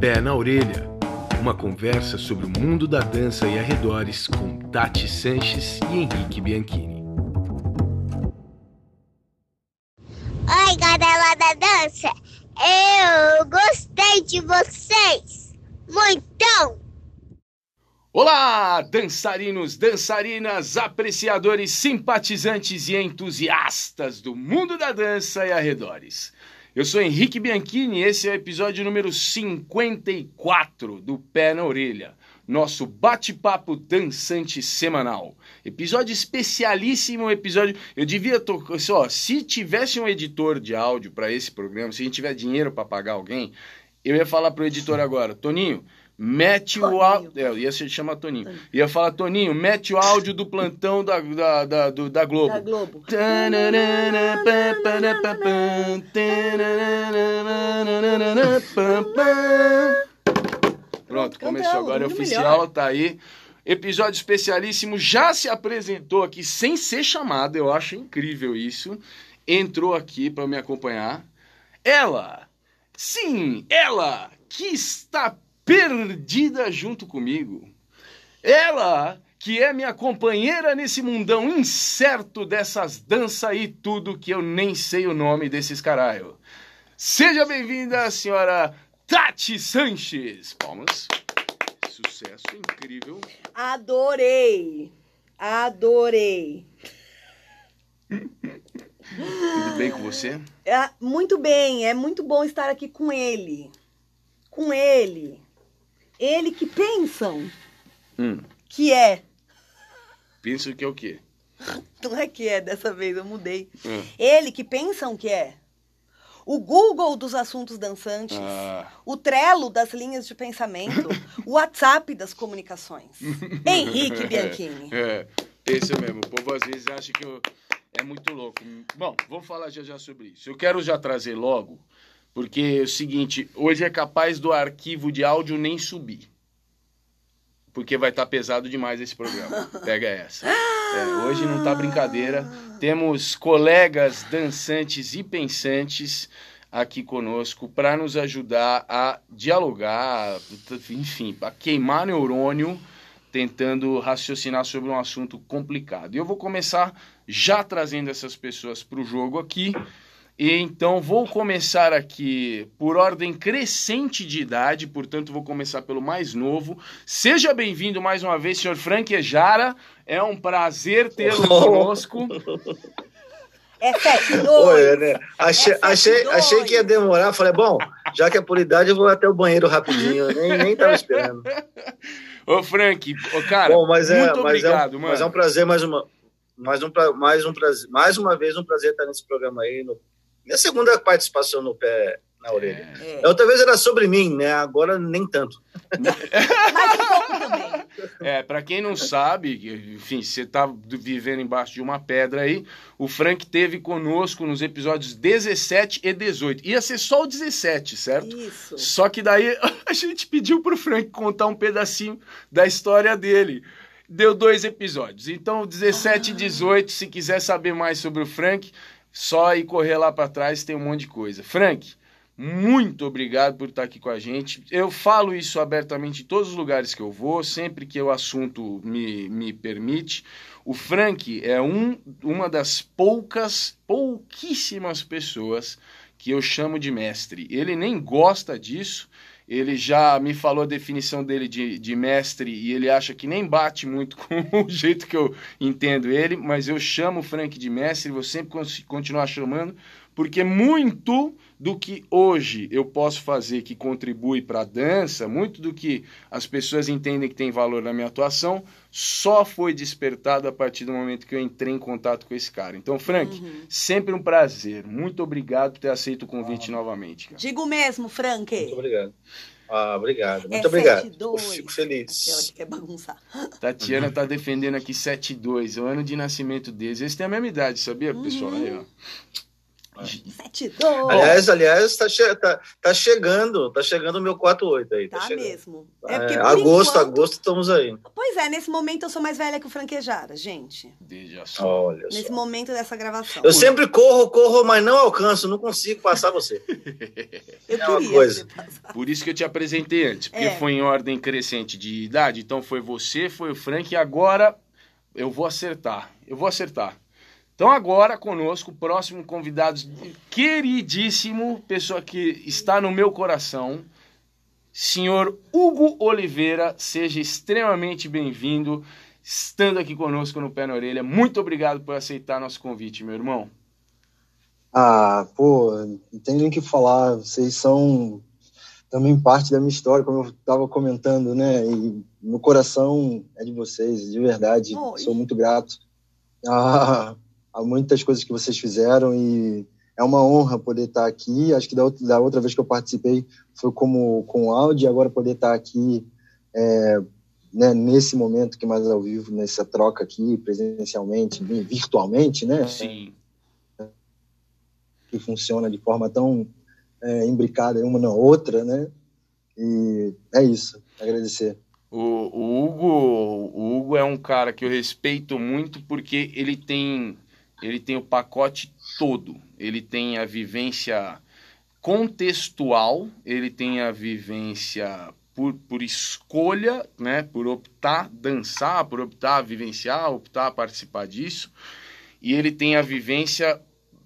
Pé na Orelha. Uma conversa sobre o mundo da dança e arredores com Tati Sanches e Henrique Bianchini. Oi, galera da dança! Eu gostei de vocês! Muitão! Olá, dançarinos, dançarinas, apreciadores, simpatizantes e entusiastas do mundo da dança e arredores. Eu sou Henrique Bianchini e esse é o episódio número 54 do Pé na Orelha, nosso bate-papo dançante semanal. Episódio especialíssimo, episódio. Eu devia tocar. Só, se tivesse um editor de áudio para esse programa, se a gente tiver dinheiro para pagar alguém, eu ia falar pro editor agora, Toninho mete Toninho. o áudio. É, ia se chama Toninho. Toninho. Ia falar, Toninho, mete o áudio do plantão da, da, da, do, da Globo. Da Globo. Pronto, começou agora, é oficial, tá aí. Episódio especialíssimo, já se apresentou aqui sem ser chamado, eu acho incrível isso. Entrou aqui para me acompanhar. Ela, sim, ela que está perdida junto comigo. Ela, que é minha companheira nesse mundão incerto dessas danças e tudo que eu nem sei o nome desses caralho. Seja bem-vinda, senhora Tati Sanches. Palmas. Sucesso incrível. Adorei. Adorei. Tudo bem com você? É, muito bem, é muito bom estar aqui com ele. Com ele. Ele que pensam hum. que é. Pensam que é o quê? Não é que é, dessa vez eu mudei. Hum. Ele que pensam que é. O Google dos assuntos dançantes, ah. o Trello das linhas de pensamento, o WhatsApp das comunicações. Henrique Bianchini. É, é, esse mesmo. O povo às vezes acha que eu... é muito louco. Bom, vamos falar já já sobre isso. Eu quero já trazer logo porque é o seguinte, hoje é capaz do arquivo de áudio nem subir. Porque vai estar tá pesado demais esse programa. Pega essa. É, hoje não tá brincadeira. Temos colegas dançantes e pensantes aqui conosco para nos ajudar a dialogar, enfim, a queimar neurônio, tentando raciocinar sobre um assunto complicado. E eu vou começar já trazendo essas pessoas para o jogo aqui. E então vou começar aqui por ordem crescente de idade, portanto vou começar pelo mais novo. Seja bem-vindo mais uma vez, senhor Frank Ejara. É um prazer tê-lo oh. conosco. É 7 Oi, né? Achei, é achei, achei que ia demorar. Falei, bom, já que é por idade, eu vou até o banheiro rapidinho. nem, nem tava esperando. Ô, Frank, ô, cara, bom, mas é, muito mas obrigado, é um, mano. Mas é um prazer mais uma, mais um, mais um prazer, mais uma vez um prazer estar nesse programa aí no minha segunda participação no pé na orelha. É. Outra vez era sobre mim, né? Agora nem tanto. Mas um pouco também. É, para quem não sabe, enfim, você tá vivendo embaixo de uma pedra aí, o Frank teve conosco nos episódios 17 e 18. Ia ser só o 17, certo? Isso. Só que daí a gente pediu pro Frank contar um pedacinho da história dele deu dois episódios. Então, 17 e 18, se quiser saber mais sobre o Frank, só ir correr lá para trás tem um monte de coisa. Frank, muito obrigado por estar aqui com a gente. Eu falo isso abertamente em todos os lugares que eu vou, sempre que o assunto me, me permite. O Frank é um, uma das poucas, pouquíssimas pessoas que eu chamo de mestre. Ele nem gosta disso, ele já me falou a definição dele de, de mestre e ele acha que nem bate muito com o jeito que eu entendo ele, mas eu chamo o Frank de mestre, vou sempre continuar chamando, porque muito do que hoje eu posso fazer que contribui para a dança, muito do que as pessoas entendem que tem valor na minha atuação, só foi despertado a partir do momento que eu entrei em contato com esse cara. Então, Frank, uhum. sempre um prazer. Muito obrigado por ter aceito o convite ah. novamente. Cara. Digo mesmo, Frank. Muito obrigado. Ah, obrigado. Muito é obrigado. 7, Fico feliz. Aquela que quer bagunçar. Tatiana está defendendo aqui 7-2, é o ano de nascimento deles. Eles têm a mesma idade, sabia, pessoal? Uhum. Aí, ó. 7 Aliás, aliás, tá, che tá, tá chegando, tá chegando o meu 4-8 aí. Tá, tá mesmo. É, é agosto, enquanto... agosto estamos aí. Pois é, nesse momento eu sou mais velha que o Franquejara, gente. Veja só. Olha nesse só. momento dessa gravação. Eu sempre corro, corro, mas não alcanço, não consigo passar você. eu é uma coisa. Por isso que eu te apresentei antes, porque é. foi em ordem crescente de idade. Então foi você, foi o Frank, e agora eu vou acertar. Eu vou acertar. Então agora conosco, próximo convidado queridíssimo, pessoa que está no meu coração, senhor Hugo Oliveira, seja extremamente bem-vindo, estando aqui conosco no Pé na Orelha. Muito obrigado por aceitar nosso convite, meu irmão. Ah, pô, não tem nem o que falar, vocês são também parte da minha história, como eu estava comentando, né? E no coração é de vocês, de verdade, Oi. sou muito grato. Ah, a muitas coisas que vocês fizeram e é uma honra poder estar aqui. Acho que da outra, da outra vez que eu participei foi como com áudio, e agora poder estar aqui é, né, nesse momento que mais ao vivo, nessa troca aqui, presencialmente, virtualmente, né? Sim. Que funciona de forma tão é, imbricada uma na outra, né? E é isso, agradecer. O, o, Hugo, o Hugo é um cara que eu respeito muito porque ele tem ele tem o pacote todo. Ele tem a vivência contextual, ele tem a vivência por, por escolha, né, por optar dançar, por optar vivenciar, optar participar disso. E ele tem a vivência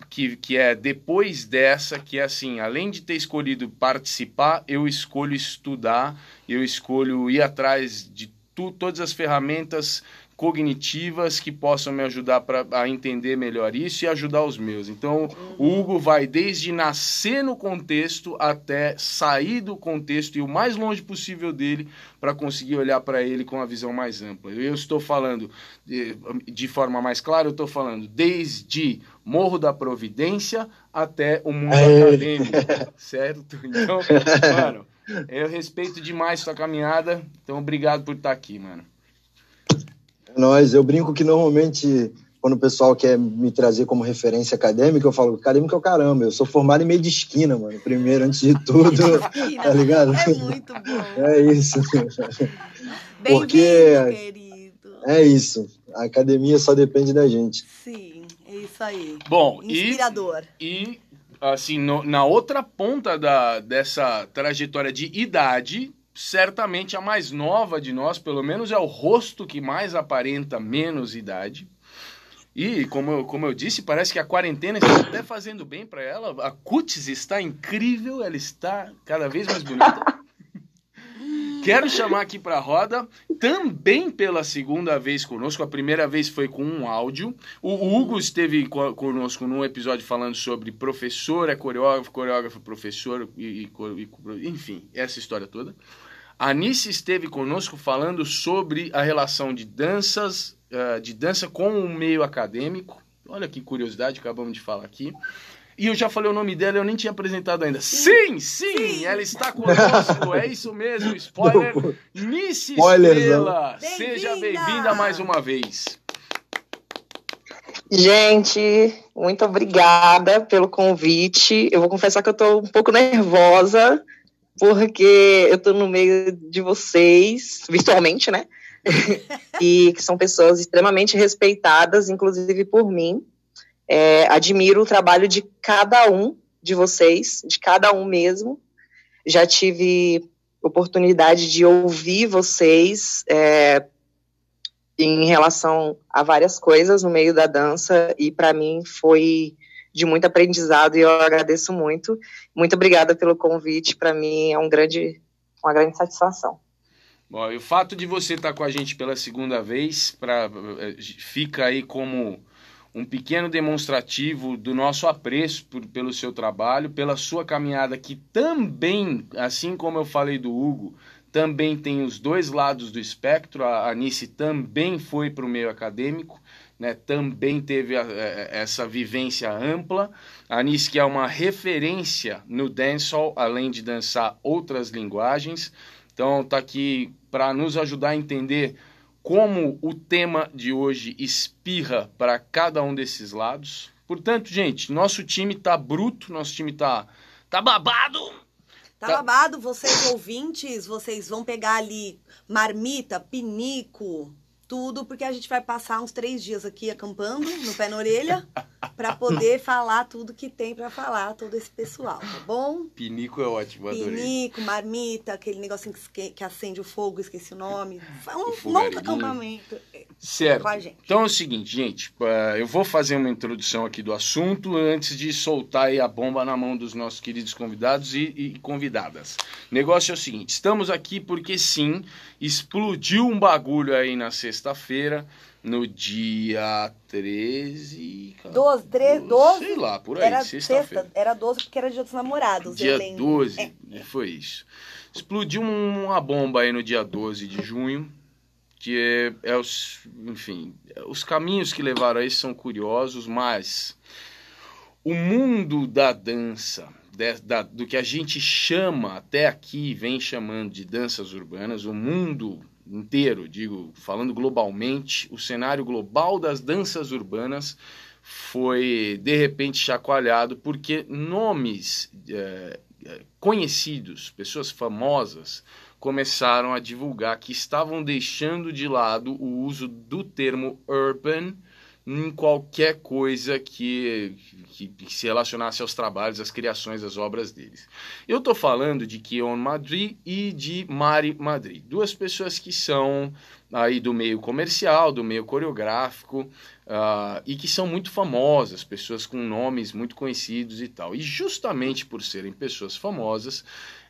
que, que é depois dessa, que é assim, além de ter escolhido participar, eu escolho estudar, eu escolho ir atrás de tu, todas as ferramentas cognitivas que possam me ajudar pra, a entender melhor isso e ajudar os meus. Então, o Hugo vai desde nascer no contexto até sair do contexto e o mais longe possível dele para conseguir olhar para ele com a visão mais ampla. Eu estou falando de, de forma mais clara, eu estou falando desde Morro da Providência até o mundo acadêmico, certo? Então, mano, eu respeito demais sua caminhada, então obrigado por estar aqui, mano. Nós, eu brinco que normalmente quando o pessoal quer me trazer como referência acadêmica, eu falo, acadêmico é o caramba, eu sou formado em meio de esquina, mano, primeiro, antes de tudo, tá ligado? É muito bom. É isso. Bem Porque querido. É isso, a academia só depende da gente. Sim, é isso aí. Bom, Inspirador. E, e assim, no, na outra ponta da, dessa trajetória de idade, certamente a mais nova de nós, pelo menos é o rosto que mais aparenta menos idade. E, como eu, como eu disse, parece que a quarentena está até fazendo bem para ela. A cutis está incrível, ela está cada vez mais bonita. Quero chamar aqui para a roda, também pela segunda vez conosco. A primeira vez foi com um áudio. O Hugo esteve conosco num episódio falando sobre professor, é coreógrafo, coreógrafo, professor, e, e, enfim, essa história toda. A Anice esteve conosco falando sobre a relação de danças, uh, de dança com o meio acadêmico. Olha que curiosidade, acabamos de falar aqui. E eu já falei o nome dela, eu nem tinha apresentado ainda. Sim, sim, sim. ela está conosco, é isso mesmo, spoiler. Nice Estrela, bem seja bem-vinda mais uma vez. Gente, muito obrigada pelo convite. Eu vou confessar que eu estou um pouco nervosa, porque eu estou no meio de vocês, virtualmente, né? e que são pessoas extremamente respeitadas, inclusive por mim. É, admiro o trabalho de cada um de vocês, de cada um mesmo. Já tive oportunidade de ouvir vocês é, em relação a várias coisas no meio da dança, e para mim foi de muito aprendizado e eu agradeço muito. Muito obrigada pelo convite, para mim é um grande, uma grande satisfação. Bom, e o fato de você estar com a gente pela segunda vez pra, eh, fica aí como um pequeno demonstrativo do nosso apreço por, pelo seu trabalho, pela sua caminhada, que também, assim como eu falei do Hugo, também tem os dois lados do espectro. A Anice também foi para o meio acadêmico né, também teve a, a, é, essa vivência ampla. A que é uma referência no dancehall, além de dançar outras linguagens. Então, está aqui para nos ajudar a entender como o tema de hoje espirra para cada um desses lados. Portanto, gente, nosso time tá bruto, nosso time tá, tá babado. Tá, tá babado, vocês ouvintes, vocês vão pegar ali marmita, pinico, tudo, porque a gente vai passar uns três dias aqui acampando, no pé na orelha, para poder falar tudo que tem para falar, todo esse pessoal, tá bom? Pinico é ótimo, adorei. Pinico, marmita, aquele negocinho que, que acende o fogo, esqueci o nome. Um monte acampamento. Certo. Então é o seguinte, gente, eu vou fazer uma introdução aqui do assunto antes de soltar a bomba na mão dos nossos queridos convidados e, e convidadas. O negócio é o seguinte, estamos aqui porque sim, explodiu um bagulho aí na sexta-feira, no dia 13. 12, 13, 12? Sei lá, por aí, sexta-feira. Era 12 porque era dia dos namorados. Dia 12, é. foi isso. Explodiu uma bomba aí no dia 12 de junho, que é, é os. Enfim, os caminhos que levaram a isso são curiosos, mas o mundo da dança de, da, do que a gente chama até aqui, vem chamando de danças urbanas, o mundo inteiro, digo, falando globalmente, o cenário global das danças urbanas foi de repente chacoalhado porque nomes é, conhecidos, pessoas famosas, começaram a divulgar que estavam deixando de lado o uso do termo urban em qualquer coisa que, que, que, se relacionasse aos trabalhos, às criações, às obras deles. Eu estou falando de Kion Madrid e de Mari Madrid, duas pessoas que são aí do meio comercial, do meio coreográfico uh, e que são muito famosas, pessoas com nomes muito conhecidos e tal. E justamente por serem pessoas famosas,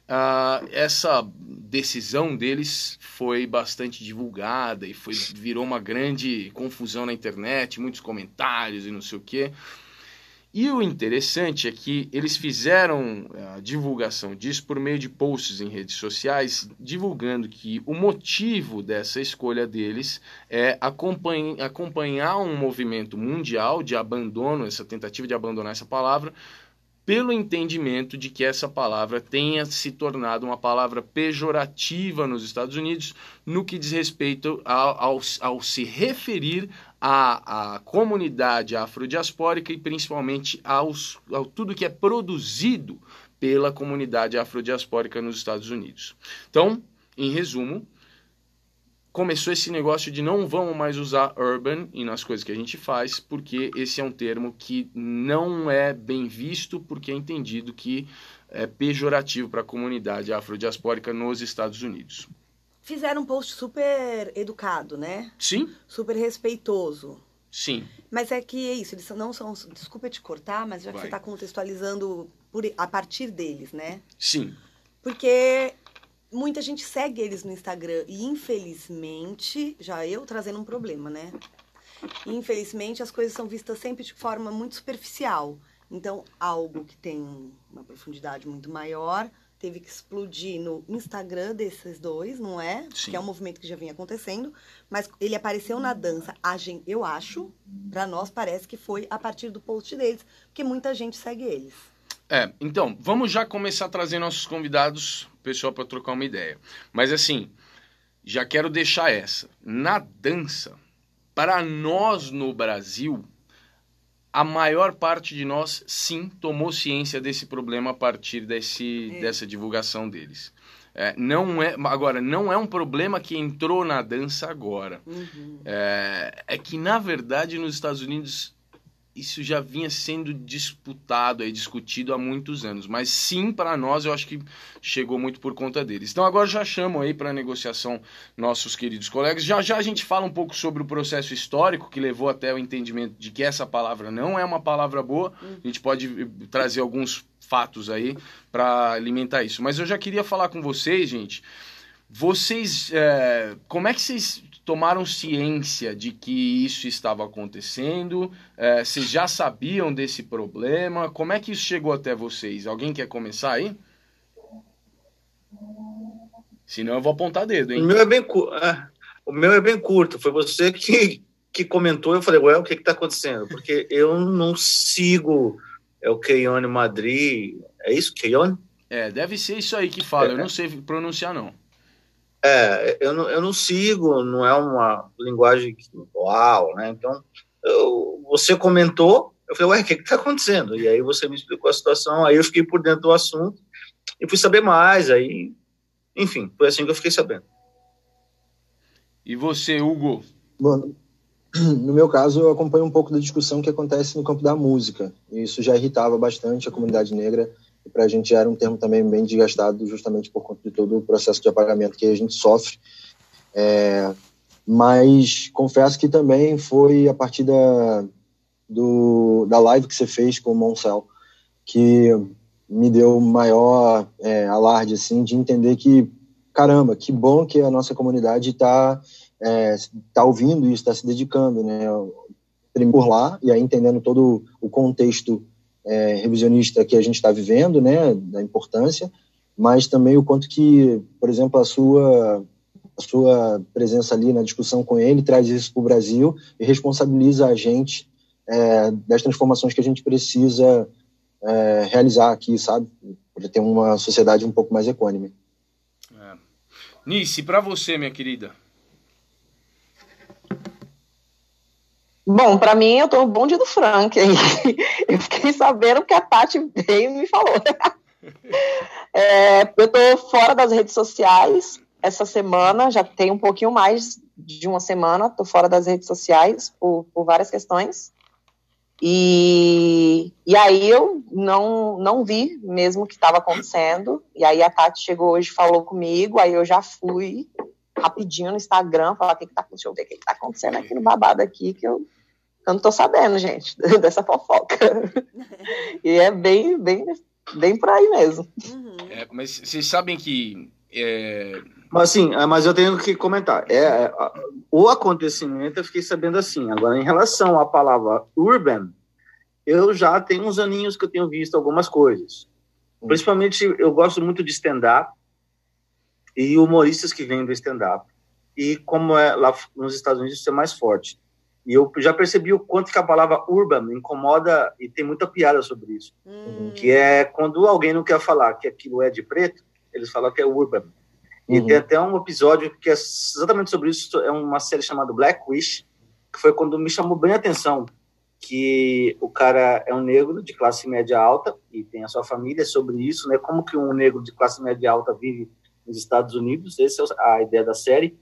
Uh, essa decisão deles foi bastante divulgada e foi, virou uma grande confusão na internet, muitos comentários e não sei o quê. E o interessante é que eles fizeram a divulgação disso por meio de posts em redes sociais, divulgando que o motivo dessa escolha deles é acompanhar um movimento mundial de abandono, essa tentativa de abandonar essa palavra, pelo entendimento de que essa palavra tenha se tornado uma palavra pejorativa nos Estados Unidos no que diz respeito ao, ao, ao se referir à, à comunidade afrodiaspórica e principalmente aos, ao tudo que é produzido pela comunidade afrodiaspórica nos Estados Unidos. Então, em resumo, começou esse negócio de não vamos mais usar urban nas coisas que a gente faz, porque esse é um termo que não é bem visto, porque é entendido que é pejorativo para a comunidade afrodiaspórica nos Estados Unidos. Fizeram um post super educado, né? Sim. Super respeitoso. Sim. Mas é que é isso, eles não são. Desculpa te cortar, mas já que Vai. você está contextualizando por, a partir deles, né? Sim. Porque muita gente segue eles no Instagram e infelizmente, já eu trazendo um problema, né? Infelizmente as coisas são vistas sempre de forma muito superficial. Então, algo que tem uma profundidade muito maior teve que explodir no Instagram desses dois, não é? Sim. Que é um movimento que já vinha acontecendo, mas ele apareceu na dança. A gente, eu acho, para nós parece que foi a partir do post deles, porque muita gente segue eles. É, então, vamos já começar a trazer nossos convidados, pessoal, para trocar uma ideia. Mas assim, já quero deixar essa. Na dança, para nós no Brasil, a maior parte de nós sim tomou ciência desse problema a partir desse, é. dessa divulgação deles. É, não é agora não é um problema que entrou na dança agora uhum. é, é que na verdade nos Estados Unidos isso já vinha sendo disputado e discutido há muitos anos. Mas sim, para nós, eu acho que chegou muito por conta deles. Então agora já chamo aí para negociação nossos queridos colegas. Já já a gente fala um pouco sobre o processo histórico que levou até o entendimento de que essa palavra não é uma palavra boa. A gente pode trazer alguns fatos aí para alimentar isso. Mas eu já queria falar com vocês, gente. Vocês, é, como é que vocês tomaram ciência de que isso estava acontecendo? É, vocês já sabiam desse problema? Como é que isso chegou até vocês? Alguém quer começar aí? Senão eu vou apontar dedo, hein? O meu é bem, é, o meu é bem curto. Foi você que, que comentou. Eu falei, ué, o que está acontecendo? Porque eu não sigo é o Keione Madrid. É isso, Keione? É, deve ser isso aí que fala. É. Eu não sei pronunciar, não. É, eu não, eu não sigo, não é uma linguagem uau, né? Então, eu, você comentou, Eu falei, ué, o que está acontecendo? E aí você me explicou a situação, aí eu fiquei por dentro do assunto e fui saber mais, aí, enfim, foi assim que eu fiquei sabendo. E você, Hugo? Bom, no meu caso, eu acompanho um pouco da discussão que acontece no campo da música. E isso já irritava bastante a comunidade negra. E para a gente era um termo também bem desgastado, justamente por conta de todo o processo de apagamento que a gente sofre. É, mas confesso que também foi a partir da, do, da live que você fez com o Moncel que me deu maior é, alarde assim, de entender que, caramba, que bom que a nossa comunidade está é, tá ouvindo isso, está se dedicando, né? Por lá, e aí entendendo todo o contexto é, revisionista que a gente está vivendo, né? Da importância, mas também o quanto que, por exemplo, a sua a sua presença ali na discussão com ele traz isso para o Brasil e responsabiliza a gente é, das transformações que a gente precisa é, realizar aqui, sabe? Para ter uma sociedade um pouco mais econômica. É. Nice, para você, minha querida. Bom, para mim, eu tô no bonde do Frank. Eu fiquei sabendo que a Tati veio e me falou. É, eu tô fora das redes sociais essa semana, já tem um pouquinho mais de uma semana, tô fora das redes sociais por, por várias questões. E, e aí eu não, não vi mesmo o que estava acontecendo. E aí a Tati chegou hoje falou comigo, aí eu já fui rapidinho no Instagram, falar o que, que tá, ver o que, que tá acontecendo aqui no babado aqui, que eu, eu não tô sabendo, gente, dessa fofoca. e é bem, bem, bem por aí mesmo. Uhum. É, mas vocês sabem que. É... Mas assim, é, mas eu tenho que comentar. É, é, o acontecimento eu fiquei sabendo assim. Agora, em relação à palavra urban, eu já tenho uns aninhos que eu tenho visto algumas coisas. Hum. Principalmente, eu gosto muito de stand-up e humoristas que vêm do stand-up. E como é lá nos Estados Unidos isso é mais forte. E eu já percebi o quanto que a palavra urban incomoda e tem muita piada sobre isso. Uhum. Que é quando alguém não quer falar que aquilo é de preto, eles falam que é urban. E uhum. tem até um episódio que é exatamente sobre isso, é uma série chamada Black Wish, que foi quando me chamou bem a atenção, que o cara é um negro de classe média alta e tem a sua família é sobre isso, né? Como que um negro de classe média alta vive nos Estados Unidos, essa é a ideia da série.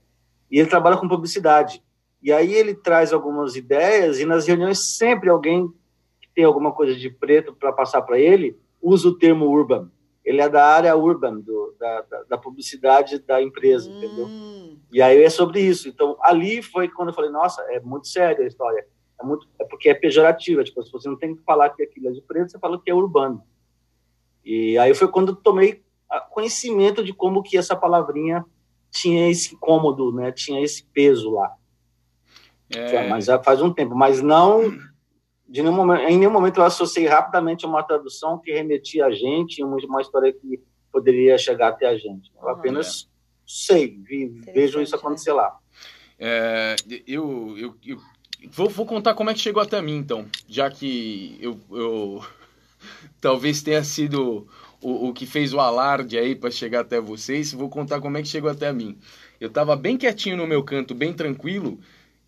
E ele trabalha com publicidade. E aí ele traz algumas ideias e nas reuniões sempre alguém que tem alguma coisa de preto para passar para ele usa o termo urban. Ele é da área urban, do, da, da, da, publicidade da empresa, hum. entendeu? E aí é sobre isso. Então ali foi quando eu falei, nossa, é muito séria a história. É, muito, é porque é pejorativa. Tipo, se você não tem que falar que aquilo é de preto, você fala que é urbano. E aí foi quando eu tomei conhecimento de como que essa palavrinha tinha esse cômodo, né? Tinha esse peso lá. É... Mas já faz um tempo, mas não de nenhum momento, em nenhum momento eu associei rapidamente a uma tradução que remetia a gente, uma, uma história que poderia chegar até a gente. Eu ah, apenas é. sei, vi, vejo isso acontecer lá. É, eu, eu, eu vou, vou, contar como é que chegou até mim, então, já que eu, eu talvez tenha sido o, o que fez o alarde aí para chegar até vocês. Vou contar como é que chegou até mim. Eu estava bem quietinho no meu canto, bem tranquilo.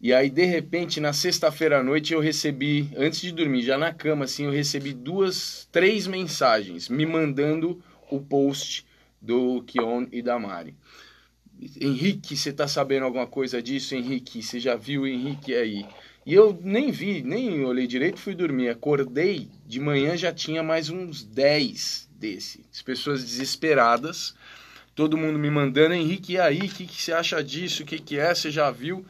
E aí, de repente, na sexta-feira à noite, eu recebi, antes de dormir, já na cama, assim, eu recebi duas, três mensagens me mandando o post do Kion e da Mari. Henrique, você tá sabendo alguma coisa disso? Henrique, você já viu Henrique aí? E eu nem vi, nem olhei direito, fui dormir. Acordei, de manhã já tinha mais uns 10 desse. As pessoas desesperadas, todo mundo me mandando, Henrique, e aí, o que, que você acha disso? O que, que é? Você já viu?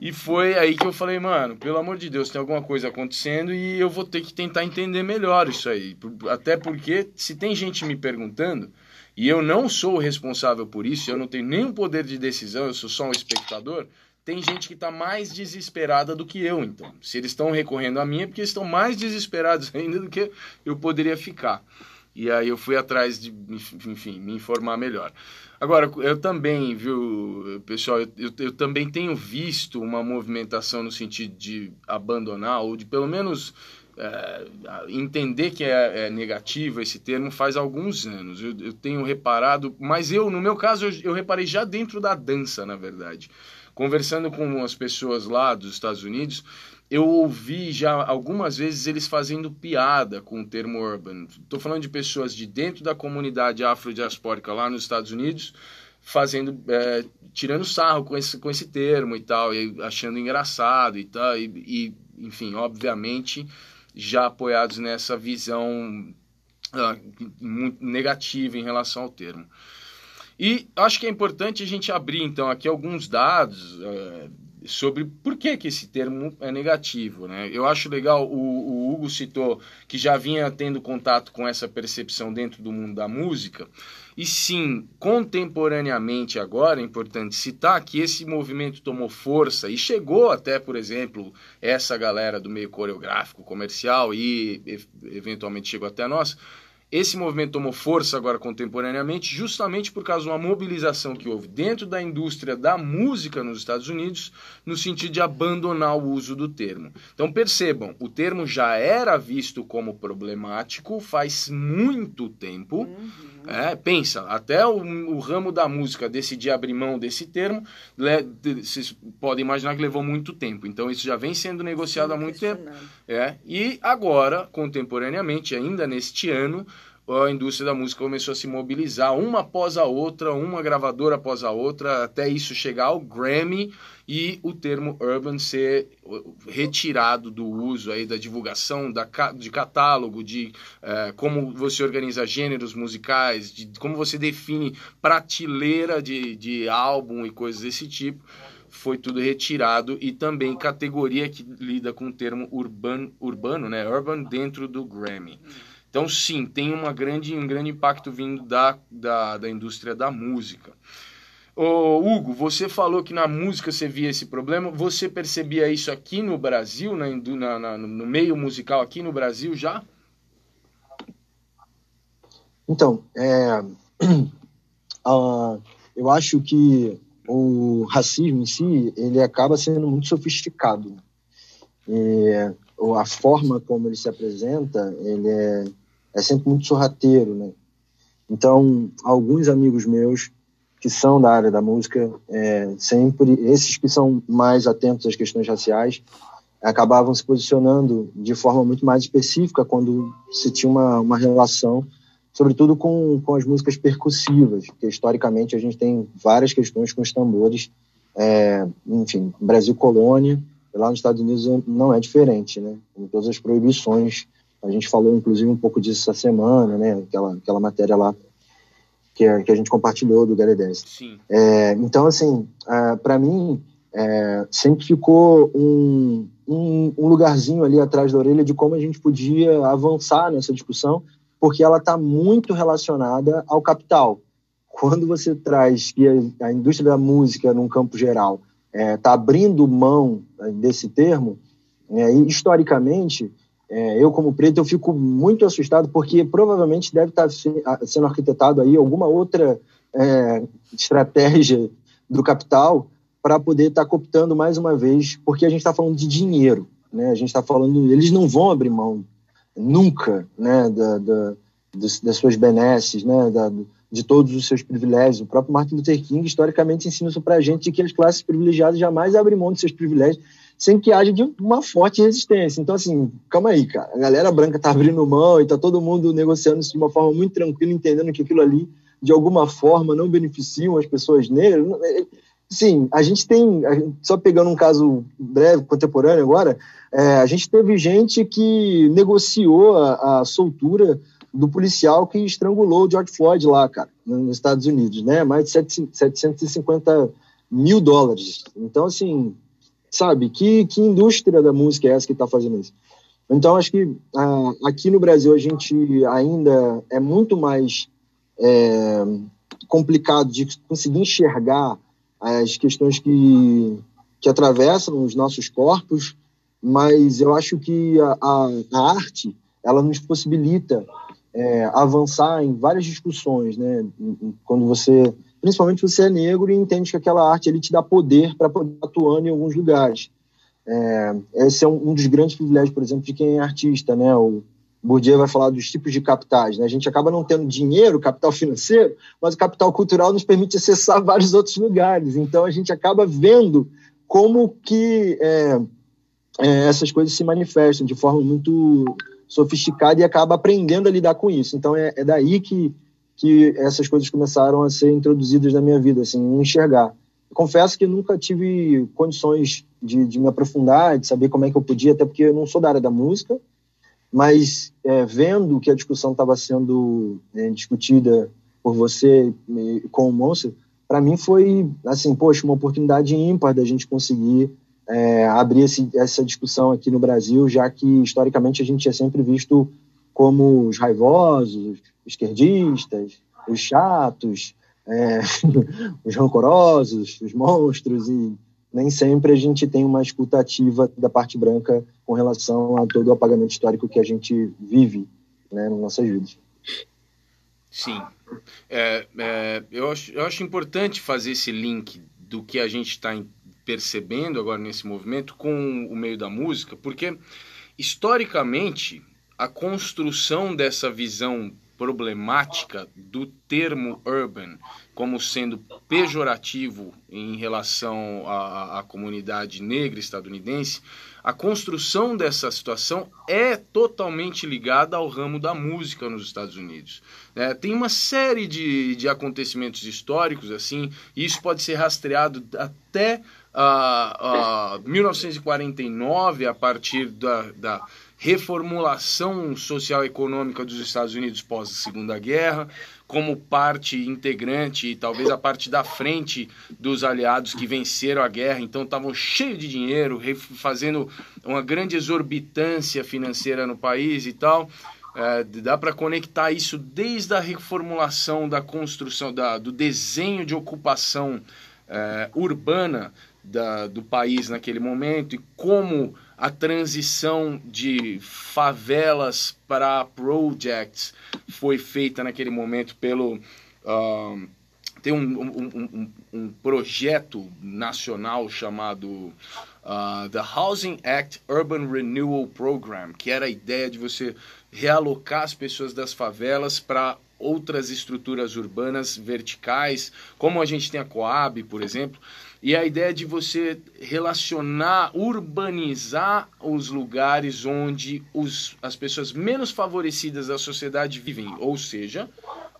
E foi aí que eu falei, mano, pelo amor de Deus, tem alguma coisa acontecendo e eu vou ter que tentar entender melhor isso aí. Até porque, se tem gente me perguntando, e eu não sou o responsável por isso, eu não tenho nenhum poder de decisão, eu sou só um espectador, tem gente que está mais desesperada do que eu, então. Se eles estão recorrendo a mim é porque eles estão mais desesperados ainda do que eu poderia ficar. E aí eu fui atrás de, enfim, me informar melhor. Agora, eu também, viu, pessoal, eu, eu, também tenho visto uma movimentação no sentido de abandonar, ou de pelo menos é, entender que é, é, negativo esse termo faz alguns anos. Eu, eu, tenho reparado, mas eu, no meu caso, eu, eu reparei já dentro da dança, na verdade. Conversando com as pessoas lá dos Estados Unidos, eu ouvi já algumas vezes eles fazendo piada com o termo urban. Estou falando de pessoas de dentro da comunidade afrodiaspórica lá nos Estados Unidos, fazendo, é, tirando sarro com esse, com esse termo e tal, e achando engraçado e tal, e, e enfim, obviamente já apoiados nessa visão uh, muito negativa em relação ao termo. E acho que é importante a gente abrir então aqui alguns dados uh, sobre por que, que esse termo é negativo. Né? Eu acho legal, o, o, Hugo citou que já vinha tendo contato com essa percepção dentro do mundo da música. E sim, contemporaneamente agora, é importante citar que esse movimento tomou força e chegou até, por exemplo, essa galera do meio coreográfico comercial e eventualmente chegou até nós esse movimento tomou força agora contemporaneamente, justamente por causa de uma mobilização que houve dentro da indústria da música nos Estados Unidos, no sentido de abandonar o uso do termo. Então percebam, o termo já era visto como problemático faz muito tempo. Uhum. É, pensa, até o, o, ramo da música decidir abrir mão desse termo, le, de, vocês podem imaginar que levou muito tempo. Então isso já vem sendo negociado Sim, há muito tempo. É, e agora, contemporaneamente, ainda neste ano, a indústria da música começou a se mobilizar uma após a outra, uma gravadora após a outra, até isso chegar ao Grammy e o termo urban ser retirado do uso aí da divulgação da, de catálogo, de é, como você organiza gêneros musicais, de como você define prateleira de, de álbum e coisas desse tipo foi tudo retirado e também categoria que lida com o termo urban, urbano, né, urban dentro do Grammy. Então, sim, tem uma grande, um grande impacto vindo da, da, da indústria da música. Ô, Hugo, você falou que na música você via esse problema. Você percebia isso aqui no Brasil, na, na, no meio musical aqui no Brasil já? Então, é, uh, eu acho que o racismo em si ele acaba sendo muito sofisticado. E, a forma como ele se apresenta, ele é, é sempre muito sorrateiro, né? Então, alguns amigos meus que são da área da música, é, sempre, esses que são mais atentos às questões raciais, acabavam se posicionando de forma muito mais específica quando se tinha uma, uma relação, sobretudo com, com as músicas percussivas, porque historicamente a gente tem várias questões com os tambores, é, enfim, Brasil colônia, Lá nos Estados Unidos não é diferente, né? Com todas as proibições. A gente falou, inclusive, um pouco disso essa semana, né? Aquela, aquela matéria lá que a, que a gente compartilhou do Gary Sim. É, então, assim, para mim, é, sempre ficou um, um, um, lugarzinho ali atrás da orelha de como a gente podia avançar nessa discussão, porque ela está muito relacionada ao capital. Quando você traz que a, a indústria da música, num campo geral, está é, tá abrindo mão né, desse termo, é, e historicamente, é, eu como preto, eu fico muito assustado porque provavelmente deve estar tá sendo arquitetado aí alguma outra é, estratégia do capital para poder estar tá cooptando mais uma vez, porque a gente está falando de dinheiro, né? A gente está falando, eles não vão abrir mão nunca, né, da, da das, das suas benesses, né, da, de todos os seus privilégios. O próprio Martin Luther King, historicamente, ensina isso para a gente, de que as classes privilegiadas jamais abrem mão de seus privilégios sem que haja uma forte resistência. Então, assim, calma aí, cara. A galera branca tá abrindo mão e tá todo mundo negociando isso de uma forma muito tranquila, entendendo que aquilo ali, de alguma forma, não beneficiam as pessoas negras. Sim, a gente tem, só pegando um caso breve, contemporâneo agora, é, a gente teve gente que negociou a, a soltura do policial que estrangulou o George Floyd lá, cara, nos Estados Unidos, né? Mais de 750 mil dólares. Então, assim, sabe, que, que indústria da música é essa que está fazendo isso? Então, acho que ah, aqui no Brasil a gente ainda é muito mais é, complicado de conseguir enxergar as questões que, que atravessam os nossos corpos, mas eu acho que a, a, a arte ela nos possibilita é, avançar em várias discussões, né? Quando você, principalmente você é negro e entende que aquela arte ele te dá poder para poder atuar em alguns lugares. É, esse é um, um, dos grandes privilégios, por exemplo, de quem é artista, né? O Bourdieu vai falar dos tipos de capitais, né? A gente acaba não tendo dinheiro, capital financeiro, mas o capital cultural nos permite acessar vários outros lugares. Então a gente acaba vendo como que é, é, essas coisas se manifestam de forma muito sofisticada e acaba aprendendo a lidar com isso. Então é, é daí que, que essas coisas começaram a ser introduzidas na minha vida, assim, enxergar. Confesso que nunca tive condições de, de, me aprofundar, de saber como é que eu podia, até porque eu não sou da área da música, mas é, vendo que a discussão estava sendo é, discutida por você com o Monster, para mim foi, assim, poxa, uma oportunidade ímpar da gente conseguir é, abrir esse, essa discussão aqui no Brasil, já que historicamente a gente é sempre visto como os raivosos, os esquerdistas, os chatos, é, os rancorosos, os monstros, e nem sempre a gente tem uma escuta ativa da parte branca com relação a todo o apagamento histórico que a gente vive né, nas nossas vidas. Sim. É, é, eu, acho, eu acho importante fazer esse link do que a gente está percebendo agora nesse movimento com o meio da música, porque historicamente a construção dessa visão problemática do termo urban como sendo pejorativo em relação à, à, comunidade negra estadunidense, a construção dessa situação é totalmente ligada ao ramo da música nos Estados Unidos. É, tem uma série de, de acontecimentos históricos assim, e isso pode ser rastreado até uh, uh, 1949, a partir da, da reformulação social econômica dos Estados Unidos pós Segunda Guerra, como parte integrante e talvez a parte da frente dos aliados que venceram a guerra, então estavam cheios de dinheiro, fazendo uma grande exorbitância financeira no país e tal. É, dá para conectar isso desde a reformulação da construção, da, do desenho de ocupação é, urbana da, do país naquele momento e como a transição de favelas para projects foi feita naquele momento pelo. Uh, tem um, um, um, um, projeto nacional chamado uh, The Housing Act Urban Renewal Program, que era a ideia de você realocar as pessoas das favelas para outras estruturas urbanas verticais, como a gente tem a Coab, por exemplo, e a ideia de você relacionar, urbanizar os lugares onde os, as pessoas menos favorecidas da sociedade vivem, ou seja,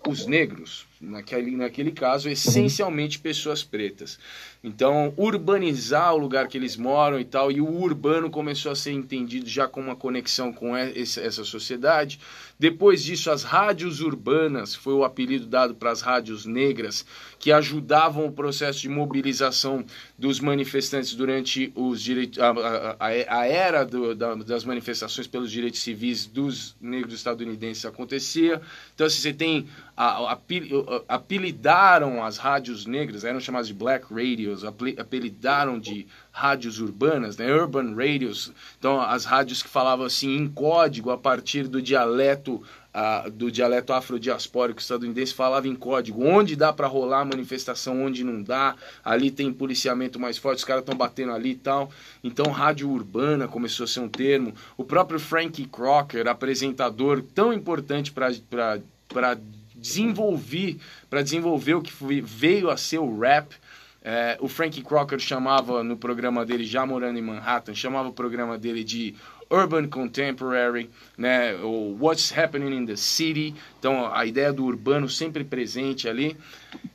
os negros, naquele, naquele caso, essencialmente pessoas pretas. Então, urbanizar o lugar que eles moram e tal, e o urbano começou a ser entendido já com uma conexão com essa sociedade. Depois disso, as rádios urbanas, foi o apelido dado para as rádios negras, que ajudavam o processo de mobilização dos manifestantes durante os direitos, a, a, a era do, da, das manifestações pelos direitos civis dos negros estadunidenses acontecia. Então, assim, você tem a, a, apelidaram as rádios negras, eram chamadas de black radios, apelidaram de rádios urbanas, né, urban radios. Então, as rádios que falavam assim em código a partir do dialeto do dialeto afrodiaspórico estadunidense falava em código, onde dá para rolar manifestação, onde não dá, ali tem policiamento mais forte, os caras estão batendo ali e tal. Então, rádio urbana começou a ser um termo. O próprio Frank Crocker, apresentador tão importante para desenvolver, para desenvolver o que foi, veio a ser o rap, é, o Frank Crocker chamava no programa dele, já morando em Manhattan, chamava o programa dele de Urban Contemporary, né, o What's Happening in the City, então a ideia do urbano sempre presente ali,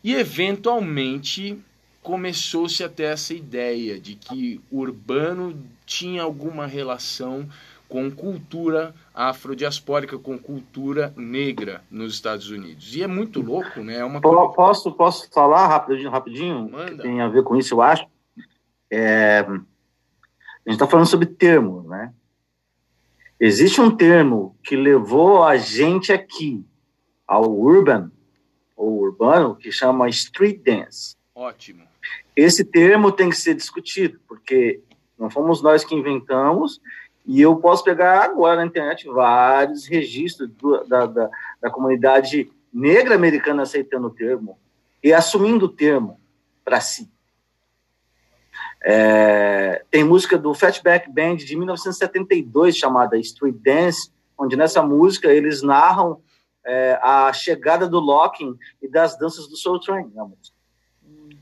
e eventualmente começou-se até essa ideia de que o urbano tinha alguma relação com cultura afrodiaspórica, com cultura negra nos Estados Unidos. E é muito louco, né? É uma posso, posso falar rapidinho, rapidinho? Manda. Que tem a ver com isso, eu acho. É... A gente está falando sobre termo, né? Existe um termo que levou a gente aqui ao urban, ou urbano, que chama street dance. Ótimo. Esse termo tem que ser discutido, porque não fomos nós que inventamos, e eu posso pegar agora na internet vários registros do, da, da, da comunidade negra americana aceitando o termo e assumindo o termo para si. É, tem música do Fatback Band de 1972 chamada Street Dance, onde nessa música eles narram é, a chegada do locking e das danças do Soul Train.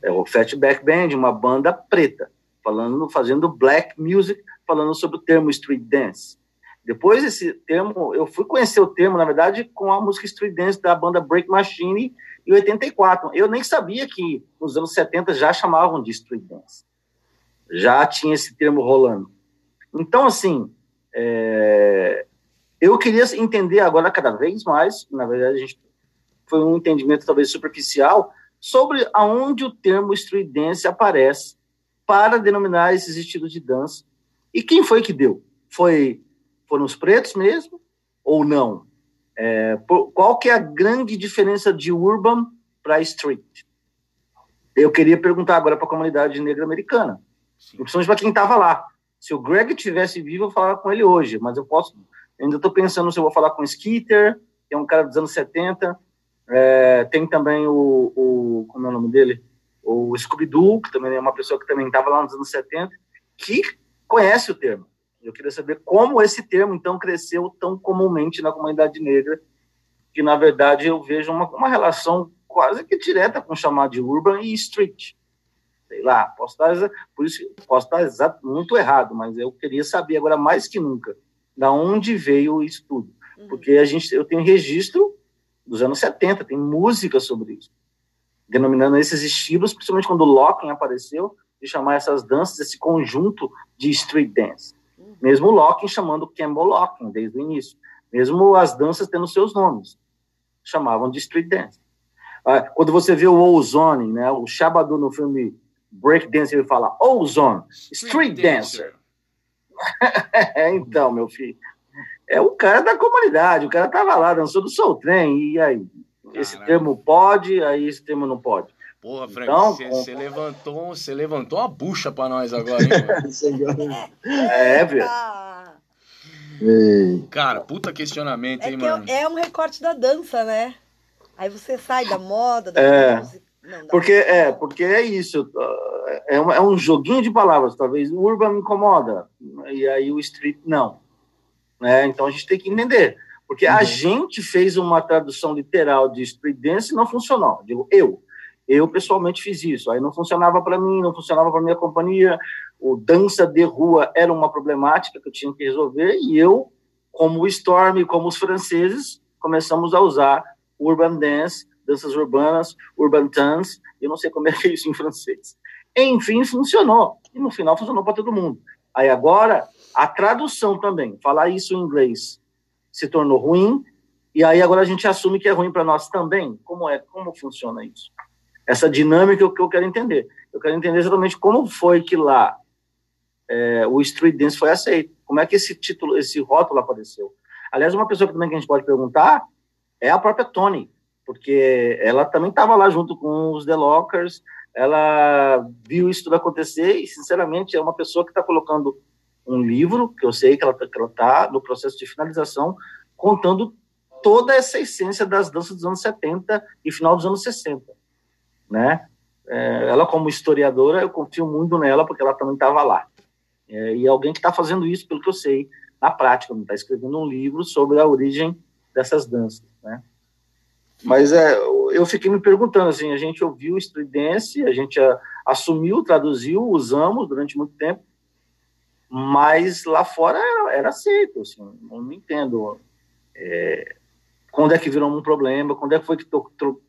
É o Fatback Band, uma banda preta, falando, fazendo black music, falando sobre o termo street dance. Depois esse termo, eu fui conhecer o termo, na verdade, com a música street dance da banda Break Machine em 84. Eu nem sabia que nos anos 70 já chamavam de street dance. Já tinha esse termo rolando. Então, assim, é... eu queria entender agora cada vez mais, na verdade, a gente foi um entendimento talvez superficial, sobre aonde o termo street dance aparece para denominar esses estilos de dança. E quem foi que deu? Foi foram os pretos mesmo ou não? É, qual que é a grande diferença de urban para street? Eu queria perguntar agora para a comunidade negra americana, Sim. principalmente para quem estava lá. Se o Greg tivesse vivo, eu falava com ele hoje, mas eu posso. Ainda estou pensando se eu vou falar com o Skeeter, que é um cara dos anos 70. É, tem também o, o. Como é o nome dele? O Scooby-Doo, que também é uma pessoa que também estava lá nos anos 70, que conhece o termo. Eu queria saber como esse termo, então, cresceu tão comumente na comunidade negra, que, na verdade, eu vejo uma, uma relação quase que direta com o chamado de urban e street. Sei lá, posso estar, por isso, posso estar exato, muito errado, mas eu queria saber agora mais que nunca da onde veio isso tudo. Uhum. Porque a gente, eu tenho registro dos anos 70, tem música sobre isso, denominando esses estilos, principalmente quando o Locking apareceu, de chamar essas danças, esse conjunto de street dance. Mesmo o Locking chamando Campbell Locking desde o início. Mesmo as danças tendo seus nomes. Chamavam de street dance. Ah, quando você vê o Ozone, né, o Shabadu no filme Break Dance, ele fala Ozone, street, street dancer. é, então, meu filho. É o cara da comunidade, o cara tava lá, dançou do Soul Train, e aí? Esse termo pode, aí esse termo não pode. Porra, Frank, você então, levantou, você levantou uma bucha para nós agora, hein, É, velho. Cara, puta questionamento, é hein, mano? É, é um recorte da dança, né? Aí você sai da moda, da é, música. Não, porque é, porque é isso. É, um, é um joguinho de palavras, talvez. O urban me incomoda e aí o street não. Né? Então a gente tem que entender, porque uhum. a gente fez uma tradução literal de street dance e não funcionou. Digo eu. Eu pessoalmente fiz isso. Aí não funcionava para mim, não funcionava para minha companhia. O dança de rua era uma problemática que eu tinha que resolver e eu, como o Storm, como os franceses, começamos a usar urban dance, danças urbanas, urban dance. Eu não sei como é que é isso em francês. Enfim, funcionou. E no final funcionou para todo mundo. Aí agora, a tradução também, falar isso em inglês se tornou ruim, e aí agora a gente assume que é ruim para nós também. Como é? Como funciona isso? Essa dinâmica que eu quero entender. Eu quero entender exatamente como foi que lá é, o Street Dance foi aceito. Como é que esse título, esse rótulo apareceu? Aliás, uma pessoa que também que a gente pode perguntar é a própria Tony, porque ela também estava lá junto com os The Lockers, ela viu isso tudo acontecer e, sinceramente, é uma pessoa que está colocando um livro, que eu sei que ela está no processo de finalização, contando toda essa essência das danças dos anos 70 e final dos anos 60 né? É, ela como historiadora, eu confio muito nela porque ela também estava lá. É, e alguém que está fazendo isso, pelo que eu sei, na prática, está escrevendo um livro sobre a origem dessas danças, né? Mas é, eu fiquei me perguntando assim, a gente ouviu dance, a gente a, assumiu, traduziu, usamos durante muito tempo, mas lá fora era, era aceito, assim, não entendo. É, quando é que virou um problema, quando é que foi que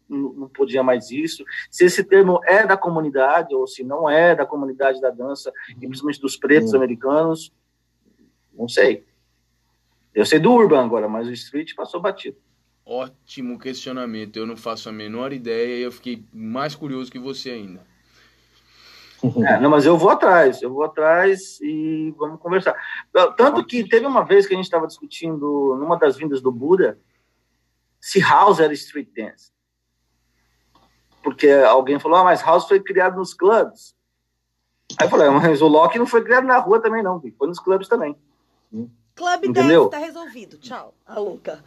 não podia mais isso, se esse termo é da comunidade ou se não é da comunidade da dança, e principalmente dos pretos americanos, não sei. Eu sei do urban agora, mas o street passou batido. Ótimo questionamento, eu não faço a menor ideia e eu fiquei mais curioso que você ainda. É, não, mas eu vou atrás, eu vou atrás e vamos conversar. Tanto que teve uma vez que a gente estava discutindo, numa das vindas do Buda, se house era street dance. Porque alguém falou, ah, mas house foi criado nos clubes. Aí eu falei, ah, mas o Loki não foi criado na rua também, não, foi nos clubes também. Clube Entendeu? 10 tá resolvido. Tchau, a Luca.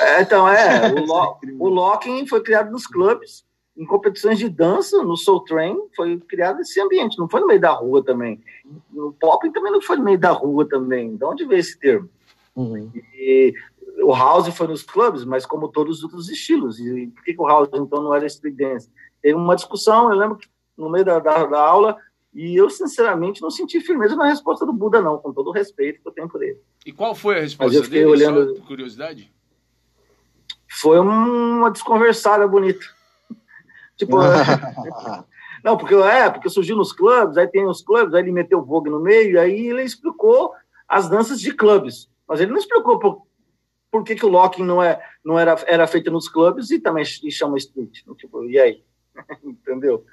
É, então, é, o, Lo o Locking foi criado nos clubes, em competições de dança, no Soul Train, foi criado esse ambiente, não foi no meio da rua também. No Pop também não foi no meio da rua também. De onde veio esse termo? Uhum. E o house foi nos clubes, mas como todos os outros estilos. E por que, que o house então não era street dance? Teve uma discussão, eu lembro que no meio da, da, da aula, E eu, sinceramente, não senti firmeza na resposta do Buda, não, com todo o respeito que eu tenho por ele. E qual foi a resposta dele, olhando... só por curiosidade? Foi uma desconversada bonita. tipo, não, porque é, porque surgiu nos clubes, aí tem os clubes, aí ele meteu o Vogue no meio, aí ele explicou as danças de clubes. Mas ele não explicou por, por que, que o locking não, é, não era, era feito nos clubes e também e chama street. Tipo, e aí? Entendeu?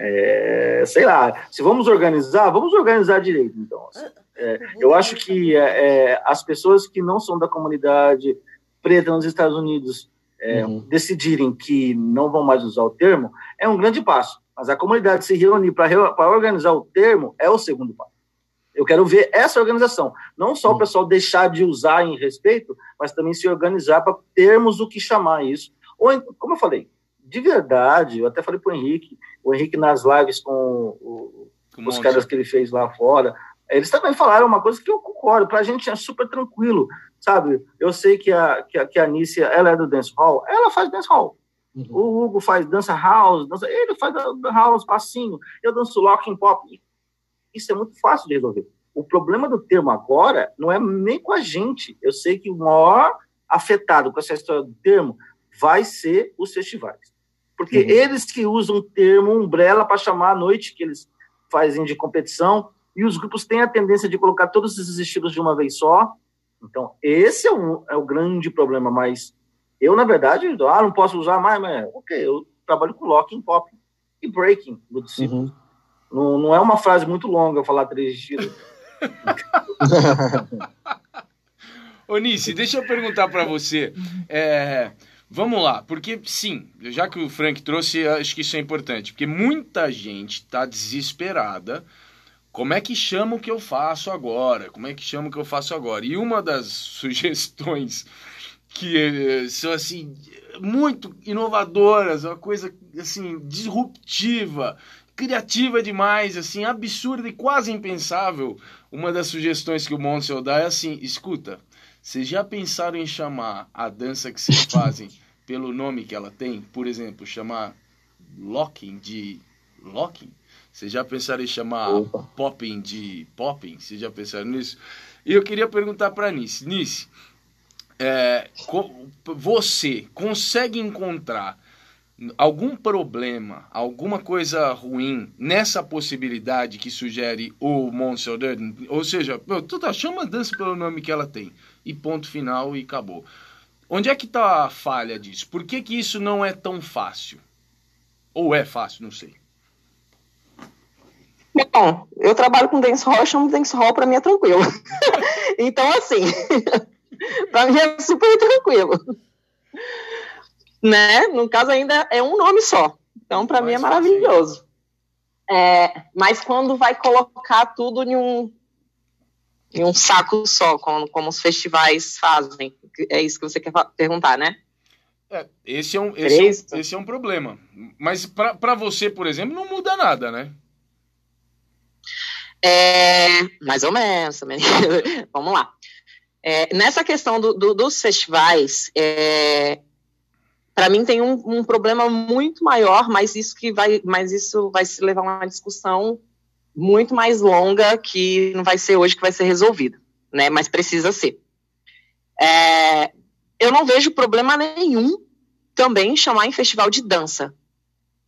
É, sei lá, se vamos organizar, vamos organizar direito, então. Assim. É, eu acho que é, é, as pessoas que não são da comunidade preta nos Estados Unidos é, uhum. decidirem que não vão mais usar o termo, é um grande passo. Mas a comunidade se reunir para organizar o termo é o segundo passo. Eu quero ver essa organização. Não só o uhum. pessoal deixar de usar em respeito, mas também se organizar para termos o que chamar isso. Ou, como eu falei, de verdade, eu até falei para o Henrique, o Henrique nas lives com, o, com os caras que ele fez lá fora, eles também falaram uma coisa que eu concordo, para a gente é super tranquilo, sabe? Eu sei que a, que a, que a Nícia, ela é do dance hall, ela faz dance hall. Uhum. O Hugo faz dança house, dança, ele faz house, passinho, eu danço locking pop. Isso é muito fácil de resolver. O problema do termo agora não é nem com a gente. Eu sei que o maior afetado com essa história do termo vai ser os festivais. Porque uhum. eles que usam o termo umbrella para chamar a noite que eles fazem de competição, e os grupos têm a tendência de colocar todos esses estilos de uma vez só. Então, esse é, um, é o grande problema, mas eu, na verdade, ah, não posso usar mais, mas ok, eu trabalho com locking, pop e breaking do Uhum. Não, não é uma frase muito longa falar três estilos. Ô, Nice, deixa eu perguntar para você. É, Vamos lá, porque sim, já que o Frank trouxe, acho que isso é importante, porque muita gente está desesperada. Como é que chama o que eu faço agora? Como é que chama o que eu faço agora? E uma das sugestões que eh, são assim muito inovadoras, uma coisa assim disruptiva, criativa demais, assim absurda e quase impensável. Uma das sugestões que o Monsel dá é assim: escuta, vocês já pensaram em chamar a dança que vocês fazem pelo nome que ela tem? Por exemplo, chamar locking de locking? Vocês já pensaram em chamar Opa. popping de popping? Vocês já pensaram nisso? E eu queria perguntar para Nice. Nice, é, você consegue encontrar algum problema, alguma coisa ruim nessa possibilidade que sugere o Monster Ou seja, tu tá, chama a dança pelo nome que ela tem e ponto final e acabou. Onde é que está a falha disso? Por que, que isso não é tão fácil? Ou é fácil, não sei. Bom, eu trabalho com dancehall, eu chamo dancehall, para mim é tranquilo. então, assim, para mim é super tranquilo. Né? No caso, ainda é um nome só. Então, para mim é maravilhoso. É, mas quando vai colocar tudo em um, em um saco só, como, como os festivais fazem. É isso que você quer perguntar, né? É, esse, é um, esse, é um, esse é um problema. Mas para você, por exemplo, não muda nada, né? É, mais ou menos. Vamos lá. É, nessa questão do, do, dos festivais, é, para mim tem um, um, problema muito maior, mas isso que vai, mas isso vai se levar a uma discussão muito mais longa que não vai ser hoje que vai ser resolvida, né? Mas precisa ser. É, eu não vejo problema nenhum também chamar em festival de dança.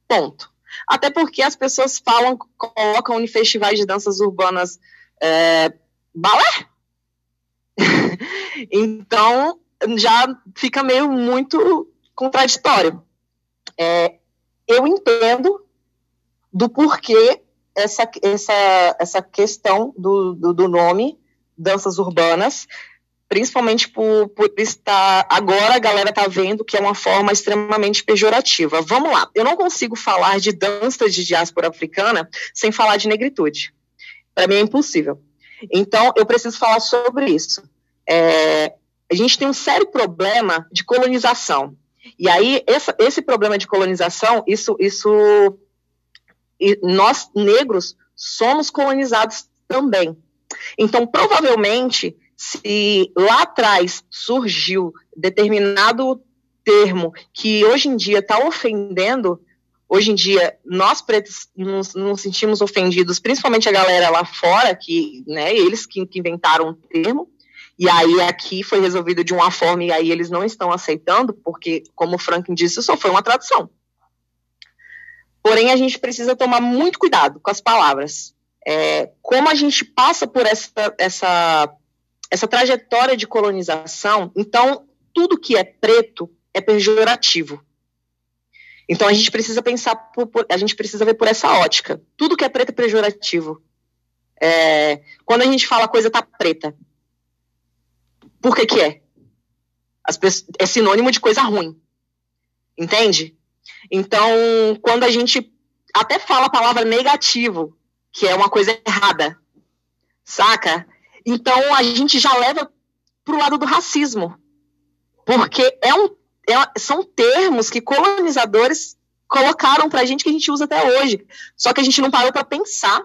Ponto. Até porque as pessoas falam, colocam em festivais de danças urbanas é, balé. então já fica meio muito contraditório. É, eu entendo do porquê essa, essa, essa questão do, do, do nome, danças urbanas, principalmente por, por estar. Agora a galera está vendo que é uma forma extremamente pejorativa. Vamos lá, eu não consigo falar de dança de diáspora africana sem falar de negritude. Para mim é impossível. Então, eu preciso falar sobre isso. É, a gente tem um sério problema de colonização. E aí, essa, esse problema de colonização, isso, isso nós, negros, somos colonizados também. Então, provavelmente, se lá atrás surgiu determinado termo que hoje em dia está ofendendo hoje em dia, nós pretos nos, nos, sentimos ofendidos, principalmente a galera lá fora, que, né, eles que, que inventaram o termo, e aí aqui foi resolvido de uma forma e aí eles não estão aceitando, porque, como o Franklin disse, só foi uma tradução. Porém, a gente precisa tomar muito cuidado com as palavras. É, como a gente passa por essa, essa, essa trajetória de colonização, então tudo que é preto é pejorativo. Então a gente precisa pensar, por, por, a gente precisa ver por essa ótica. Tudo que é preto é pejorativo. É, quando a gente fala coisa tá preta, por que que é? É sinônimo de coisa ruim. Entende? Então, quando a gente até fala a palavra negativo, que é uma coisa errada, saca? Então a gente já leva pro lado do racismo. Porque é um é, são termos que colonizadores colocaram para a gente que a gente usa até hoje. Só que a gente não parou para pensar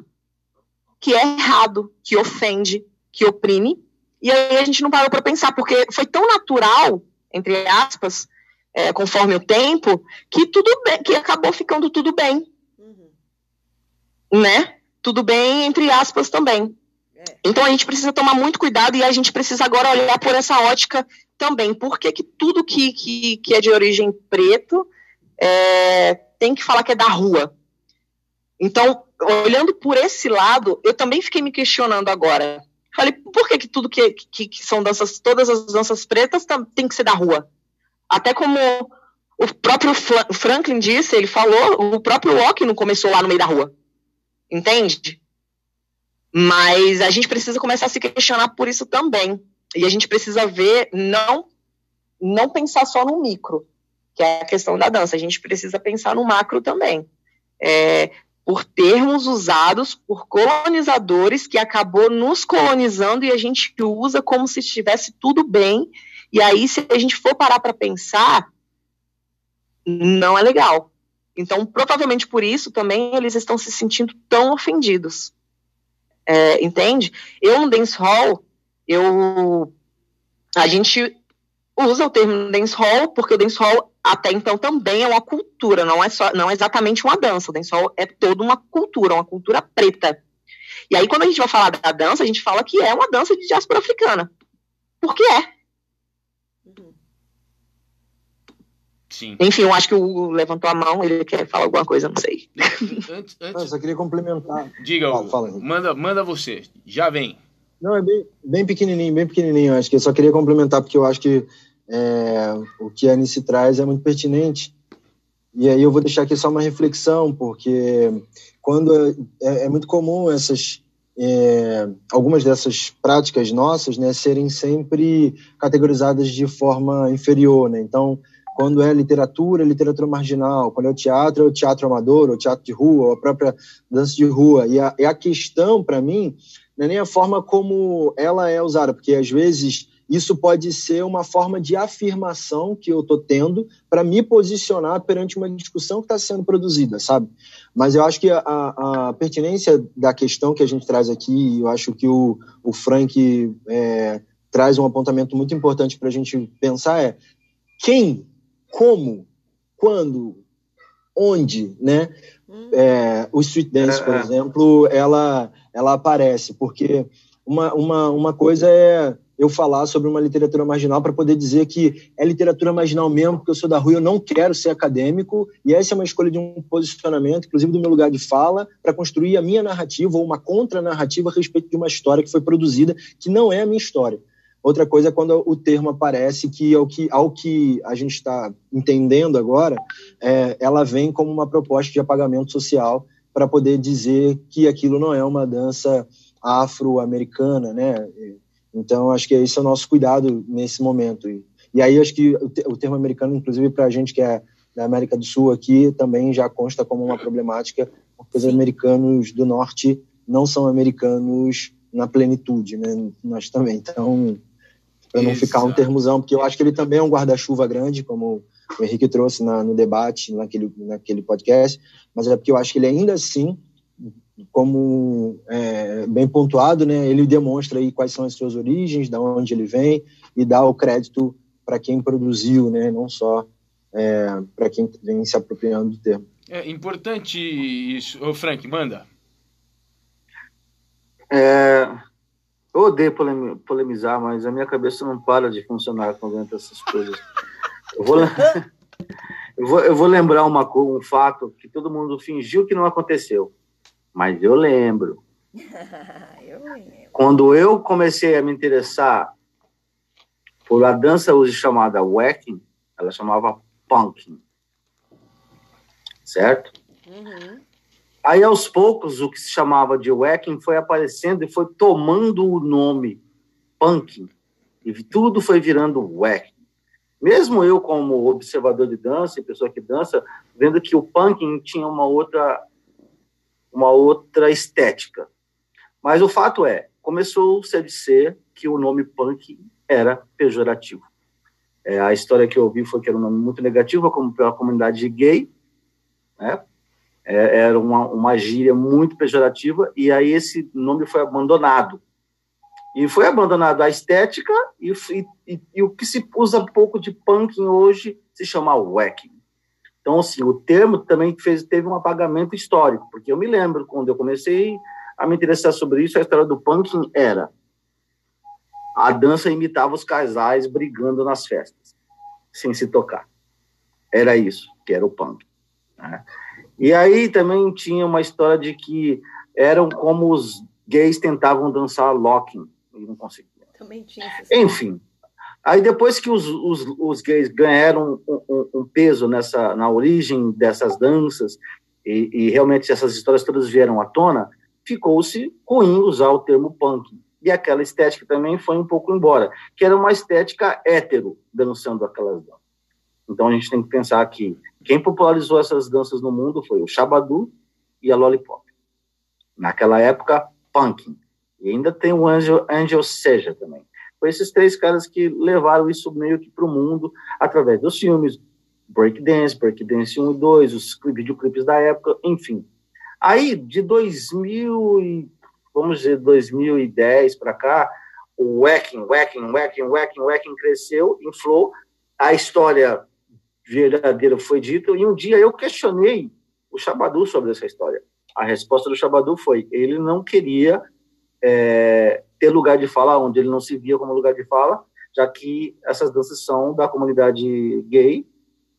que é errado, que ofende, que oprime. E aí a gente não parou para pensar, porque foi tão natural, entre aspas, é, conforme o tempo, que tudo bem, que acabou ficando tudo bem. Uhum. Né? Tudo bem, entre aspas, também. É. Então a gente precisa tomar muito cuidado e a gente precisa agora olhar por essa ótica também, porque que tudo que, que, que é de origem preto é, tem que falar que é da rua. Então, olhando por esse lado, eu também fiquei me questionando agora. Falei, por que, que tudo que, que, que são danças, todas as danças pretas tem que ser da rua? Até como o próprio Franklin disse, ele falou, o próprio Locke não começou lá no meio da rua. Entende? Mas a gente precisa começar a se questionar por isso também. E a gente precisa ver, não, não pensar só no micro, que é a questão da dança, a gente precisa pensar no macro também. É, por termos usados por colonizadores que acabou nos colonizando e a gente usa como se estivesse tudo bem. E aí, se a gente for parar para pensar, não é legal. Então, provavelmente por isso também eles estão se sentindo tão ofendidos. É, entende? Eu no dance hall, eu a gente usa o termo dancehall porque o dancehall até então também é uma cultura, não é só não é exatamente uma dança, o dancehall é toda uma cultura, uma cultura preta. E aí quando a gente vai falar da dança, a gente fala que é uma dança de diáspora africana. Porque é. Sim. Enfim, eu acho que o Hugo levantou a mão, ele quer falar alguma coisa, não sei. Antes, antes... Eu só queria complementar. Diga, Hugo. Fala, fala manda, manda você. Já vem. Não, é bem, bem pequenininho, bem pequenininho. Acho que eu só queria complementar, porque eu acho que é, o que a Anice traz é muito pertinente. E aí eu vou deixar aqui só uma reflexão, porque quando é, é muito comum essas é, algumas dessas práticas nossas né, serem sempre categorizadas de forma inferior. Né? Então, quando é literatura, é literatura marginal, quando é o teatro, é o teatro amador, o teatro de rua, ou a própria dança de rua. E a, e a questão, para mim, não é nem a forma como ela é usada, porque às vezes isso pode ser uma forma de afirmação que eu estou tendo para me posicionar perante uma discussão que está sendo produzida, sabe? Mas eu acho que a, a, pertinência da questão que a gente traz aqui, eu acho que o, o Frank é, traz um apontamento muito importante para a gente pensar é quem, como, quando, onde, né? Hum. É, o Street Dance, por é, é. exemplo, ela ela aparece, porque uma, uma, uma coisa é eu falar sobre uma literatura marginal para poder dizer que é literatura marginal mesmo, porque eu sou da rua, eu não quero ser acadêmico, e essa é uma escolha de um posicionamento, inclusive do meu lugar de fala, para construir a minha narrativa ou uma contranarrativa a respeito de uma história que foi produzida, que não é a minha história. Outra coisa é quando o termo aparece, que ao que, ao que a gente está entendendo agora, é, ela vem como uma proposta de apagamento social para poder dizer que aquilo não é uma dança afro-americana, né? Então, acho que esse é o nosso cuidado nesse momento. E, e aí, acho que o, o termo americano, inclusive para a gente que é da América do Sul aqui, também já consta como uma problemática, porque os americanos do Norte não são americanos na plenitude, né? Nós também. Então, para não ficar um termozão, porque eu acho que ele também é um guarda-chuva grande, como o Henrique trouxe na, no debate, naquele, naquele podcast, mas é porque eu acho que ele ainda assim, como é, bem pontuado, né, ele demonstra aí quais são as suas origens, da onde ele vem e dá o crédito para quem produziu, né, não só é, para quem vem se apropriando do termo. É importante isso. Ô, Frank, manda. É, eu odeio polemizar, mas a minha cabeça não para de funcionar quando entra essas coisas. Eu vou, eu vou, eu vou lembrar uma, um fato que todo mundo fingiu que não aconteceu, mas eu lembro. eu lembro. Quando eu comecei a me interessar por a dança hoje chamada wacking, ela chamava punking certo? Uhum. Aí, aos poucos, o que se chamava de wacking foi aparecendo e foi tomando o nome punk. E tudo foi virando wacking. Mesmo eu, como observador de dança e pessoa que dança, vendo que o punking tinha uma outra, uma outra estética. Mas o fato é, começou-se a dizer que o nome punk era pejorativo. É, a história que eu ouvi foi que era um nome muito negativo, como pela comunidade gay, né? É, era uma, uma gíria muito pejorativa, e aí esse nome foi abandonado. E foi abandonado a estética, e, e, e o que se usa pouco de punking hoje se chama wacking. Então, assim, o termo também fez, teve um apagamento histórico, porque eu me lembro, quando eu comecei a me interessar sobre isso, a história do punking era a dança imitava os casais brigando nas festas, sem se tocar. Era isso que era o punk. Né? E aí também tinha uma história de que eram como os gays tentavam dançar locking e não conseguiam. Também tinha Enfim, aí depois que os, os, os gays ganharam um, um, um, peso nessa na origem dessas danças e, e realmente essas histórias todas vieram à tona, ficou-se ruim usar o termo punk. E aquela estética também foi um pouco embora, que era uma estética hétero dançando aquelas danças. Então a gente tem que pensar que quem popularizou essas danças no mundo foi o Shabadu e a Lollipop. Naquela época, punking. E ainda tem o Angel, Angel Seja também. Foi esses três caras que levaram isso meio que para o mundo através dos filmes, Breakdance, Breakdance 1 e 2, os videoclipes da época, enfim. Aí, de 2000 e, vamos dizer, 2010 para cá, o wacking, wacking, wacking, wacking, wacking cresceu, inflou. A história verdadeiro foi dito, e um dia eu questionei o Chabadu sobre essa história. A resposta do Chabadu foi: ele não queria é, ter lugar de fala onde ele não se via como lugar de fala, já que essas danças são da comunidade gay,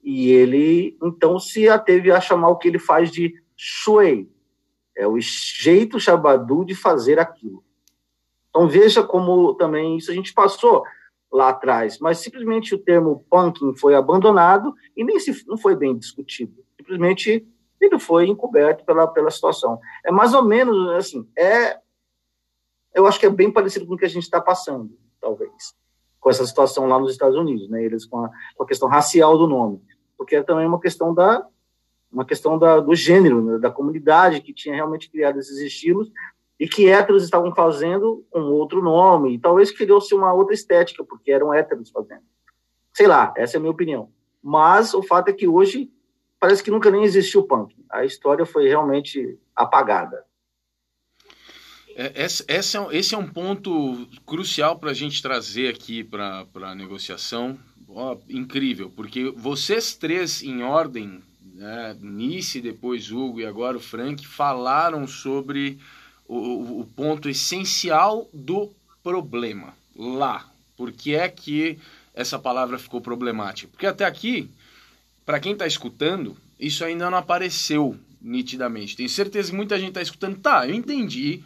e ele então se ateve a chamar o que ele faz de shui, é o jeito Chabadu de fazer aquilo. Então veja como também isso a gente passou lá atrás, mas simplesmente o termo punking foi abandonado e nem se, não foi bem discutido. Simplesmente ele foi encoberto pela, pela situação. É mais ou menos assim, é, eu acho que é bem parecido com o que a gente está passando, talvez, com essa situação lá nos Estados Unidos, né? Eles com a, com a questão racial do nome, porque é também uma questão da uma questão da, do gênero, né? da comunidade que tinha realmente criado esses estilos e que héteros estavam fazendo um outro nome, e talvez criou-se uma outra estética, porque eram héteros fazendo. Sei lá, essa é a minha opinião. Mas o fato é que hoje parece que nunca nem existiu punk. A história foi realmente apagada. É, esse, é, esse é um ponto crucial para a gente trazer aqui para a negociação. Oh, incrível, porque vocês três em ordem, né, Nice, depois Hugo e agora o Frank, falaram sobre o, o ponto essencial do problema lá. Por que é que essa palavra ficou problemática? Porque até aqui, para quem está escutando, isso ainda não apareceu nitidamente. Tenho certeza que muita gente está escutando. Tá, eu entendi.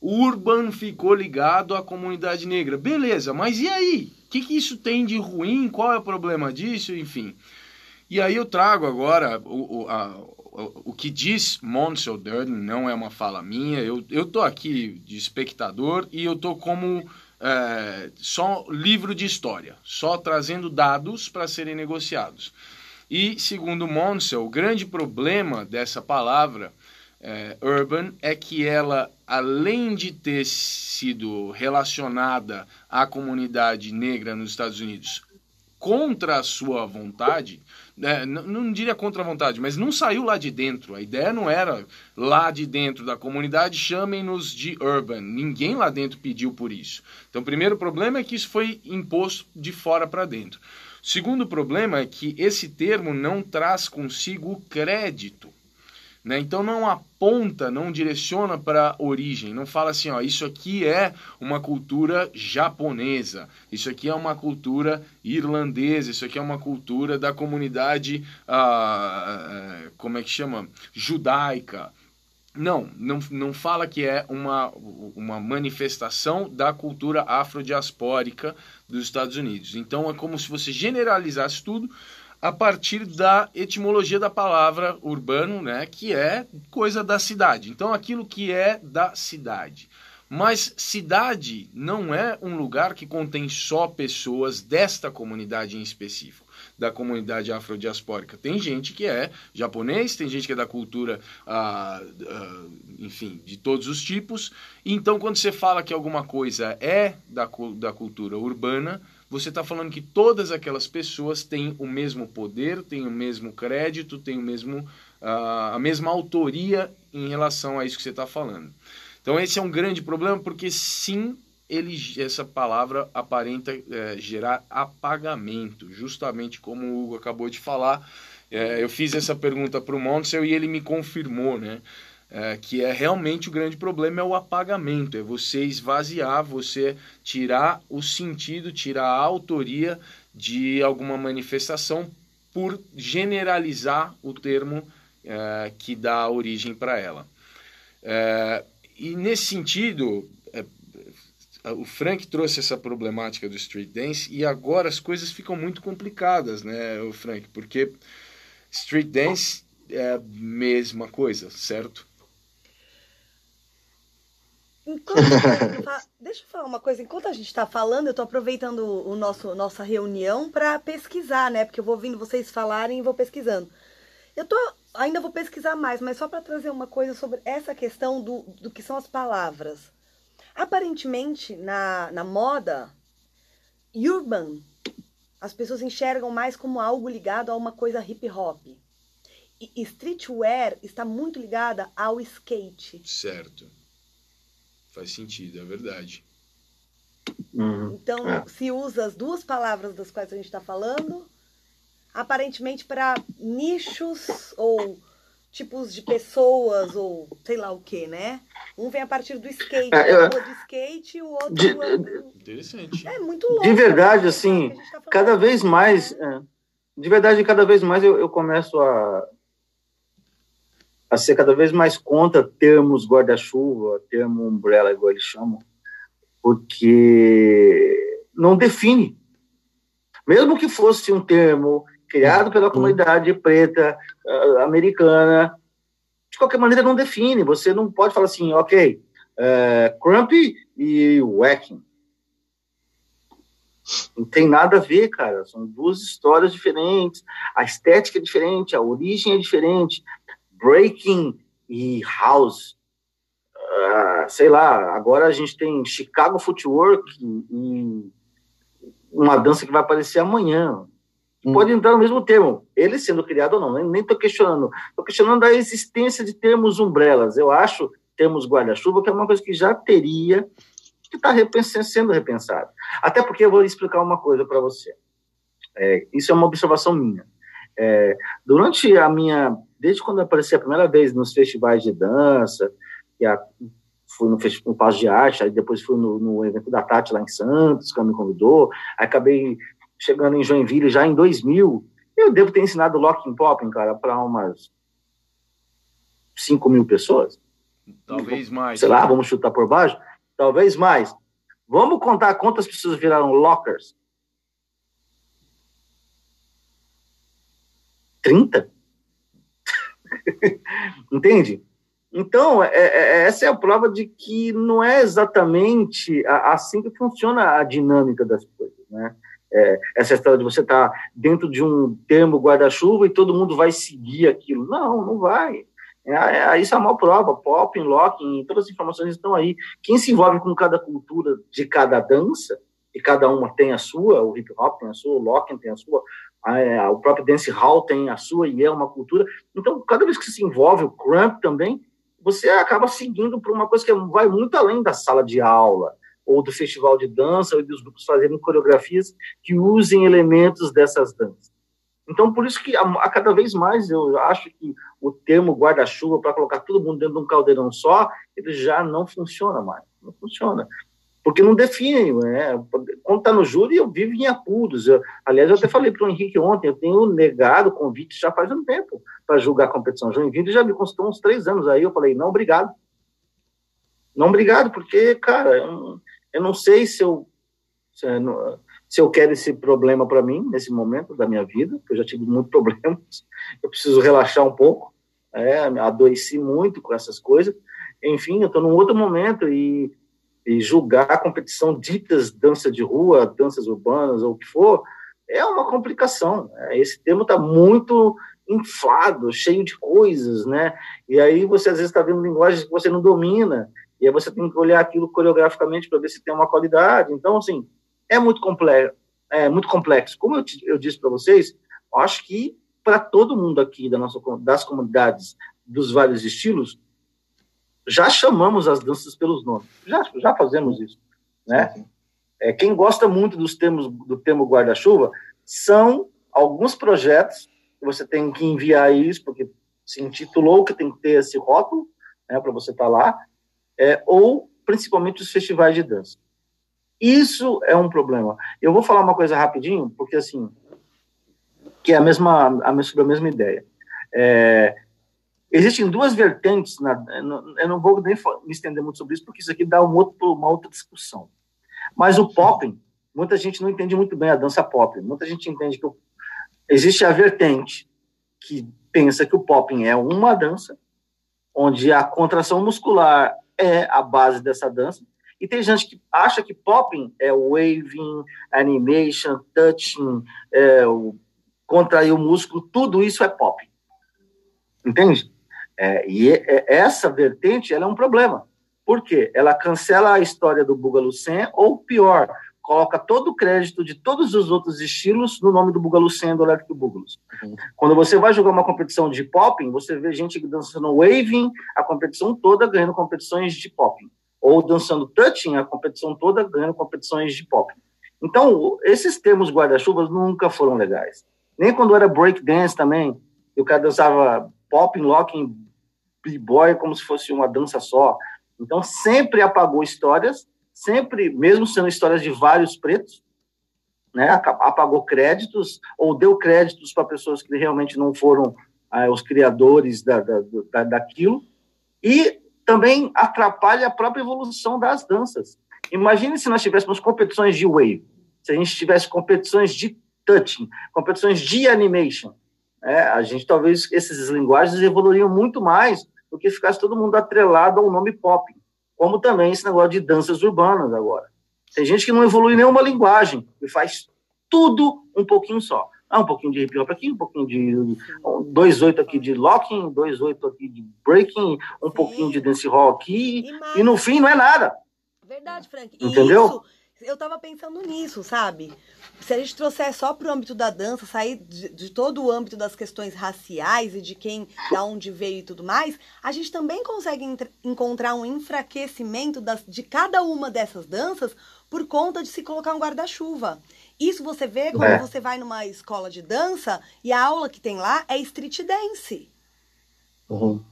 O Urban ficou ligado à comunidade negra. Beleza, mas e aí? O que, que isso tem de ruim? Qual é o problema disso? Enfim. E aí eu trago agora o, o, a, o, que diz Monsell Durden não é uma fala minha. Eu, eu tô aqui de espectador e eu tô como é, só livro de história, só trazendo dados para serem negociados. E, segundo Monsell, o grande problema dessa palavra é, urban é que ela, além de ter sido relacionada à comunidade negra nos Estados Unidos contra a sua vontade, não, não, diria contra a vontade, mas não saiu lá de dentro. A ideia não era lá de dentro da comunidade, chamem-nos de urban. Ninguém lá dentro pediu por isso. Então, o primeiro problema é que isso foi imposto de fora para dentro. O segundo problema é que esse termo não traz consigo o crédito Né? Então não aponta, não direciona para a origem, não fala assim, ó, isso aqui é uma cultura japonesa, isso aqui é uma cultura irlandesa, isso aqui é uma cultura da comunidade, ah, como é que chama, judaica. Não, não, não fala que é uma, uma manifestação da cultura afrodiaspórica dos Estados Unidos. Então é como se você generalizasse tudo a partir da etimologia da palavra urbano, né, que é coisa da cidade. Então, aquilo que é da cidade. Mas cidade não é um lugar que contém só pessoas desta comunidade em específico, da comunidade afrodiaspórica. Tem gente que é japonês, tem gente que é da cultura, ah, ah, enfim, de todos os tipos. Então, quando você fala que alguma coisa é da, da cultura urbana, você está falando que todas aquelas pessoas têm o mesmo poder, têm o mesmo crédito, têm o mesmo, uh, a mesma autoria em relação a isso que você está falando. Então esse é um grande problema porque sim, ele, essa palavra aparenta é, gerar apagamento, justamente como o Hugo acabou de falar. É, eu fiz essa pergunta para o Monsel e ele me confirmou, né? É, que é realmente o grande problema é o apagamento, é você esvaziar, você tirar o sentido, tirar a autoria de alguma manifestação por generalizar o termo é, que dá origem para ela. É, e nesse sentido, é, o Frank trouxe essa problemática do street dance e agora as coisas ficam muito complicadas, né, Frank? Porque street dance é a mesma coisa, certo? Enquanto, deixa eu falar uma coisa. Enquanto a gente está falando, eu estou aproveitando o nosso nossa reunião para pesquisar, né? Porque eu vou ouvindo vocês falarem e vou pesquisando. Eu tô ainda vou pesquisar mais, mas só para trazer uma coisa sobre essa questão do, do que são as palavras. Aparentemente, na, na moda, urban, as pessoas enxergam mais como algo ligado a uma coisa hip hop. E streetwear está muito ligada ao skate. Certo. Faz sentido, é verdade. Uhum. Então, é. se usa as duas palavras das quais a gente está falando, aparentemente para nichos ou tipos de pessoas ou sei lá o que, né? Um vem a partir do skate, é, eu, de skate, o outro de, é, interessante. É muito louco. De verdade, assim, tá cada vez mais, é, de verdade, cada vez mais eu, eu começo a a ser cada vez mais contra termos guarda-chuva, termo umbrella, igual eles chamam, porque não define. Mesmo que fosse um termo criado pela comunidade preta uh, americana, de qualquer maneira não define. Você não pode falar assim, ok, uh, crumpy e whacking. Não tem nada a ver, cara. São duas histórias diferentes. A estética é diferente, a origem é diferente breaking e house. Uh, sei lá, agora a gente tem Chicago Footwork e uma dança que vai aparecer amanhã. Hum. Pode entrar no mesmo termo, ele sendo criado ou não, nem estou questionando. Estou questionando a existência de termos umbrelas. Eu acho termos guarda-chuva que é uma coisa que já teria que está sendo repensado. Até porque eu vou explicar uma coisa para você. É, isso é uma observação minha. É, durante a minha desde quando eu apareci a primeira vez nos festivais de dança, e a, fui no, no Passo de Arte, aí depois fui no, no, evento da Tati lá em Santos, que ela me convidou, aí acabei chegando em Joinville já em 2000, eu devo ter ensinado Locking Popping, cara, para umas 5 mil pessoas. Talvez mais. Sei lá, vamos chutar por baixo. Talvez mais. Vamos contar quantas pessoas viraram lockers? 30? Entende? Então, é, é, é, essa é a prova de que não é exatamente assim que funciona a dinâmica das coisas, né? É, essa história de você estar tá dentro de um termo guarda-chuva e todo mundo vai seguir aquilo. Não, não vai. É, é, isso é a maior prova. Pop, locking, todas as informações estão aí. Quem se envolve com cada cultura de cada dança, e cada uma tem a sua, o hip hop tem a sua, o locking tem a sua, a, o próprio dance hall tem a sua e é uma cultura. Então, cada vez que se envolve, o crump também, você acaba seguindo para uma coisa que vai muito além da sala de aula ou do festival de dança ou dos grupos fazendo coreografias que usem elementos dessas danças. Então, por isso que a, a cada vez mais eu acho que o termo guarda-chuva, para colocar todo mundo dentro de um caldeirão só, ele já não funciona mais. Não funciona. Porque não define. Né? Quando está no júri, eu vivo em apuros. Eu, aliás, eu até falei para o Henrique ontem, eu tenho negado convite já faz um tempo para julgar a competição. Joinville já me consultou uns três anos aí. Eu falei, não, obrigado. Não, obrigado, porque, cara, eu, eu não sei se eu. Se, se eu quero esse problema para mim, nesse momento da minha vida, que eu já tive muitos problemas, eu preciso relaxar um pouco, é, adoeci muito com essas coisas. Enfim, eu estou num outro momento e, e julgar a competição ditas dança de rua, danças urbanas ou o que for, é uma complicação. Né? Esse termo está muito inflado, cheio de coisas, né? E aí você às vezes está vendo linguagens que você não domina, e aí você tem que olhar aquilo coreograficamente para ver se tem uma qualidade. Então, assim, é muito complexo. É muito complexo. Como eu, eu disse para vocês, acho que para todo mundo aqui da nossa, das comunidades dos vários estilos, já chamamos as danças pelos nomes. Já, já fazemos isso, né? É, quem gosta muito dos termos do termo guarda-chuva são alguns projetos que você tem que enviar isso porque se intitulou que tem que ter esse rótulo, né, para você estar tá lá, é, ou principalmente os festivais de dança. Isso é um problema. Eu vou falar uma coisa rapidinho, porque assim, que é a mesma, a, sobre a mesma ideia. É, existem duas vertentes, na, eu não vou nem me estender muito sobre isso, porque isso aqui dá um outro, uma outra discussão. Mas o popping, muita gente não entende muito bem a dança pop. Muita gente entende que o, existe a vertente que pensa que o popping é uma dança, onde a contração muscular é a base dessa dança, e tem gente que acha que popping é waving, animation, touching, é, o, contrair o músculo, tudo isso é popping. Entende? É, e é, é, essa vertente ela é um problema. Por quê? Ela cancela a história do Bugalucen, ou pior, coloca todo o crédito de todos os outros estilos no nome do Bugalucen do Electric Bugalus. Uhum. Quando você vai jogar uma competição de popping, você vê gente dançando waving, a competição toda ganhando competições de popping ou dançando touching a competição toda, ganhando competições de pop. Então, esses termos guarda-chuvas nunca foram legais. Nem quando era break dance também, o cara dançava popping, locking, b-boy como se fosse uma dança só. Então, sempre apagou histórias, sempre, mesmo sendo histórias de vários pretos, né, apagou créditos ou deu créditos para pessoas que realmente não foram ah, os criadores da, da, da, daquilo. E também atrapalha a própria evolução das danças. Imagine se nós tivéssemos competições de wave, se a gente tivesse competições de touching, competições de animation. É, a gente talvez esses linguagens evoluiriam muito mais do que ficasse todo mundo atrelado ao nome pop, como também esse negócio de danças urbanas agora. Tem gente que não evolui nenhuma linguagem e faz tudo um pouquinho só. Ah, um pouquinho de hip hop aqui, um pouquinho de. dois oito aqui de locking, dois oito aqui de breaking, um Sim. pouquinho de dance hall aqui. E, e, no fim não é nada. Verdade, Frank. Entendeu? Isso, eu tava pensando nisso, sabe? Se a gente trouxer só pro âmbito da dança, sair de, de, todo o âmbito das questões raciais e de quem, da onde veio e tudo mais, a gente também consegue encontrar um enfraquecimento das, de cada uma dessas danças por conta de se colocar um guarda-chuva. Isso você vê quando é. você vai numa escola de dança e a aula que tem lá é street dance. Uhum.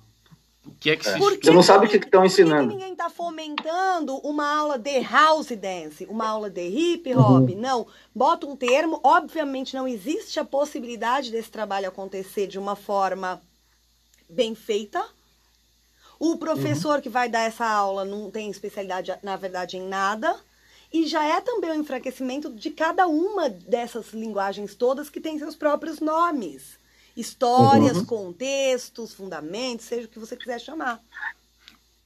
O que é que se... Você não sabe o que estão ensinando. Por que ninguém está fomentando uma aula de house dance, uma aula de hip hop? Uhum. Não. Bota um termo. Obviamente não existe a possibilidade desse trabalho acontecer de uma forma bem feita. O professor uhum. que vai dar essa aula não tem especialidade, na verdade, em nada. E já é também o um enfraquecimento de cada uma dessas linguagens todas que tem seus próprios nomes. Histórias, uhum. contextos, fundamentos, seja o que você quiser chamar.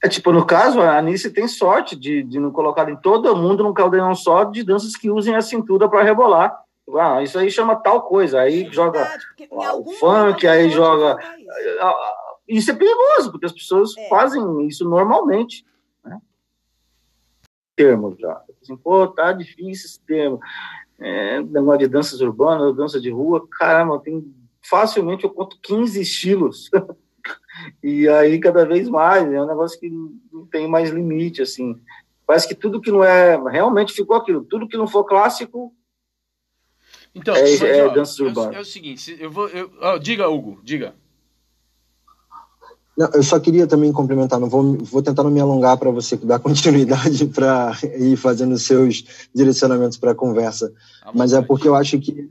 É tipo, no caso, a Anice tem sorte de, de não colocar em todo mundo num caldeirão só de danças que usem a cintura para rebolar. Ah, isso aí chama tal coisa. Aí é joga verdade, o funk, aí joga. Isso. isso. é perigoso, porque as pessoas é. fazem isso normalmente termos já. Assim, pô, tá difícil esse termo. É, negócio de danças urbanas, dança de rua, caramba, tem facilmente eu conto 15 estilos. e aí cada vez mais, é um negócio que não tem mais limite, assim. Parece que tudo que não é, realmente ficou aquilo, tudo que não for clássico Então, É, mas, é ó, dança é urbana. É, o seguinte, eu vou. eu- ó, diga, Hugo, diga. Não, eu só queria também complementar, não vou, vou tentar não me alongar para você dar continuidade para ir fazendo seus direcionamentos para a conversa. À Mas é porque eu acho que,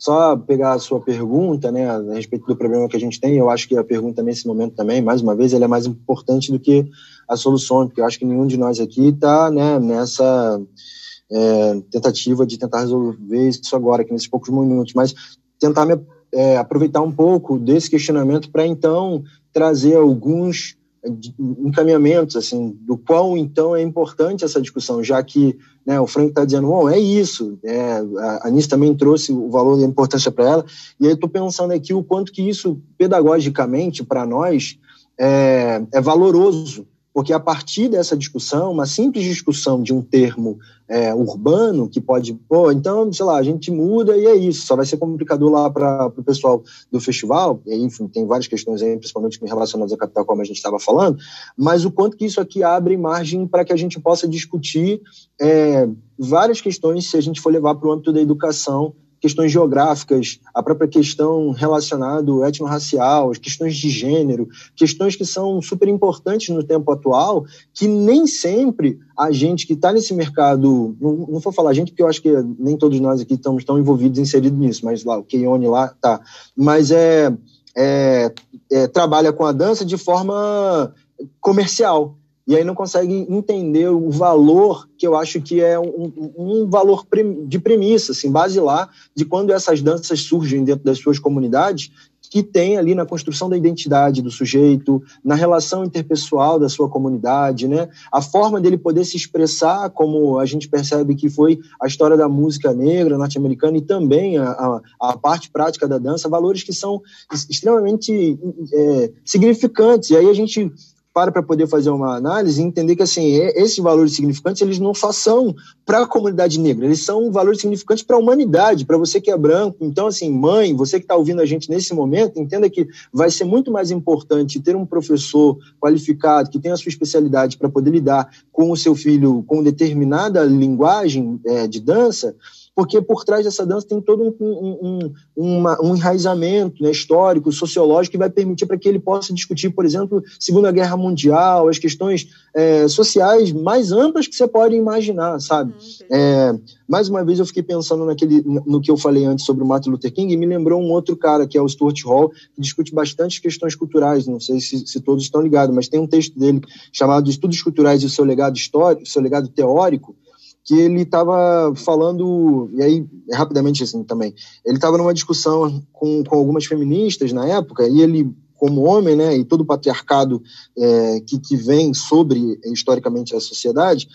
só pegar a sua pergunta, né, a respeito do problema que a gente tem, eu acho que a pergunta nesse momento também, mais uma vez, ela é mais importante do que a solução, porque eu acho que nenhum de nós aqui está né, nessa é, tentativa de tentar resolver isso agora, aqui nesses poucos minutos, mas tentar me, é, aproveitar um pouco desse questionamento para então trazer alguns encaminhamentos assim do qual então é importante essa discussão já que né, o Frank está dizendo bom é isso é, a Anis também trouxe o valor e a importância para ela e eu estou pensando aqui o quanto que isso pedagogicamente para nós é, é valoroso porque a partir dessa discussão, uma simples discussão de um termo é, urbano, que pode, pô, então, sei lá, a gente muda e é isso, só vai ser complicador lá para o pessoal do festival, e enfim, tem várias questões aí, principalmente relacionadas à capital, como a gente estava falando, mas o quanto que isso aqui abre margem para que a gente possa discutir é, várias questões, se a gente for levar para o âmbito da educação, questões geográficas, a própria questão relacionada ao etnorracial, as questões de gênero, questões que são super importantes no tempo atual, que nem sempre a gente que está nesse mercado, não, não vou falar gente, porque eu acho que nem todos nós aqui estamos tão envolvidos, inseridos nisso, mas lá, o Keione lá tá. Mas é, é, é, trabalha com a dança de forma comercial. E aí não consegue entender o valor que eu acho que é um, um valor de premissa, assim, base lá, de quando essas danças surgem dentro das suas comunidades, que tem ali na construção da identidade do sujeito, na relação interpessoal da sua comunidade, né? A forma dele poder se expressar, como a gente percebe que foi a história da música negra norte-americana e também a, a, a, parte prática da dança, valores que são extremamente é, significantes. E aí a gente para para poder fazer uma análise e entender que assim esses valores significantes eles não só são para a comunidade negra eles são valores significantes para a humanidade para você que é branco. Então assim mãe você que está ouvindo a gente nesse momento entenda que vai ser muito mais importante ter um professor qualificado que tenha a sua especialidade para poder lidar com o seu filho com determinada linguagem é, de dança porque por trás dessa dança tem todo um, um, um, uma, um enraizamento né, histórico, sociológico, que vai permitir para que ele possa discutir, por exemplo, Segunda Guerra Mundial, as questões é, sociais mais amplas que você pode imaginar, sabe? É, mais uma vez eu fiquei pensando naquele, no que eu falei antes sobre o Martin Luther King e me lembrou um outro cara, que é o Stuart Hall, que discute bastante questões culturais, não sei se, se todos estão ligados, mas tem um texto dele chamado Estudos Culturais e o seu legado histórico, seu legado teórico, que ele estava falando, e aí, rapidamente assim também, ele estava numa discussão com, com algumas feministas na época, e ele, como homem, né, e todo o patriarcado é, que, que vem sobre, historicamente, a sociedade,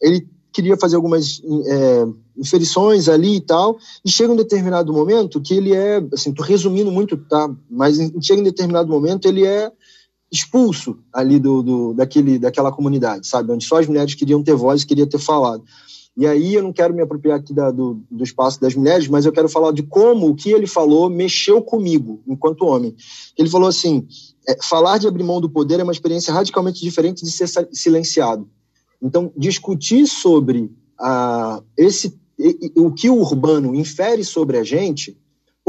ele queria fazer algumas é, inferições ali e tal, e chega um determinado momento que ele é, assim, tô resumindo muito, tá, mas chega um determinado momento ele é expulso ali do, do, daquele, daquela comunidade, sabe? Onde só as mulheres queriam ter voz, queriam ter falado. E aí eu não quero me apropriar aqui da, do, do espaço das mulheres, mas eu quero falar de como o que ele falou mexeu comigo enquanto homem. Ele falou assim: é, falar de abrir mão do poder é uma experiência radicalmente diferente de ser silenciado. Então, discutir sobre ah, esse, o que o urbano infere sobre a gente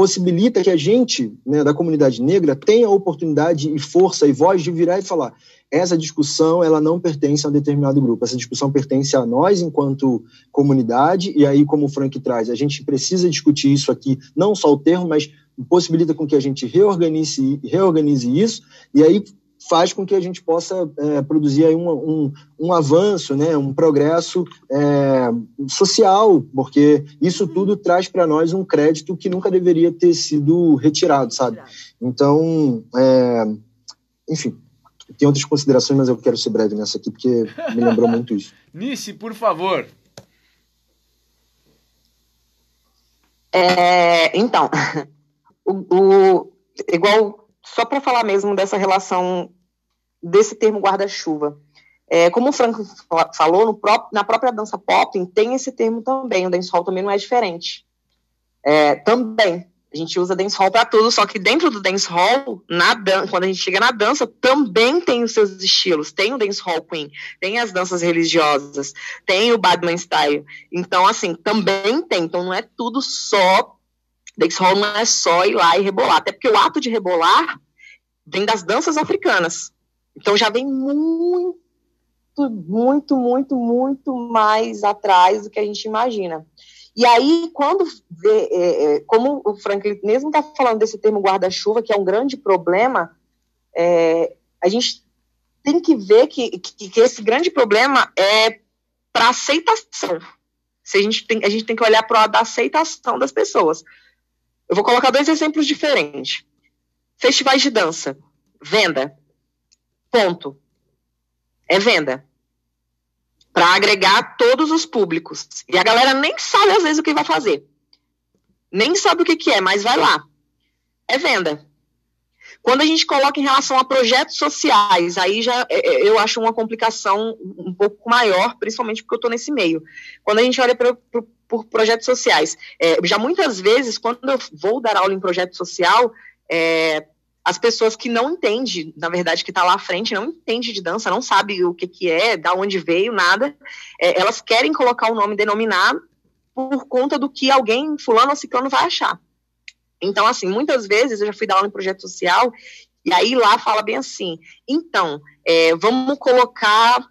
possibilita que a gente, né, da comunidade negra, tenha oportunidade e força e voz de virar e falar essa discussão ela não pertence a um determinado grupo, essa discussão pertence a nós enquanto comunidade, e aí, como o Frank traz, a gente precisa discutir isso aqui, não só o termo, mas possibilita com que a gente reorganize, reorganize isso, e aí faz com que a gente possa é, produzir aí um, um, um, avanço, né, um progresso é, social, porque isso tudo traz para nós um crédito que nunca deveria ter sido retirado, sabe? Então, é, enfim, tem outras considerações, mas eu quero ser breve nessa aqui, porque me lembrou muito isso. Nice, por favor. É, então, o, o, igual, só para falar mesmo dessa relação desse termo guarda-chuva. É, como o Franco falou, próprio, na própria dança pop tem esse termo também, o dancehall também não é diferente. É, também, a gente usa dancehall para tudo, só que dentro do dancehall, na quando a gente chega na dança, também tem os seus estilos. Tem o dancehall queen, tem as danças religiosas, tem o badman style. Então, assim, também tem. Então, não é tudo só Dancehall não é só ir lá e rebolar, até porque o ato de rebolar vem das danças africanas. Então já vem muito, muito, muito, muito mais atrás do que a gente imagina. E aí, quando vê, é, é, como o Franklin mesmo está falando desse termo guarda-chuva, que é um grande problema, é, a gente tem que ver que, que, que esse grande problema é para aceitação. Se a, gente tem, a gente tem que olhar para da aceitação das pessoas. Eu vou colocar dois exemplos diferentes. Festivais de dança. Venda. Ponto. É venda. Para agregar todos os públicos. E a galera nem sabe, às vezes, o que vai fazer. Nem sabe o que, que é, mas vai lá. É venda. Quando a gente coloca em relação a projetos sociais, aí já é, é, eu acho uma complicação um pouco maior, principalmente porque eu estou nesse meio. Quando a gente olha para por projetos sociais, é, já muitas vezes, quando eu vou dar aula em projeto social, é, as pessoas que não entendem, na verdade, que está lá à frente, não entende de dança, não sabe o que, que é, da onde veio, nada, é, elas querem colocar o nome denominado por conta do que alguém, fulano ou ciclano, vai achar. Então, assim, muitas vezes eu já fui dar aula em projeto social, e aí lá fala bem assim, então, é, vamos colocar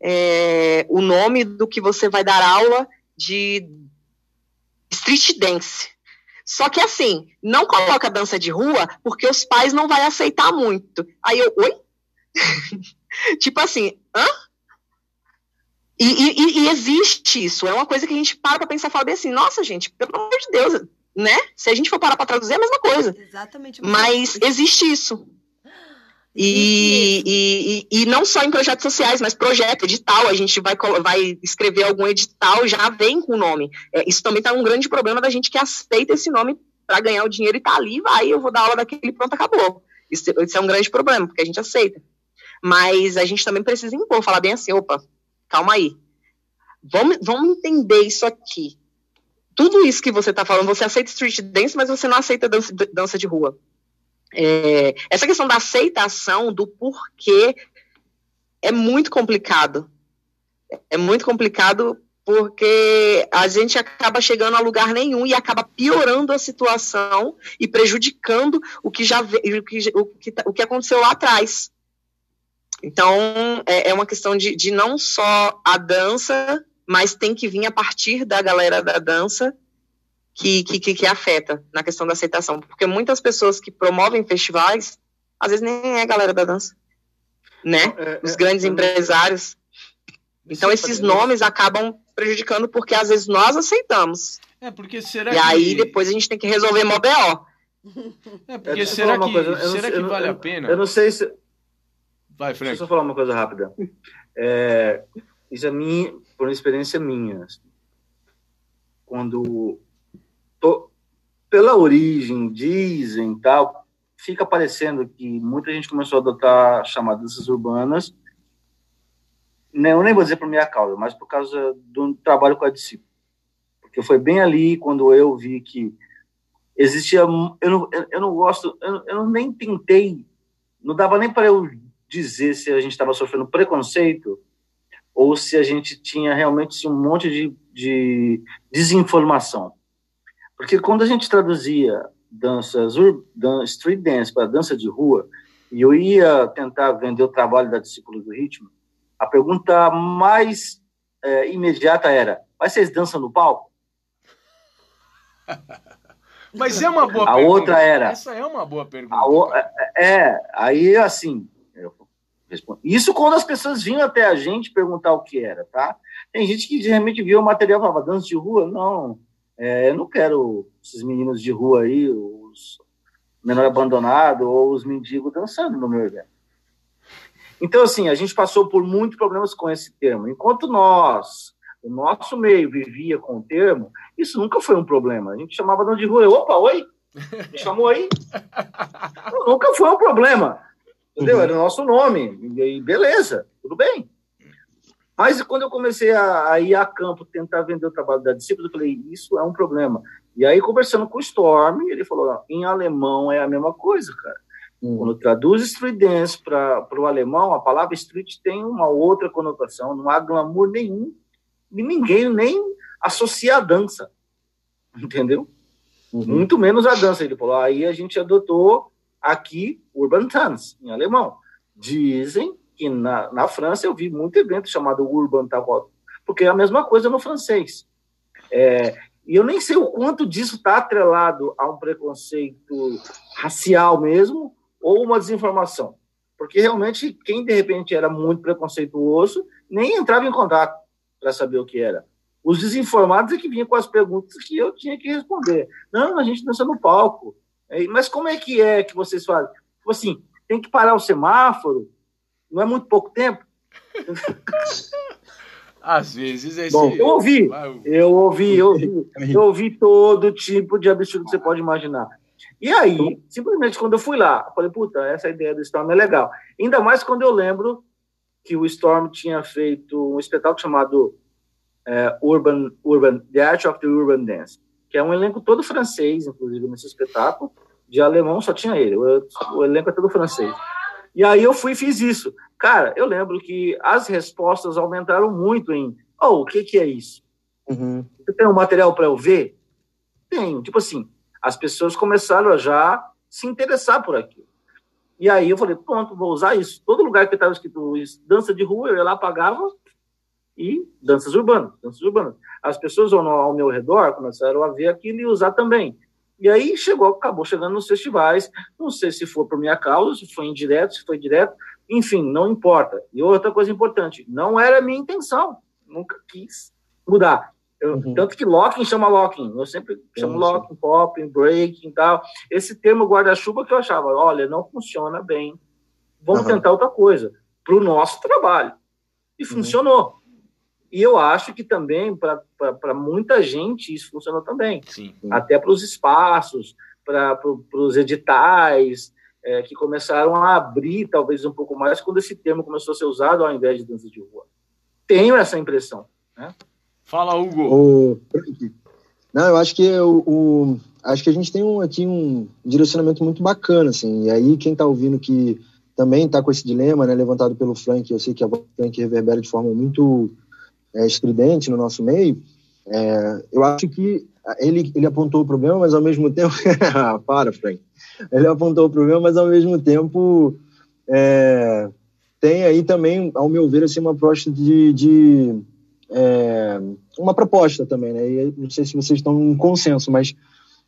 é, o nome do que você vai dar aula de street dance. Só que assim, não coloca dança de rua porque os pais não vai aceitar muito. Aí eu, oi? tipo assim, hã? E, e, e, existe isso, é uma coisa que a gente para pra pensar e fala bem assim, nossa gente, pelo amor de Deus, né? Se a gente for parar para traduzir, é a mesma coisa. Exatamente. Mas existe isso. E, e, e, não só em projetos sociais, mas projeto, edital, a gente vai, vai escrever algum edital, já vem com o nome. É, isso também está um grande problema da gente que aceita esse nome para ganhar o dinheiro e tá ali, vai, eu vou dar aula daquele, pronto, acabou. Isso, isso, é um grande problema, porque a gente aceita. Mas a gente também precisa impor, falar bem assim, opa, calma aí. Vamos, vamos entender isso aqui tudo isso que você está falando, você aceita street dance, mas você não aceita dança, dança de rua. É, essa questão da aceitação, do porquê, é muito complicado. É muito complicado porque a gente acaba chegando a lugar nenhum e acaba piorando a situação e prejudicando o que já o que, o que, o que aconteceu lá atrás. Então, é, é uma questão de, de não só a dança mas tem que vir a partir da galera da dança que, que, que, afeta na questão da aceitação. Porque muitas pessoas que promovem festivais, às vezes nem é a galera da dança, né? É, Os é, grandes é, empresários. Então, esses nomes acabam prejudicando porque às vezes nós aceitamos. É, porque será e que... aí depois a gente tem que resolver mó BO. É, porque será que, será que vale a pena? Eu não sei se... Vai, Frank. Deixa eu só falar uma coisa rápida. É, isso é minha, por uma experiência minha. Assim. Quando pela origem, dizem tal, fica parecendo que muita gente começou a adotar chamadas urbanas, né, eu nem vou dizer por minha causa, mas por causa do trabalho com a discípula. Porque foi bem ali quando eu vi que existia. Eu não, eu não gosto, eu, eu nem tentei, não dava nem para eu dizer se a gente estava sofrendo preconceito ou se a gente tinha realmente um monte de, de desinformação. Porque quando a gente traduzia danças, dan street dance para dança de rua, e eu ia tentar vender o trabalho da discípula do ritmo, a pergunta mais é, imediata era: mas vocês dançam no palco? Mas é uma boa a pergunta. Outra era. Essa é uma boa pergunta. O, é, é, aí assim, isso quando as pessoas vinham até a gente perguntar o que era, tá? Tem gente que realmente viu o material e falava, dança de rua? Não, é, eu não quero esses meninos de rua aí, os menor abandonado ou os mendigos dançando no meu evento. Então, assim, a gente passou por muitos problemas com esse termo. Enquanto nós, o nosso meio vivia com o termo, isso nunca foi um problema. A gente chamava de rua, opa, oi, me chamou aí. nunca foi um problema. Entendeu? Uhum. Era o nosso nome. E beleza, tudo bem. Mas quando eu comecei a, a, ir a campo tentar vender o trabalho da discípula, eu falei, isso é um problema. E aí, conversando com o Storm, ele falou, em alemão é a mesma coisa, cara. Uhum. Quando traduz street dance para o alemão, a palavra street tem uma outra conotação, não há glamour nenhum, e ninguém nem associa a dança, entendeu? Uhum. Muito menos a dança. Ele falou, aí a gente adotou aqui Urban Dance, em alemão. Dizem na, na França eu vi muito evento chamado Urban Tarot, porque é a mesma coisa no francês. É, e eu nem sei o quanto disso está atrelado a um preconceito racial mesmo, ou uma desinformação. Porque realmente, quem de repente era muito preconceituoso, nem entrava em contato para saber o que era. Os desinformados é que vinham com as perguntas que eu tinha que responder. Não, a gente dança no palco. Mas como é que é que vocês fazem? Tipo assim, tem que parar o semáforo, não é muito pouco tempo. Às vezes é Bom, eu ouvi, eu ouvi, eu ouvi, eu ouvi todo tipo de absurdo que você pode imaginar. E aí, simplesmente quando eu fui lá, eu falei, puta, essa ideia do Storm é legal. Ainda mais quando eu lembro que o Storm tinha feito um espetáculo chamado é, Urban, Urban, The Art of the Urban Dance, que é um elenco todo francês, inclusive, nesse espetáculo. De alemão só tinha ele, o, o elenco é todo francês. E aí eu fui e fiz isso. Cara, eu lembro que as respostas aumentaram muito em, oh, o que, que é isso? Uhum. Você tem um material para eu ver? Tenho. Tipo assim, as pessoas começaram a já se interessar por aquilo. E aí eu falei, pronto, vou usar isso. Todo lugar que estava escrito dança de rua, eu ia lá, pagava e danças urbanas, danças urbanas. As pessoas ao meu redor começaram a ver aquilo e usar também. E aí chegou, acabou chegando nos festivais. Não sei se foi por minha causa, se foi indireto, se foi direto. Enfim, não importa. E outra coisa importante, não era minha intenção. Nunca quis mudar. Eu, uhum. Tanto que locking chama locking. Eu sempre chamo uhum. locking, popping, breaking e tal. Esse termo guarda-chuva que eu achava, olha, não funciona bem. Vamos uhum. tentar outra coisa. Para o nosso trabalho. E uhum. funcionou. E eu acho que também, para muita gente, isso funcionou também. Sim. Até para os espaços, para pro, os editais, é, que começaram a abrir talvez um pouco mais quando esse termo começou a ser usado ao invés de dança de rua. Tenho essa impressão. Né? Fala, Hugo. O... Não, eu acho que o, o, acho que a gente tem um, aqui um direcionamento muito bacana, assim. E aí quem está ouvindo que também está com esse dilema, né, levantado pelo Frank, eu sei que a Frank reverbera de forma muito é, estridente no nosso meio, é, eu acho que ele, ele apontou o problema, mas ao mesmo tempo. Para, Frank. Ele apontou o problema, mas ao mesmo tempo é, tem aí também, ao meu ver, assim, uma proposta de. de é, uma proposta também, né? E não sei se vocês estão em consenso, mas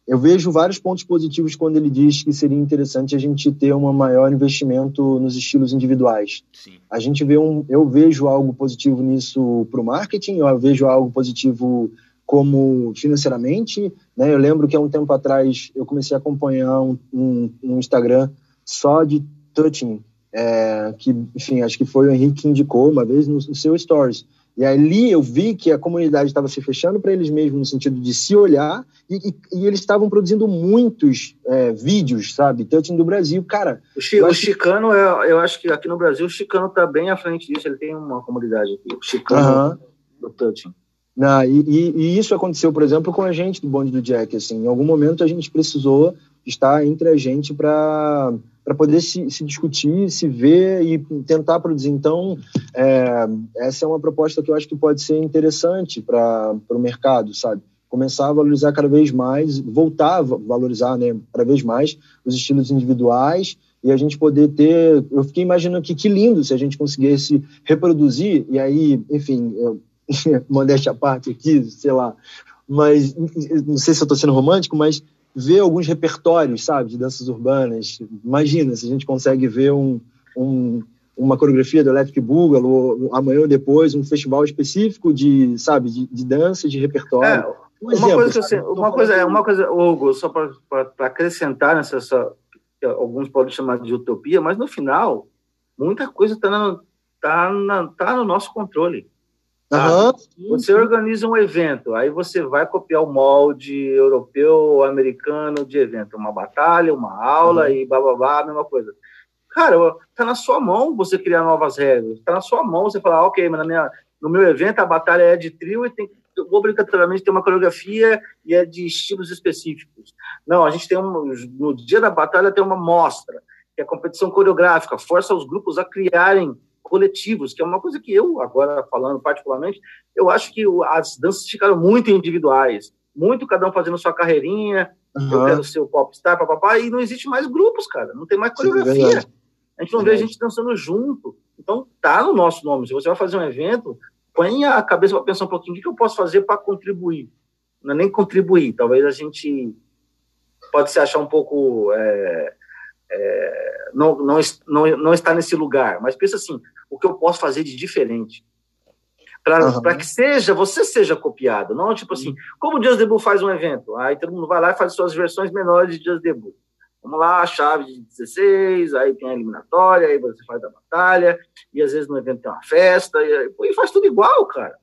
eu vejo vários pontos positivos quando ele diz que seria interessante a gente ter um maior investimento nos estilos individuais. Sim. A gente vê um, eu vejo algo positivo nisso para o marketing, eu vejo algo positivo como financeiramente. Né? Eu lembro que há um tempo atrás eu comecei a acompanhar um, um, um Instagram só de touching, é, que, enfim, acho que foi o Henrique que indicou uma vez no, no seu Stories. E ali eu vi que a comunidade estava se fechando para eles mesmos, no sentido de se olhar, e, e, e eles estavam produzindo muitos é, vídeos, sabe? Touching do Brasil. Cara. O, Chi, o Chicano, que... é, eu acho que aqui no Brasil, o Chicano está bem à frente disso, ele tem uma comunidade aqui. O Chicano do Touching. Não, e, e, isso aconteceu, por exemplo, com a gente do bonde do Jack. Assim, em algum momento a gente precisou estar entre a gente para para poder se, se, discutir, se ver e tentar produzir. Então, é, essa é uma proposta que eu acho que pode ser interessante para o mercado, sabe? Começar a valorizar cada vez mais, voltar a valorizar né, cada vez mais os estilos individuais e a gente poder ter. Eu fiquei imaginando que que lindo se a gente conseguisse reproduzir, e aí, enfim, eu, modéstia à parte aqui, sei lá, mas não sei se eu estou sendo romântico, mas ver alguns repertórios, sabe, de danças urbanas. Imagina se a gente consegue ver um, um, uma coreografia do Electric Boogaloo, ou amanhã ou depois, um festival específico de, sabe, de, de dança, de repertório. É, um uma, exemplo, coisa assim, uma, coisa, é, uma coisa, Hugo, só para acrescentar nessa, essa, alguns podem chamar de utopia, mas no final, muita coisa está tá, tá no nosso controle. Uhum. Você organiza um evento, aí você vai copiar o molde europeu ou americano de evento, uma batalha, uma aula uhum. e bababá, a mesma coisa. Cara, tá na sua mão você criar novas regras, tá na sua mão você falar, ok, mas na minha, no meu evento a batalha é de trio e tem obrigatoriamente ter uma coreografia e é de estilos específicos. Não, a gente tem um, no dia da batalha tem uma mostra, que é a competição coreográfica, força os grupos a criarem coletivos, que é uma coisa que eu, agora falando particularmente, eu acho que as danças ficaram muito individuais, muito cada um fazendo sua carreirinha, uhum. eu quero ser o popstar, papapá, e não existe mais grupos, cara, não tem mais coreografia. Sim, a gente não vê a gente dançando junto. Então, tá no nosso nome. Se você vai fazer um evento, põe a cabeça para pensar um pouquinho, o que eu posso fazer para contribuir? Não é nem contribuir, talvez a gente pode se achar um pouco... É, é, não, não, não, não está nesse lugar, mas pensa assim, o que eu posso fazer de diferente? para uhum. que seja, você seja copiado, não tipo assim, como o Just Debut faz um evento, aí todo mundo vai lá e faz suas versões menores de Just Debut. Vamos lá, chave de 16, aí tem a eliminatória, aí você faz a batalha, e às vezes no evento tem uma festa, e, e faz tudo igual, cara.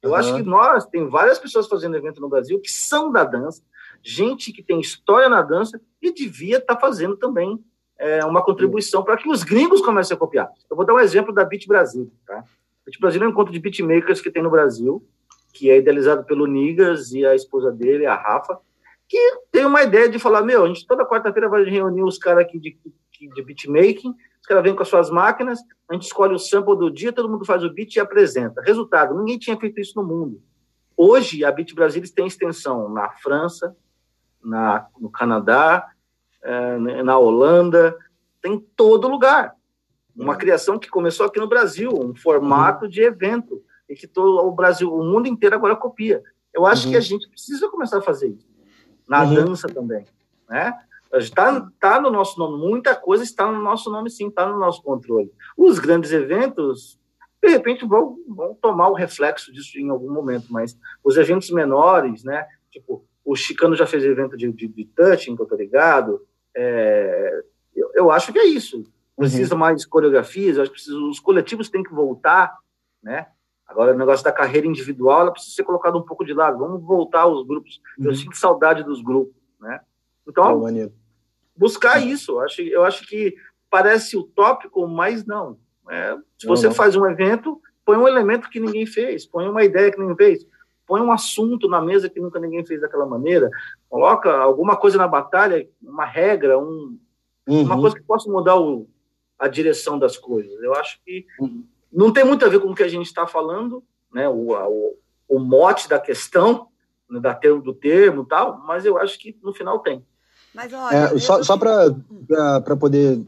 Eu uhum. acho que nós, tem várias pessoas fazendo evento no Brasil que são da dança, gente que tem história na dança e devia estar tá fazendo também é, uma contribuição para que os gringos comecem a copiar. Eu vou dar um exemplo da Beat Brasil, tá? Beat Brasil é um encontro de beatmakers que tem no Brasil, que é idealizado pelo Nigas e a esposa dele, a Rafa, que tem uma ideia de falar, meu, a gente toda quarta-feira vai reunir os caras aqui de, de beatmaking, os caras vêm com as suas máquinas, a gente escolhe o sample do dia, todo mundo faz o beat e apresenta. Resultado, ninguém tinha feito isso no mundo. Hoje, a Beat Brasil tem extensão na França, na, no Canadá, é, na Holanda, tem todo lugar. Uma uhum. criação que começou aqui no Brasil, um formato uhum. de evento, e que todo o Brasil, o mundo inteiro agora copia. Eu acho uhum. que a gente precisa começar a fazer isso. Na uhum. dança também, né? Está tá no nosso nome, muita coisa está no nosso nome, sim, está no nosso controle. Os grandes eventos, de repente, vão, vão tomar o reflexo disso em algum momento, mas os eventos menores, né? Tipo, o Chicano já fez evento de, de, de touching, que eu tô ligado. É, eu, eu acho que é isso precisa uhum. mais coreografias, acho que precisa, os coletivos têm que voltar, né? Agora, o negócio da carreira individual, ela precisa ser colocada um pouco de lado. Vamos voltar aos grupos. Uhum. Eu sinto saudade dos grupos, né? Então, é buscar isso. Eu acho, eu acho que parece utópico, mas não. É, se você faz um evento, põe um elemento que ninguém fez, põe uma ideia que ninguém fez, põe um assunto na mesa que nunca ninguém fez daquela maneira, coloca alguma coisa na batalha, uma regra, um, uhum. uma coisa que possa mudar o, a direção das coisas. Eu acho que não tem muito a ver com o que a gente está falando, né? O, o, o, mote da questão, né? da termo do termo tal, mas eu acho que no final tem. Mas olha, é, só, só para poder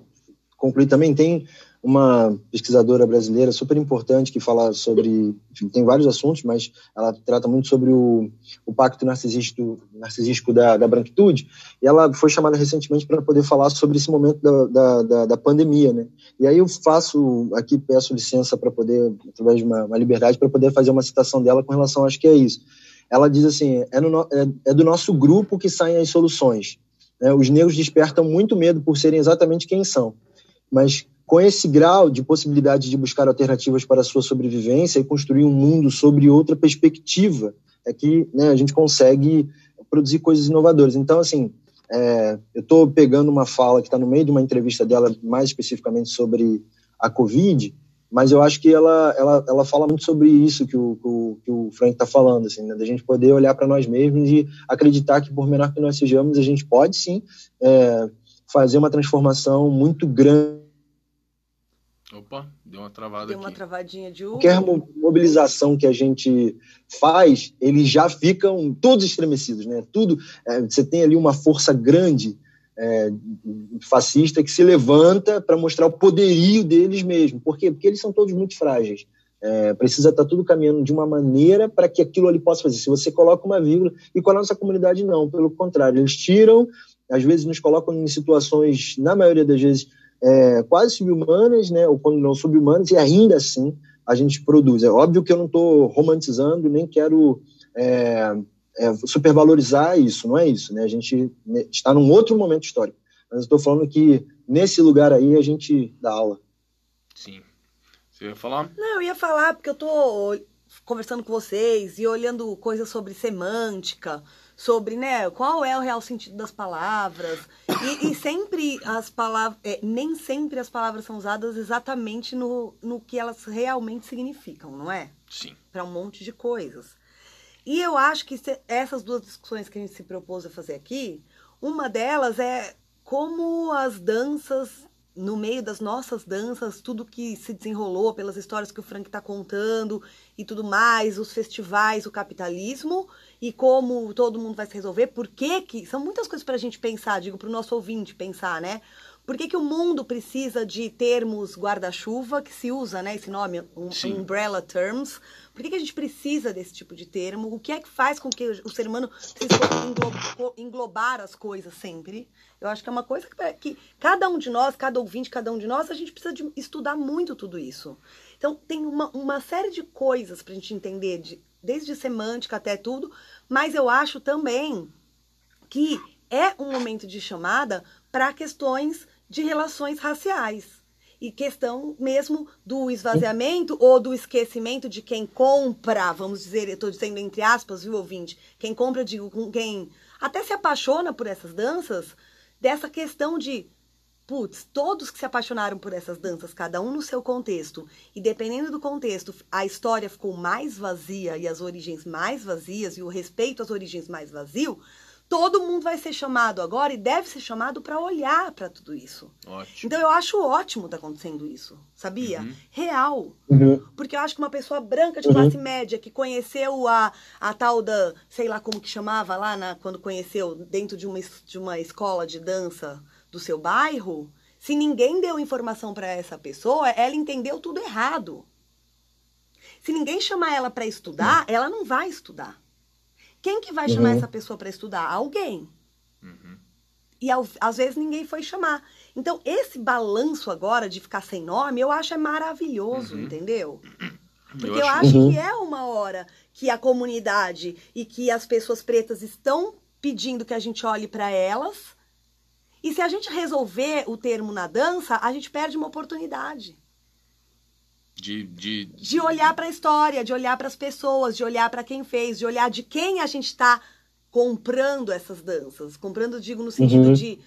concluir também, tem uma pesquisadora brasileira super importante que fala sobre, enfim, tem vários assuntos, mas ela trata muito sobre o, o pacto narcisístico, narcisístico da, da branquitude, e ela foi chamada recentemente para poder falar sobre esse momento da, da, da, pandemia, né? E aí eu faço, aqui peço licença para poder, através de uma, uma liberdade, para poder fazer uma citação dela com relação, acho que é isso. Ela diz assim, é, no, é, é do nosso grupo que saem as soluções. Né? Os negros despertam muito medo por serem exatamente quem são, mas com esse grau de possibilidade de buscar alternativas para a sua sobrevivência e construir um mundo sobre outra perspectiva, é que né, a gente consegue produzir coisas inovadoras. Então, assim, é, eu estou pegando uma fala que está no meio de uma entrevista dela, mais especificamente sobre a Covid, mas eu acho que ela, ela, ela fala muito sobre isso que o, o, que o Frank está falando, assim, né, da gente poder olhar para nós mesmos e acreditar que, por menor que nós sejamos, a gente pode sim é, fazer uma transformação muito grande Opa, deu uma travada deu aqui. uma travadinha de Qualquer mobilização que a gente faz, eles já ficam todos estremecidos, né? Tudo, é, você tem ali uma força grande é, fascista que se levanta para mostrar o poderio deles mesmo. Por quê? Porque eles são todos muito frágeis. É, precisa estar tá tudo caminhando de uma maneira para que aquilo ali possa fazer. Se você coloca uma vírgula, e com a nossa comunidade não, pelo contrário, eles tiram, às vezes nos colocam em situações, na maioria das vezes, é, quase subhumanas, né, ou quando não subhumanas, e ainda assim a gente produz. É óbvio que eu não estou romantizando, nem quero é, é, supervalorizar isso, não é isso. Né? A gente né, está num outro momento histórico. Mas estou falando que nesse lugar aí a gente dá aula. Sim. Você ia falar? Não, eu ia falar porque eu estou conversando com vocês e olhando coisas sobre semântica, sobre né, qual é o real sentido das palavras. E, e sempre as palavras. É, nem sempre as palavras são usadas exatamente no, no que elas realmente significam, não é? Sim. Para um monte de coisas. E eu acho que se, essas duas discussões que a gente se propôs a fazer aqui, uma delas é como as danças no meio das nossas danças, tudo que se desenrolou pelas histórias que o Frank está contando e tudo mais, os festivais, o capitalismo e como todo mundo vai se resolver, por que que... São muitas coisas para a gente pensar, digo para o nosso ouvinte pensar, né? Por que, que o mundo precisa de termos guarda-chuva, que se usa, né, esse nome, um, umbrella terms? Por que, que a gente precisa desse tipo de termo? O que é que faz com que o ser humano precise englobar as coisas sempre? Eu acho que é uma coisa que, que cada um de nós, cada ouvinte, cada um de nós, a gente precisa de estudar muito tudo isso. Então, tem uma, uma série de coisas para a gente entender, de, desde semântica até tudo, mas eu acho também que é um momento de chamada para questões de relações raciais. E questão mesmo do esvaziamento ou do esquecimento de quem compra, vamos dizer, eu estou dizendo entre aspas, viu, ouvinte? Quem compra, digo, quem até se apaixona por essas danças, dessa questão de, putz, todos que se apaixonaram por essas danças, cada um no seu contexto, e dependendo do contexto, a história ficou mais vazia e as origens mais vazias, e o respeito às origens mais vazio, todo mundo vai ser chamado agora e deve ser chamado para olhar para tudo isso. Ótimo. Então eu acho ótimo tá acontecendo isso, sabia? Uhum. Real. Uhum. Porque eu acho que uma pessoa branca de uhum. classe média que conheceu a, a tal da, sei lá como que chamava lá na, quando conheceu dentro de uma, de uma escola de dança do seu bairro, se ninguém deu informação para essa pessoa, ela entendeu tudo errado. Se ninguém chamar ela para estudar, ela não vai estudar. Quem que vai uhum. chamar essa pessoa para estudar? Alguém. Uhum. E ao, às vezes ninguém foi chamar. Então, esse balanço agora de ficar sem nome, eu acho é maravilhoso, uhum. entendeu? Porque eu, eu acho, acho que é uma hora que a comunidade e que as pessoas pretas estão pedindo que a gente olhe para elas. E se a gente resolver o termo na dança, a gente perde uma oportunidade. De, de... de olhar para a história, de olhar para as pessoas, de olhar para quem fez, de olhar de quem a gente está comprando essas danças. Comprando, digo, no sentido uhum. de.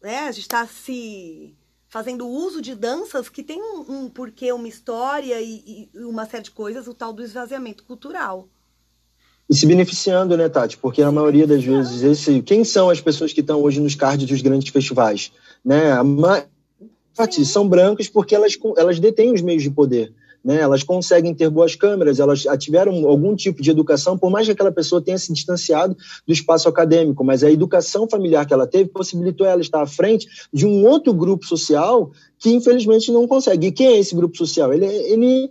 Né, a gente está se fazendo uso de danças que tem um, um porquê, uma história e, e, uma série de coisas, o tal do esvaziamento cultural. E se beneficiando, né, Tati? Porque na maioria das vezes, esse, quem são as pessoas que estão hoje nos cards dos grandes festivais? Né? A, Tati, são brancas porque elas, elas detêm os meios de poder. Né? Elas conseguem ter boas câmeras, elas tiveram algum tipo de educação, por mais que aquela pessoa tenha se distanciado do espaço acadêmico, mas a educação familiar que ela teve possibilitou ela estar à frente de um outro grupo social que infelizmente não consegue. E quem é esse grupo social? Ele, ele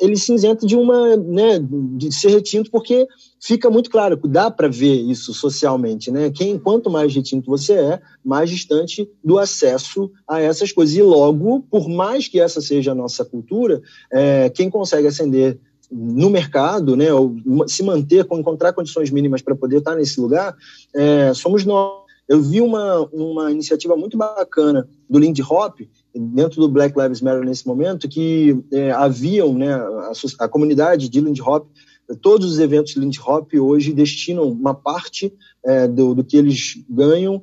ele se isenta de uma, né, de ser retinto, porque fica muito claro, dá para ver isso socialmente, né? Quem, quanto mais retinto você é, mais distante do acesso a essas coisas. E logo, por mais que essa seja a nossa cultura, é, quem consegue ascender no mercado, né, ou se manter, encontrar condições mínimas para poder estar nesse lugar, é, somos nós. Eu vi uma, uma iniciativa muito bacana do Lindy Hop, dentro do Black Lives Matter nesse momento, que é, haviam, né, a, a, comunidade de Lindy Hop, todos os eventos Lindy Hop hoje destinam uma parte é, do, do que eles ganham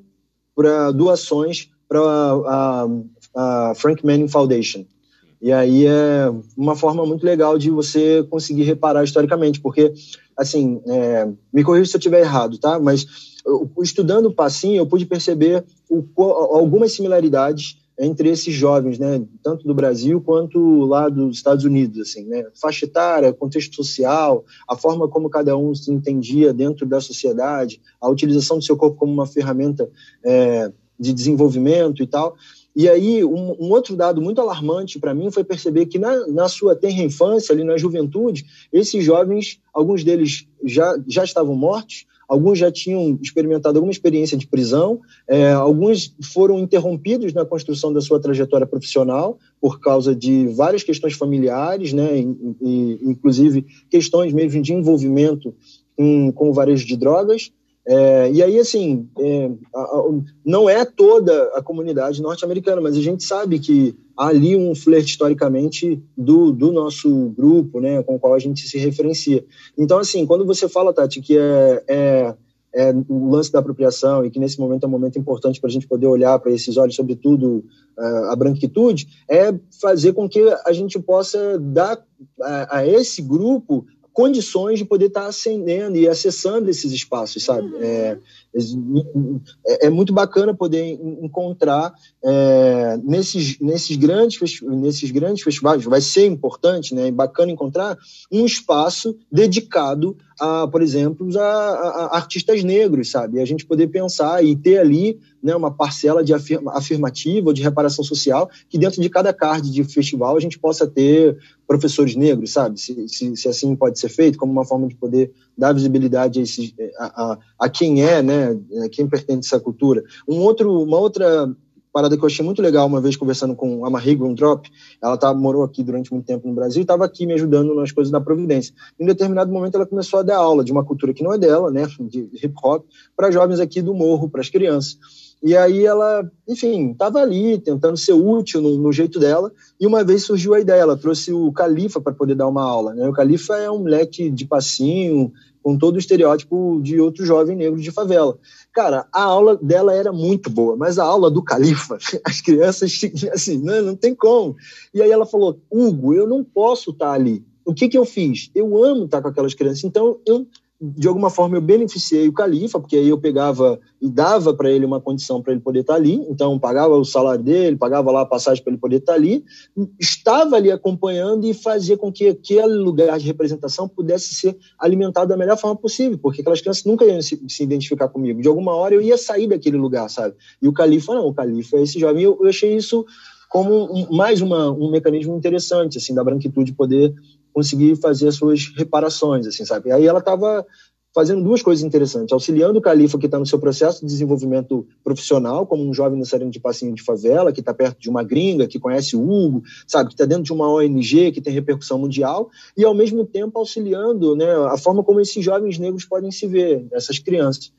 para doações para a, a Frank Manning Foundation. E aí é uma forma muito legal de você conseguir reparar historicamente, porque, assim, é, me corrija se eu estiver errado, tá? Mas eu, estudando o passinho, eu pude perceber o, algumas similaridades entre esses jovens, né, tanto do Brasil quanto lá dos Estados Unidos, assim, né, faixa etária, contexto social, a forma como cada um se entendia dentro da sociedade, a utilização do seu corpo como uma ferramenta é, de desenvolvimento e tal. E aí, um, um outro dado muito alarmante para mim foi perceber que na, na sua tenra infância, ali na juventude, esses jovens, alguns deles já, já estavam mortos, alguns já tinham experimentado alguma experiência de prisão, é, alguns foram interrompidos na construção da sua trajetória profissional por causa de várias questões familiares, né, e, e, inclusive questões mesmo de envolvimento com, com o varejo de drogas. É, e aí, assim, é, a, a, não é toda a comunidade norte-americana, mas a gente sabe que há ali um flerte historicamente do, do nosso grupo, né, com o qual a gente se referencia. Então, assim, quando você fala, Tati, que é, é, é o lance da apropriação e que nesse momento é um momento importante para a gente poder olhar para esses olhos, sobretudo é, a branquitude, é fazer com que a gente possa dar a, a esse grupo condições de poder estar ascendendo e acessando esses espaços, sabe? É, é, é muito bacana poder encontrar é, nesses, nesses, grandes, nesses grandes festivais, vai ser importante, né? bacana encontrar um espaço dedicado a, por exemplo, a, a, artistas negros, sabe? E a gente poder pensar e ter ali né, uma parcela de afirma, afirmativa ou de reparação social, que dentro de cada card de festival a gente possa ter professores negros, sabe? Se, se, se assim pode ser feito, como uma forma de poder dar visibilidade a, a, a, a quem é, né? A quem pertence a essa cultura. Um outro, uma outra parada que eu achei muito legal uma vez conversando com a Marie Grundrop, ela tá, morou aqui durante muito tempo no Brasil e estava aqui me ajudando nas coisas da Providência. Em determinado momento ela começou a dar aula de uma cultura que não é dela, né, de hip hop, para jovens aqui do morro, para as crianças. E aí ela, enfim, estava ali tentando ser útil no, no, jeito dela. E uma vez surgiu a ideia, ela trouxe o Califa para poder dar uma aula. Né? O Califa é um moleque de passinho, com todo o estereótipo de outro jovem negro de favela. Cara, a aula dela era muito boa, mas a aula do Califa, as crianças, assim, não, não tem como. E aí ela falou: Hugo, eu não posso estar tá ali. O que, que eu fiz? Eu amo estar tá com aquelas crianças, então eu de alguma forma eu beneficiei o califa, porque aí eu pegava e dava para ele uma condição para ele poder estar tá ali, então pagava o salário dele, pagava lá a passagem para ele poder estar tá ali, estava ali acompanhando e fazia com que aquele lugar de representação pudesse ser alimentado da melhor forma possível, porque aquelas crianças nunca iam se, se identificar comigo. De alguma hora eu ia sair daquele lugar, sabe? E o califa não, o califa é esse jovem. Eu, eu achei isso como um, mais uma, um mecanismo interessante assim da branquitude poder conseguir fazer as suas reparações, assim, sabe? Aí ela estava fazendo duas coisas interessantes, auxiliando o Califa, que está no seu processo de desenvolvimento profissional, como um jovem dançarino de passinho de favela, que está perto de uma gringa, que conhece o Hugo, sabe, que está dentro de uma ONG, que tem repercussão mundial, e ao mesmo tempo auxiliando né, a forma como esses jovens negros podem se ver, essas crianças.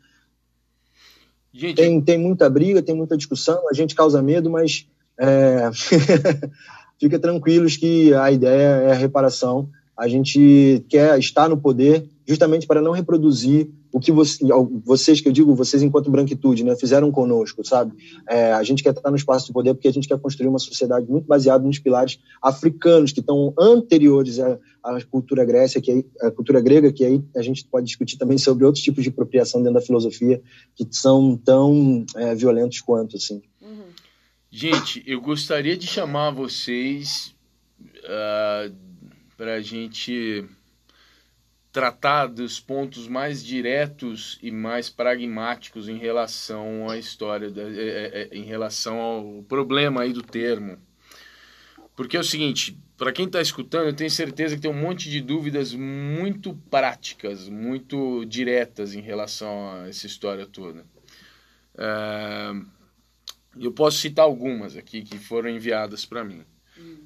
Gente... Tem, tem muita briga, tem muita discussão, a gente causa medo, mas é... fica tranquilos que a ideia é a reparação. A gente quer estar no poder justamente para não reproduzir o que você, vocês, que eu digo, vocês enquanto branquitude, né, fizeram conosco, sabe? É, a gente quer estar no espaço de poder porque a gente quer construir uma sociedade muito baseada nos pilares africanos que estão anteriores à, à cultura grécia, que aí, a cultura grega, que aí a gente pode discutir também sobre outros tipos de apropriação dentro da filosofia que são tão é, violentos quanto, assim. Gente, eu gostaria de chamar vocês uh, ah, para a gente tratar dos pontos mais diretos e mais pragmáticos em relação à história, da, é, é, é, em relação ao problema aí do termo. Porque é o seguinte, para quem está escutando, eu tenho certeza que tem um monte de dúvidas muito práticas, muito diretas em relação a essa história toda. Uh, eu posso citar algumas aqui que foram enviadas para mim. Hum.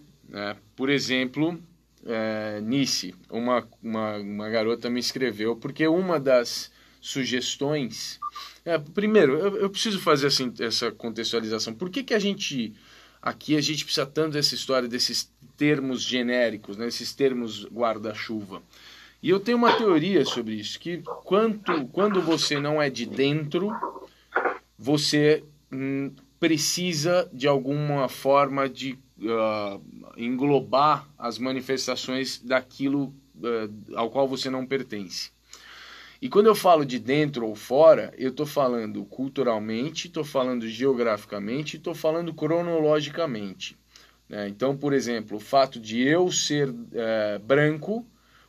Por exemplo, é, Nice, uma, uma, uma garota me escreveu, porque uma das sugestões. É, primeiro, eu, eu, preciso fazer assim, essa contextualização. Por que, que a gente. Aqui a gente precisa tanto dessa história desses termos genéricos, né, esses termos guarda-chuva. E eu tenho uma teoria sobre isso, que quanto, quando você não é de dentro, você hum, precisa de alguma forma de uh, englobar as manifestações daquilo uh, ao qual você não pertence. E quando eu falo de dentro ou fora, eu estou falando culturalmente, estou falando geograficamente, estou falando cronologicamente. Né? Então, por exemplo, o fato de eu ser uh, branco,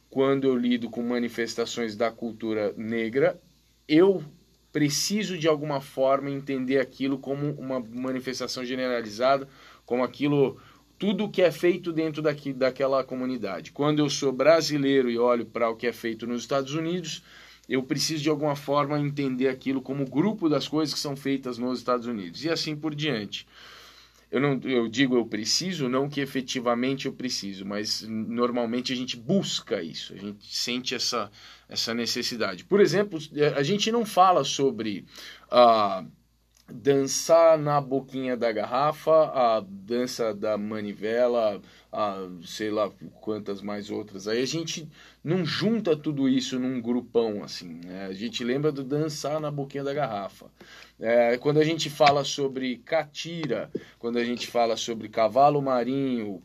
quando eu lido com manifestações da cultura negra, eu preciso de alguma forma entender aquilo como uma manifestação generalizada, como aquilo tudo que é feito dentro daqui, daquela comunidade. Quando eu sou brasileiro e olho para o que é feito nos Estados Unidos, eu preciso de alguma forma entender aquilo como grupo das coisas que são feitas nos Estados Unidos e assim por diante. Eu não eu digo eu preciso, não que efetivamente eu preciso, mas normalmente a gente busca isso, a gente sente essa, essa necessidade. Por exemplo, a gente não fala sobre ah, dançar na boquinha da garrafa, a dança da manivela, a, sei lá quantas mais outras. Aí a gente não junta tudo isso num grupão assim. Né? A gente lembra do dançar na boquinha da garrafa. É, quando a gente fala sobre catira, quando a gente fala sobre cavalo marinho,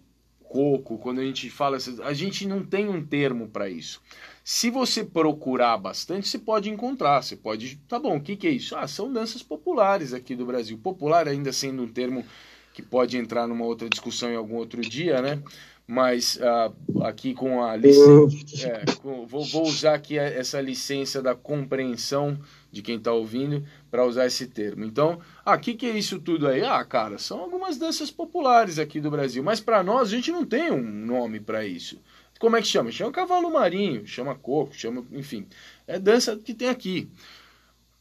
coco, quando a gente fala, a gente não tem um termo para isso. Se você procurar bastante, você pode encontrar. Você pode, tá bom, o que, que é isso? Ah, são danças populares aqui do Brasil. Popular ainda sendo um termo que pode entrar numa outra discussão em algum outro dia, né? Mas uh, aqui com a licença, é, com, vou, vou, usar aqui essa licença da compreensão de quem está ouvindo para usar esse termo. Então, ah, o que, que é isso tudo aí? Ah, cara, são algumas danças populares aqui do Brasil, mas para nós a gente não tem um nome para isso. Como é que chama? Chama cavalo marinho, chama coco, chama, enfim. É dança que tem aqui.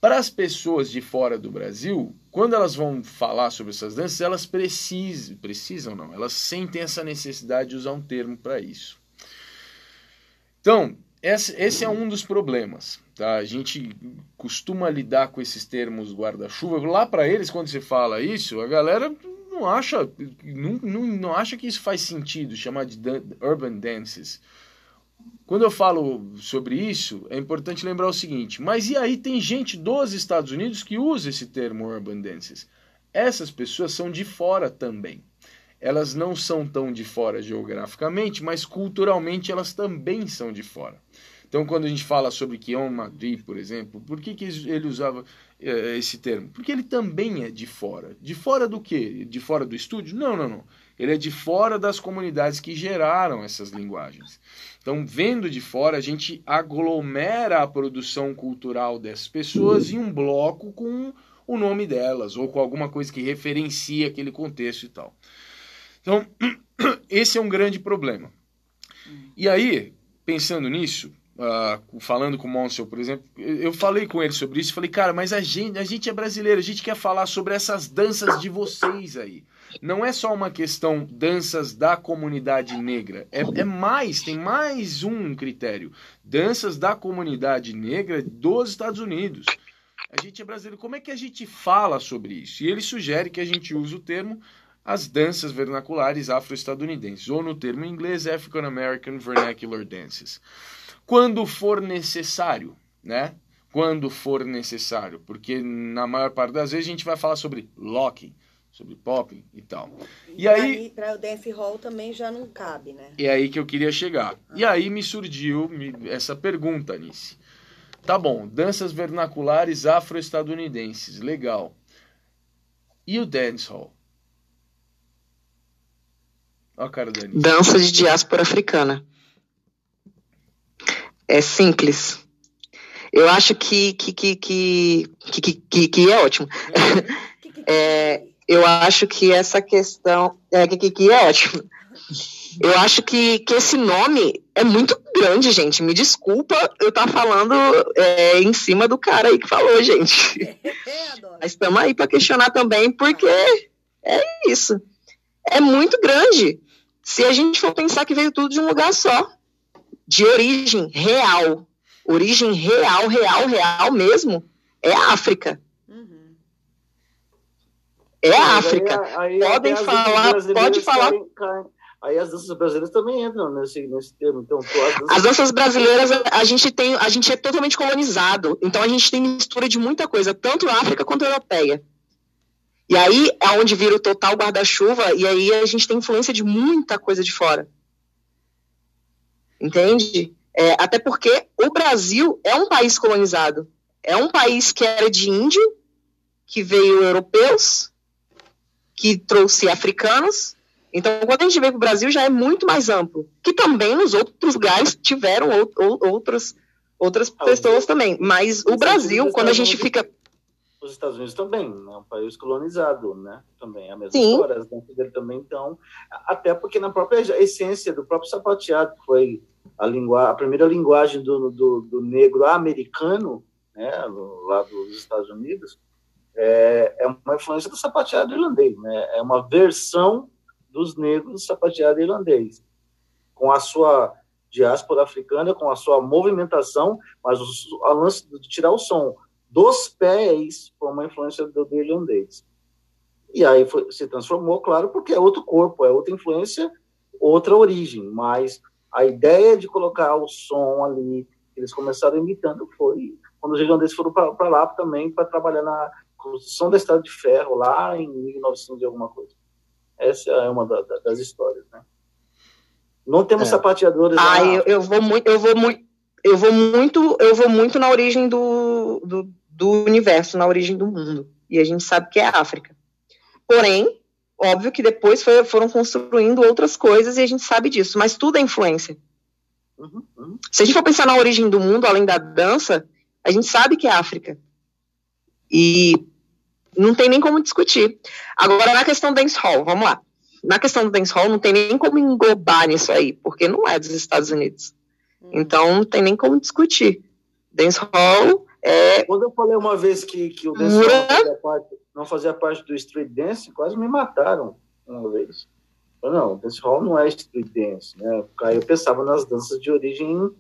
Para as pessoas de fora do Brasil, quando elas vão falar sobre essas danças, elas precisam, precisam não, elas sentem essa necessidade de usar um termo para isso. Então, esse, é um dos problemas. Tá? A gente costuma lidar com esses termos guarda-chuva. Lá para eles, quando se fala isso, a galera não acha, não, não, não acha que isso faz sentido, chamar de urban dances. Quando eu falo sobre isso, é importante lembrar o seguinte: mas e aí tem gente dos Estados Unidos que usa esse termo urban dances? Essas pessoas são de fora também. Elas não são tão de fora geograficamente, mas culturalmente elas também são de fora. Então, quando a gente fala sobre Kion Madrid, por exemplo, por que, que ele usava é, esse termo? Porque ele também é de fora. De fora do quê? De fora do estúdio? Não, não, não. Ele é de fora das comunidades que geraram essas linguagens. Então, vendo de fora, a gente aglomera a produção cultural dessas pessoas em um bloco com o nome delas, ou com alguma coisa que referencia aquele contexto e tal. Então, esse é um grande problema. E aí, pensando nisso, Uh, falando com o Monsel, por exemplo, eu falei com ele sobre isso, falei, cara, mas a gente, a gente é brasileiro, a gente quer falar sobre essas danças de vocês aí. Não é só uma questão danças da comunidade negra, é, é mais, tem mais um critério. Danças da comunidade negra dos Estados Unidos. A gente é brasileiro, como é que a gente fala sobre isso? E ele sugere que a gente use o termo as danças vernaculares afro-estadunidenses, ou no termo em inglês, African American Vernacular Dances quando for necessário, né? Quando for necessário, porque na maior parte das vezes a gente vai falar sobre locking, sobre popping e tal. E, e aí para o dance hall também já não cabe, né? É aí que eu queria chegar. Ah. E aí me surgiu essa pergunta, Nice. Tá bom, danças vernaculares afro-estadunidenses, legal. E o dance hall? Olha a cara da Nice. Dança de diáspora africana é simples. Eu acho que, que, que, que, que, que, que é ótimo. é, eu acho que essa questão. É, que, que é ótimo. Eu acho que, que esse nome é muito grande, gente. Me desculpa eu estar tá falando é, em cima do cara aí que falou, gente. Mas estamos aí para questionar também, porque é isso. É muito grande. Se a gente for pensar que veio tudo de um lugar só de origem real, origem real, real, real mesmo, é a África. Uhum. É a África. Aí, aí, Podem falar, pode falar. Caem, caem. Aí as danças brasileiras também entram nesse, nesse termo. Então, as danças... as danças brasileiras, a gente tem, a gente é totalmente colonizado. Então a gente tem mistura de muita coisa, tanto África quanto europeia. E aí é onde vira o total guarda-chuva, e aí a gente tem influência de muita coisa de fora entende? É, até porque o Brasil é um país colonizado. É um país que era de índio, que veio europeus, que trouxe africanos. Então, quando a gente veio para o Brasil, já é muito mais amplo. Que também nos outros lugares tiveram ou, ou, outras, outras pessoas também. Mas o Brasil, quando a gente fica os Estados Unidos também, é um país colonizado, né? Também é a mesma Sim. história, as danças dele também então, até porque na própria essência do próprio sapateado, que foi a, lingua, a primeira linguagem do, do, do negro americano, né, lá dos Estados Unidos, é, é uma influência do sapateado irlandês, né? É uma versão dos negros do sapateado irlandês, com a sua diáspora africana, com a sua movimentação, mas o, a lance de tirar o som dos pés foi uma influência do, do irlandês. E aí foi, se transformou, claro, porque é outro corpo, é outra influência, outra origem, mas a ideia de colocar o som ali, eles começaram imitando, foi quando os irlandeses foram para lá também para trabalhar na construção da estrada de ferro, lá em 1900 e alguma coisa. Essa é uma da, da, das histórias, né? Não temos é. sapateadores. Ah, eu, eu, vou muito, eu vou muito, eu vou muito, eu vou muito na origem do, do, do universo, na origem do mundo. E a gente sabe que é a África. Porém, óbvio que depois foi, foram construindo outras coisas e a gente sabe disso, mas tudo é influência. Uhum, uhum. Se a gente for pensar na origem do mundo, além da dança, a gente sabe que é África. E não tem nem como discutir. Agora, na questão do dancehall, vamos lá. Na questão do dancehall, não tem nem como englobar nisso aí, porque não é dos Estados Unidos. Hum. Então, não tem nem como discutir. Dancehall é... Quando eu falei uma vez que, que o dancehall não fazia, parte, não fazia parte do street dance, quase me mataram uma vez. Eu, não, dancehall não é street dance, né? Aí eu pensava nas danças de origem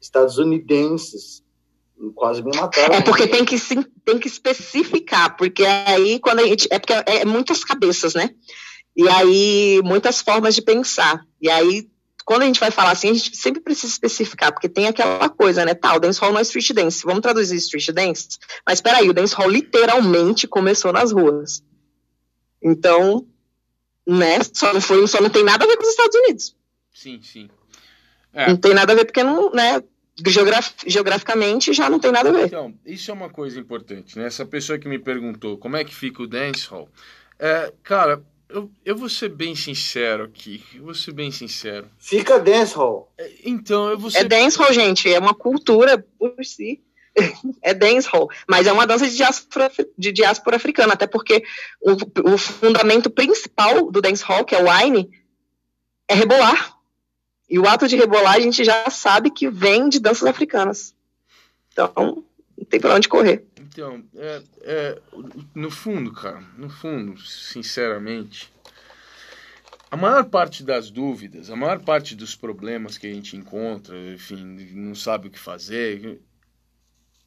estadunidenses, quase me mataram. É porque tem que, tem que especificar, porque aí quando a gente. É porque é muitas cabeças, né? E aí, muitas formas de pensar. E aí, quando a gente vai falar assim, a gente sempre precisa especificar, porque tem aquela coisa, né? Tá, o dancehall não é street dance. Vamos traduzir street dance? Mas espera aí, o dancehall literalmente começou nas ruas. Então, né? Só não, foi, só não tem nada a ver com os Estados Unidos. Sim, sim. É. Não tem nada a ver porque não, né? Geograf geograficamente já não tem nada a ver. Então, isso é uma coisa importante, né? Essa pessoa que me perguntou como é que fica o dancehall, é, cara, eu, eu vou ser bem sincero aqui, eu vou ser bem sincero. Fica dancehall. É, então, eu vou é ser... É dancehall, gente, é uma cultura por si. é dancehall, mas é uma dança de diáspora, de diáspora africana, até porque o, o fundamento principal do dancehall, que é o wine, é rebolar. E o ato de rebolar a gente já sabe que vem de danças africanas. Então, não tem para onde correr. Então, é, é, no fundo, cara, no fundo, sinceramente, a maior parte das dúvidas, a maior parte dos problemas que a gente encontra, enfim, não sabe o que fazer,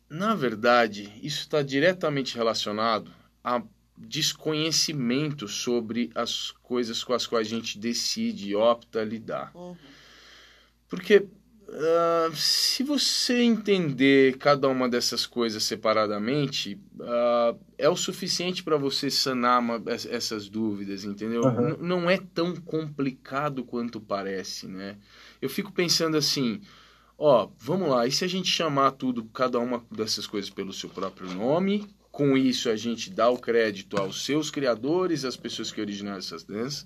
na verdade, isso está diretamente relacionado a desconhecimento sobre as coisas com as quais a gente decide e opta lidar. Uhum. Porque uh, se você entender cada uma dessas coisas separadamente, uh, é o suficiente para você sanar uma, essas dúvidas, entendeu? Uhum. Não é tão complicado quanto parece, né? Eu fico pensando assim, ó, vamos lá, e se a gente chamar tudo, cada uma dessas coisas pelo seu próprio nome, com isso a gente dá o crédito aos seus criadores, às pessoas que originaram essas danças,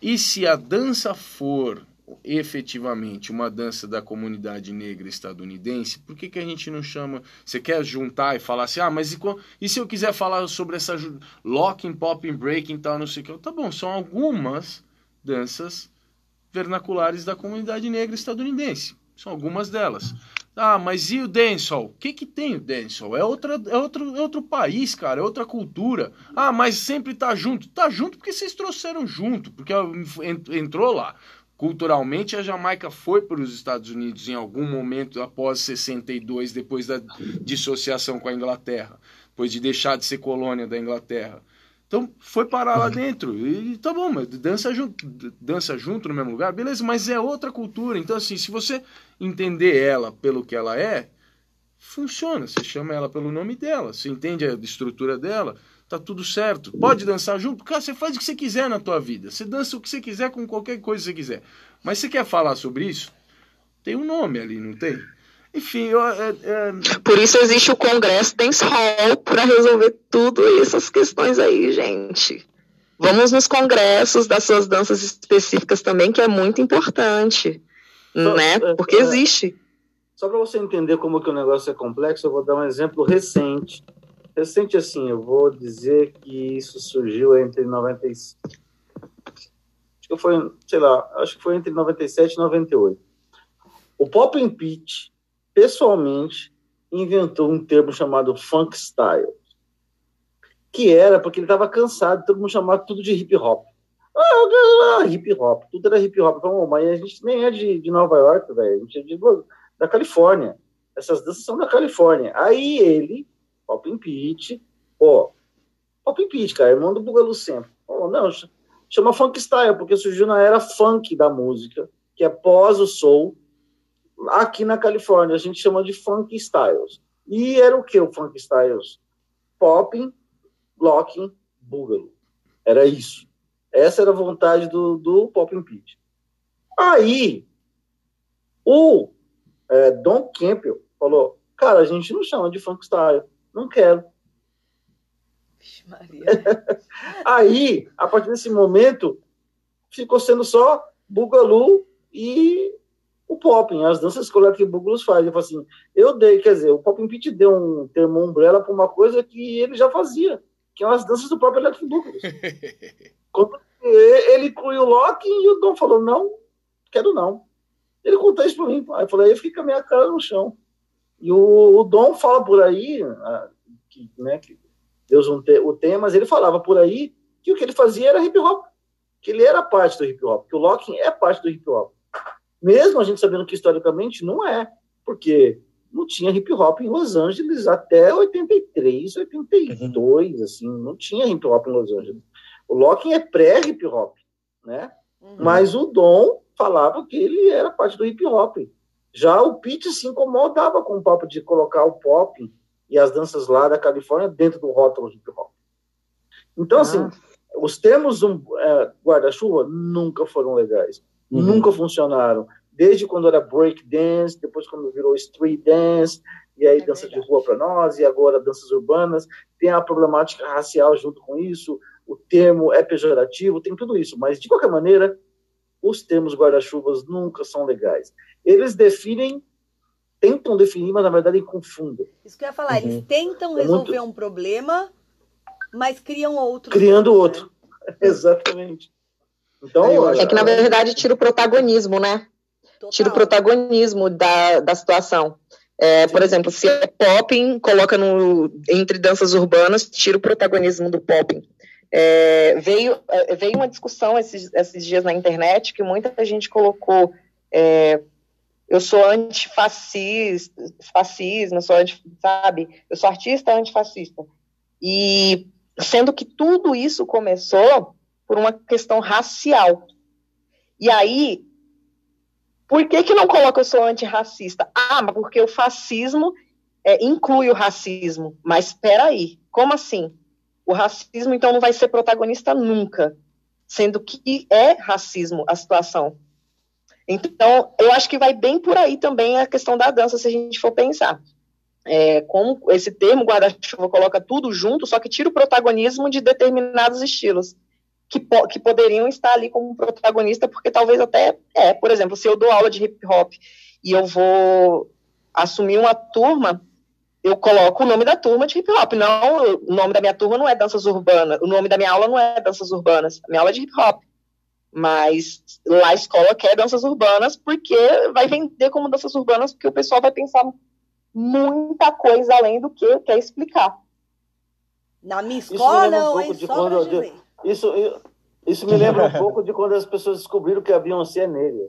e se a dança for efetivamente uma dança da comunidade negra estadunidense, por que, que a gente não chama? Você quer juntar e falar assim, ah, mas e, e se eu quiser falar sobre essa locking, popping, breaking tal, não sei o que? Tá bom, são algumas danças vernaculares da comunidade negra estadunidense. São algumas delas. Ah, mas e o dancehall? O que que tem o dancehall? É, outra, é, outro, é outro país, cara, é outra cultura. Ah, mas sempre tá junto. Tá junto porque vocês trouxeram junto, porque entrou lá. Culturalmente, a Jamaica foi para os Estados Unidos em algum momento após 62, depois da dissociação com a Inglaterra, depois de deixar de ser colônia da Inglaterra. Então, foi parar lá dentro. E tá bom, mas dança junto, dança junto no mesmo lugar, beleza, mas é outra cultura. Então, assim, se você entender ela pelo que ela é, funciona. Você chama ela pelo nome dela, você entende a estrutura dela, tá tudo certo. Pode dançar junto? Cara, você faz o que você quiser na tua vida. Você dança o que você quiser com qualquer coisa que você quiser. Mas você quer falar sobre isso? Tem um nome ali, não tem? Enfim, eu, é, é... Por isso existe o Congresso Dance Hall para resolver tudo essas questões aí, gente. Vamos nos congressos das suas danças específicas também, que é muito importante, só, né? É, Porque é, existe. Só para você entender como que o negócio é complexo, eu vou dar um exemplo recente recente assim, eu vou dizer que isso surgiu entre 96. Acho que foi, sei lá, acho que foi entre 97 e 98. O Pop and Pitch, pessoalmente, inventou um termo chamado funk style, que era porque ele estava cansado, todo mundo chamava tudo de hip hop. Ah hip hop, tudo era hip hop. Então, mas a gente nem é de, de Nova York, velho, a gente é de, da Califórnia. Essas danças são da Califórnia. Aí ele Pop Pitch, pô, Pop Pitch, cara, irmão do Bugalu sempre. Pô, não, chama Funk Style, porque surgiu na era funk da música, que é pós o soul, aqui na Califórnia, a gente chama de Funk Styles. E era o que o Funk Styles? Popping, Locking, Boogaloo. Era isso. Essa era a vontade do, do Pop Pitch. Aí, o é, Don Campbell falou, cara, a gente não chama de funk style, não quero. Aí, a partir desse momento, ficou sendo só Bugalu e o Popping, as danças escolares que o Bugalus faz. Eu falo assim, eu dei, quer dizer, o Popping Pete deu um termo umbrella para uma coisa que ele já fazia, que é as danças do próprio Electric Bugalus. ele incluiu o Loki e o Dom falou, não, quero não. Ele contou isso para mim, aí eu falei, aí eu fiquei com a minha cara no chão. E o, o Dom fala por aí, ah, que, né, que Deus não tem o tem, mas ele falava por aí que o que ele fazia era hip hop, que ele era parte do hip hop, que o Locking é parte do hip hop. Mesmo a gente sabendo que historicamente não é, porque não tinha hip hop em Los Angeles até 83, 82, uhum. assim, não tinha hip hop em Los Angeles. O Locking é pré-hip hop, né? Uhum. Mas o Dom falava que ele era parte do hip hop. Já o Pete se incomodava com o papo de colocar o pop e as danças lá da Califórnia dentro do rótulo hip hop. Então, assim, ah. assim, os termos um, é, guarda-chuva nunca foram legais, uhum. nunca funcionaram. Desde quando era break dance, depois quando virou street dance, e aí é dança verdade. de rua para nós, e agora danças urbanas. Tem a problemática racial junto com isso, o termo é pejorativo, tem tudo isso. Mas, de qualquer maneira, os termos guarda-chuvas nunca são legais. Eles definem tentam definir, mas na verdade confundem. Isso que eu ia falar, uhum. eles tentam é resolver muito... um problema, mas criam outro. Criando outro. Né? Exatamente. Então, é que na verdade tira o protagonismo, né? Total. Tira o protagonismo da, da situação. É, por exemplo, se é popping, coloca no, entre danças urbanas, tira o protagonismo do popping. É, veio, é, veio uma discussão esses, esses dias na internet que muita gente colocou é, eu sou antifascista, fascismo, sou anti, sabe? Eu sou artista antifascista. E sendo que tudo isso começou por uma questão racial. E aí, por que que não coloca eu sou antirracista? Ah, mas porque o fascismo é, inclui o racismo. Mas espera aí, como assim? O racismo, então, não vai ser protagonista nunca, sendo que é racismo a situação. Então, eu acho que vai bem por aí também a questão da dança, se a gente for pensar. É, como esse termo guarda-chuva coloca tudo junto, só que tira o protagonismo de determinados estilos que, po que poderiam estar ali como protagonista, porque talvez até é, por exemplo, se eu dou aula de hip hop e eu vou assumir uma turma, eu coloco o nome da turma de hip hop, não o nome da minha turma não é danças urbanas, o nome da minha aula não é danças urbanas, a minha aula é de hip hop. Mas lá a escola quer danças urbanas porque vai vender como danças urbanas, porque o pessoal vai pensar muita coisa além do que quer explicar. Na minha escola, um hein? Só quando, de, isso, isso me lembra um pouco de quando as pessoas descobriram que a Beyoncé é negra.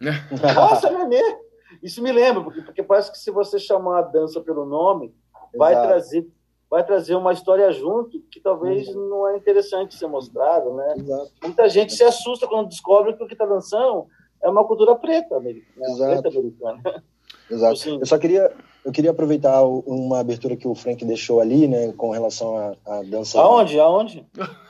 Nossa, ela é negra. Isso me lembra, porque, porque parece que se você chamar a dança pelo nome, vai trazer vai trazer uma história junto que talvez uhum. não é interessante ser mostrado, né? Exato. Muita gente se assusta quando descobre que o que está dançando é uma cultura preta, né? preta americana. Exato. Assim, eu só queria, eu queria aproveitar uma abertura que o Frank deixou ali, né, com relação à, à dança. Aonde? Aonde?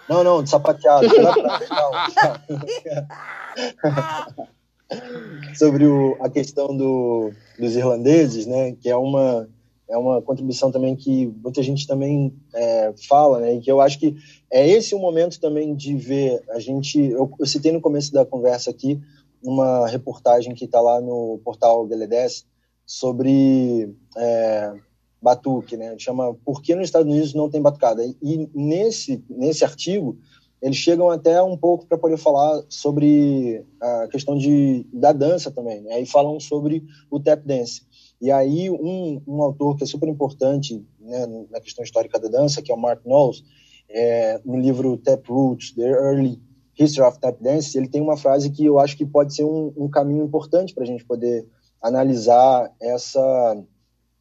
Não, não, de sapateado. Sobre o, a questão do, dos irlandeses, né, que é uma é uma contribuição também que muita gente também é, fala, né? E que eu acho que é esse o momento também de ver a gente. Eu, eu citei no começo da conversa aqui uma reportagem que está lá no portal Deledes sobre é, batuque, né? Chama Por que nos Estados Unidos não tem batucada? E nesse nesse artigo eles chegam até um pouco para poder falar sobre a questão de da dança também, né? E falam sobre o tap dance. E aí, um, um autor que é super importante né, na questão histórica da dança, que é o Mark Knowles, é, no livro Tap Roots, The Early History of Tap Dance, ele tem uma frase que eu acho que pode ser um, um caminho importante para a gente poder analisar essa,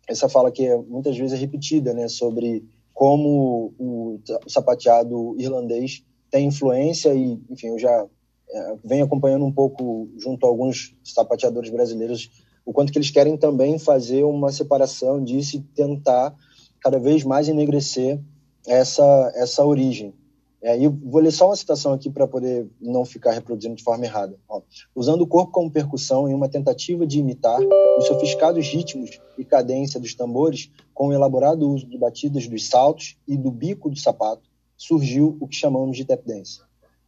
essa fala que é, muitas vezes é repetida, né, sobre como o, o sapateado irlandês tem influência e, enfim, eu já é, venho acompanhando um pouco junto a alguns sapateadores brasileiros o quanto que eles querem também fazer uma separação disso e tentar cada vez mais enegrecer essa essa origem. É, e vou ler só uma citação aqui para poder não ficar reproduzindo de forma errada. Ó, Usando o corpo como percussão em uma tentativa de imitar os sofisticados ritmos e cadência dos tambores, com o elaborado uso de batidas dos saltos e do bico do sapato, surgiu o que chamamos de tap dance.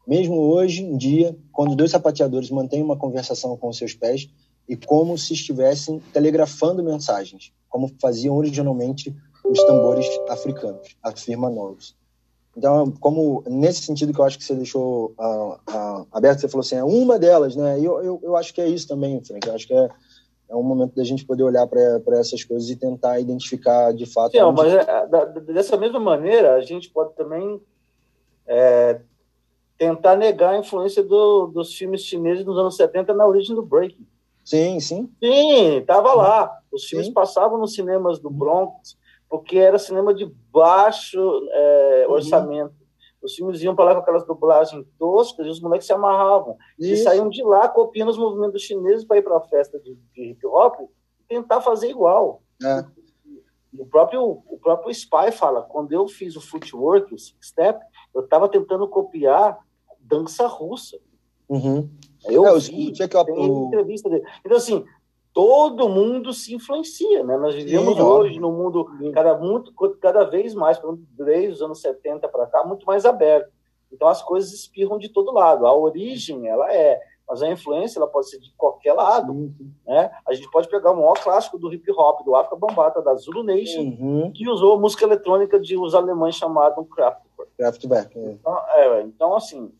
Mesmo hoje em dia, quando dois sapateadores mantêm uma conversação com seus pés e como se estivessem telegrafando mensagens, como faziam originalmente os tambores africanos, afirma Knowles. Então, como nesse sentido que eu acho que você deixou uh, uh, aberto, você falou assim, é uma delas, né? E eu, eu, eu acho que é isso também, Frank. Eu acho que é, é um momento da gente poder olhar para essas coisas e tentar identificar de fato. Sim, onde... mas é, da, dessa mesma maneira, a gente pode também é, tentar negar a influência do, dos filmes chineses dos anos 70 na origem do breaking. Sim, sim. Sim, estava lá. Os filmes sim. passavam nos cinemas do Bronx porque era cinema de baixo é, uhum. orçamento. Os filmes iam para lá com aquelas dublagens toscas e os moleques se amarravam. Isso. E saíam de lá copiando os movimentos chineses para ir para a festa de, de hip hop e tentar fazer igual. É. O próprio, o próprio Spy fala: quando eu fiz o footwork, o six step, eu estava tentando copiar dança russa. Uhum. Eu é, vi, o... entrevista dele. Então, assim, todo mundo se influencia, né? Nós vivemos Sim, hoje num mundo cada, muito, cada vez mais, desde os anos 70 para cá, muito mais aberto. Então as coisas espirram de todo lado. A origem, ela é, mas a influência ela pode ser de qualquer lado, uhum. né? A gente pode pegar o maior clássico do hip hop, do Africa Bambata, da Zulu Nation, uhum. que usou música eletrônica de os alemães chamado Kraftwerk. Kraftwerk. É. Então, é, então, assim,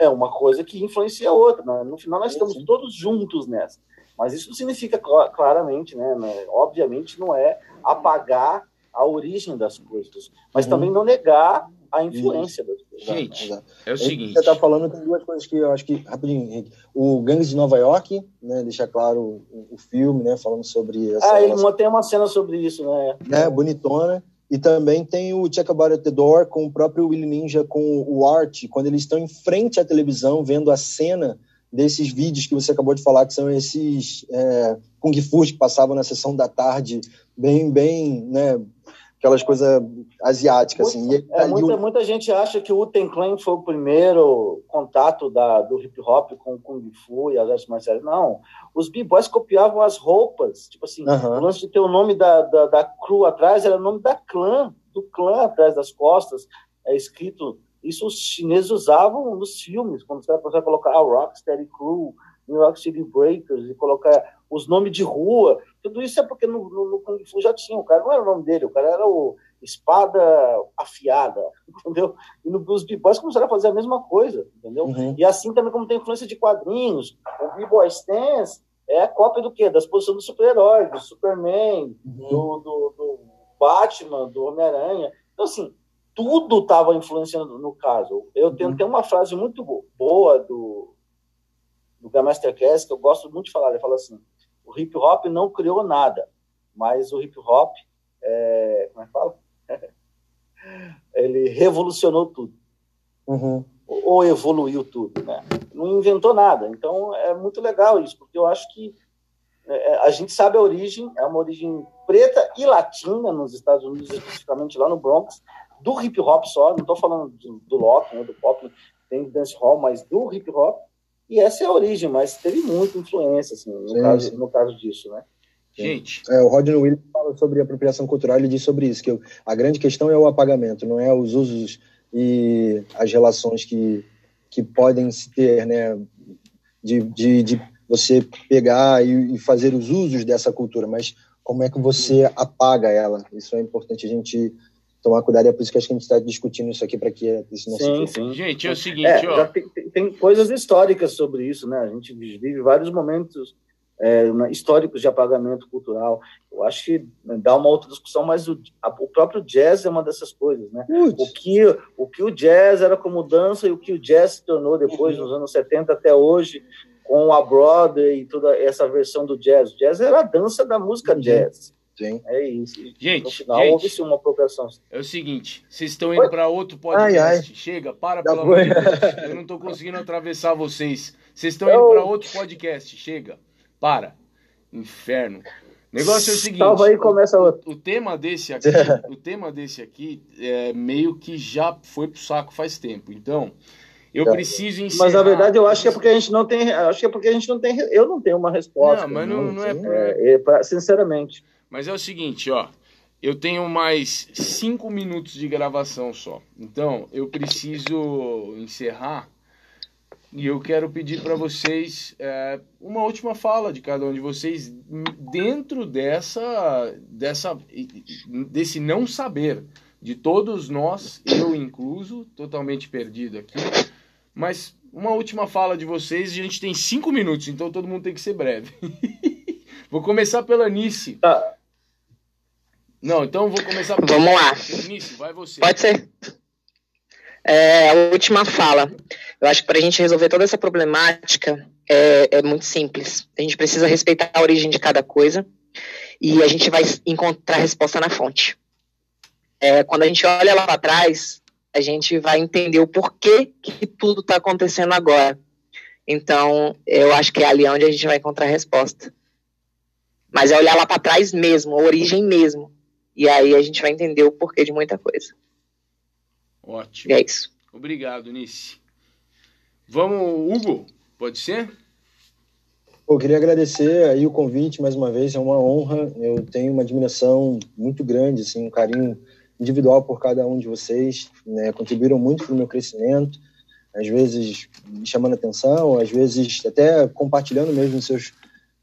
é uma coisa que influencia a outra. Né? No final nós estamos todos juntos nessa. Mas isso não significa claramente, né, né, obviamente, não é apagar a origem das coisas, mas também não negar a influência das coisas. Gente, né? é o seguinte. Você está falando tem duas coisas que eu acho que rapidinho, Henrique. O Gangues de Nova York, né, deixa claro o, o filme, né, falando sobre essa. Ah, ele tem uma cena sobre isso, né? Né, bonitona. E também tem o Check About the Door com o próprio Willy Ninja com o Art, quando eles estão em frente à televisão vendo a cena desses vídeos que você acabou de falar, que são esses é, Kung Fu que passavam na sessão da tarde, bem, bem, né, aquelas coisas asiáticas, assim. É, muita, o... muita gente acha que o Ten Clan foi o primeiro contato da, do hip hop com o Kung Fu e as artes marciais. Não, os b-boys copiavam as roupas, tipo assim, uhum. o lance de ter o nome da, da, da crew atrás era o nome da clã, do clã atrás das costas, é escrito isso os chineses usavam nos filmes, quando você vai colocar a ah, Rocksteady Crew, New York City Breakers, e colocar os nomes de rua. Tudo isso é porque no, no, no Kung Fu já tinha. O cara não era o nome dele, o cara era o espada afiada, entendeu? E no, os B-Boys começaram a fazer a mesma coisa, entendeu? Uhum. E assim também como tem influência de quadrinhos, o B-Boy Stance é a cópia do quê? Das posições do super-herói, do Superman, uhum. do, do, do Batman, do Homem-Aranha. Então, assim, tudo estava influenciando no caso. Eu tenho, uhum. tem uma frase muito boa do, do Grandmaster que eu gosto muito de falar. Ele fala assim: o hip hop não criou nada, mas o hip hop, é, como é que fala? ele revolucionou tudo. Uhum. Ou evoluiu tudo, né? Não inventou nada. Então é muito legal isso, porque eu acho que é, a gente sabe a origem, é uma origem preta e latina nos Estados Unidos, especificamente lá no Bronx, do hip hop só, não estou falando do, do rock, né, do pop, tem dance hall, mas do hip hop. E essa é a origem, mas teve muita influência, assim, no, sim, caso, sim. no caso disso, né? Gente. É, o Rodney Williams fala sobre apropriação cultural, ele diz sobre isso, que a grande questão é o apagamento, não é os usos e as relações que, que podem se ter, né? De, de, de você pegar e, e fazer os usos dessa cultura, mas como é que você apaga ela? Isso é importante a gente tomar cuidado. É por isso que acho que a gente está discutindo isso aqui para que isso não sim, se sim. Gente, é o seguinte, é, ó. Tem, tem, tem, coisas históricas sobre isso, né? A gente vive vários momentos é, históricos de apagamento cultural. Eu acho que dá uma outra discussão, mas o, a, o próprio jazz é uma dessas coisas, né? O que, o que o jazz era como dança e o que o jazz se tornou depois, uhum. nos anos 70 até hoje, com a Broadway e toda essa versão do jazz. O jazz era a dança da música uhum. jazz. Sim. É isso. Gente, no final gente, houve-se uma apropriação. É o seguinte, vocês estão indo para outro podcast. Ai, ai. Chega, para, pelo amor de Deus. Eu não estou conseguindo atravessar vocês. Vocês estão indo para outro podcast. Chega, para. Inferno. O negócio é o seguinte. Salva aí começa outro. O, o tema desse aqui, o tema desse aqui é meio que já foi pro saco faz tempo. Então, eu é. preciso encerrar. Mas na verdade eu acho que é porque a gente não tem, acho que é porque a gente não tem, eu não tenho uma resposta. Não, mas não, não, não é, é, é pra, sinceramente. Mas é o seguinte, ó, eu tenho mais cinco minutos de gravação só. Então, eu preciso encerrar e eu quero pedir para vocês é, uma última fala de cada um de vocês dentro dessa, dessa, desse não saber de todos nós, eu incluso, totalmente perdido aqui. Mas uma última fala de vocês. A gente tem cinco minutos, então todo mundo tem que ser breve. vou começar pela Nice. Tá. Não, então vou começar. Vamos lá. Nice, vai você. Pode ser. É, a última fala. Eu acho que para a gente resolver toda essa problemática é, é, muito simples. A gente precisa respeitar a origem de cada coisa e a gente vai encontrar a resposta na fonte. É, quando a gente olha lá para trás, a gente vai entender o porquê que tudo está acontecendo agora. Então, eu acho que é ali onde a gente vai encontrar a resposta. Mas é olhar lá para trás mesmo, a origem mesmo. E aí a gente vai entender o porquê de muita coisa. Ótimo. E é isso. Obrigado, Nice. Vamos, Hugo, pode ser? Eu queria agradecer aí o convite mais uma vez, é uma honra. Eu tenho uma admiração muito grande, assim, um carinho individual por cada um de vocês, né? Contribuíram muito para o meu crescimento, às vezes me chamando atenção, às vezes até compartilhando mesmo seus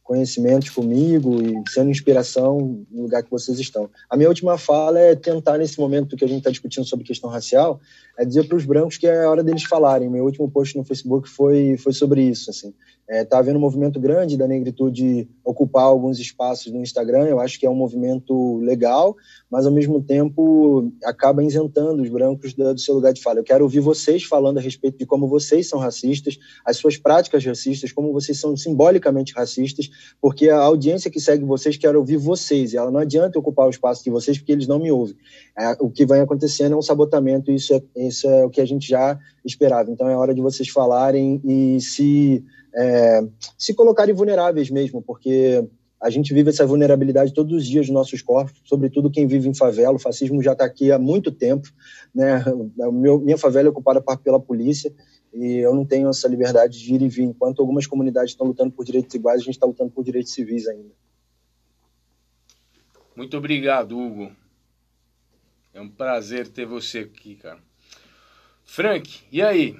conhecimentos comigo e sendo inspiração no lugar que vocês estão. A minha última fala é tentar, nesse momento que a gente está discutindo sobre questão racial, é dizer para os brancos que é hora deles falarem. Meu último post no Facebook foi, foi sobre isso. Assim. Está é, tá havendo um movimento grande da negritude ocupar alguns espaços no Instagram. Eu acho que é um movimento legal, mas ao mesmo tempo acaba isentando os brancos do, seu lugar de fala. Eu quero ouvir vocês falando a respeito de como vocês são racistas, as suas práticas racistas, como vocês são simbolicamente racistas, porque a audiência que segue vocês quer ouvir vocês. E ela não adianta ocupar o espaço de vocês porque eles não me ouvem. É, o que vai acontecendo é um sabotamento. E isso é, isso é o que a gente já esperava. Então é hora de vocês falarem e se é, se colocarem vulneráveis mesmo, porque a gente vive essa vulnerabilidade todos os dias nos nossos corpos, sobretudo quem vive em favela. O fascismo já está aqui há muito tempo. Né? Meu, minha favela é ocupada pela polícia e eu não tenho essa liberdade de ir e vir. Enquanto algumas comunidades estão lutando por direitos iguais, a gente está lutando por direitos civis ainda. Muito obrigado, Hugo. É um prazer ter você aqui, cara. Frank, e aí?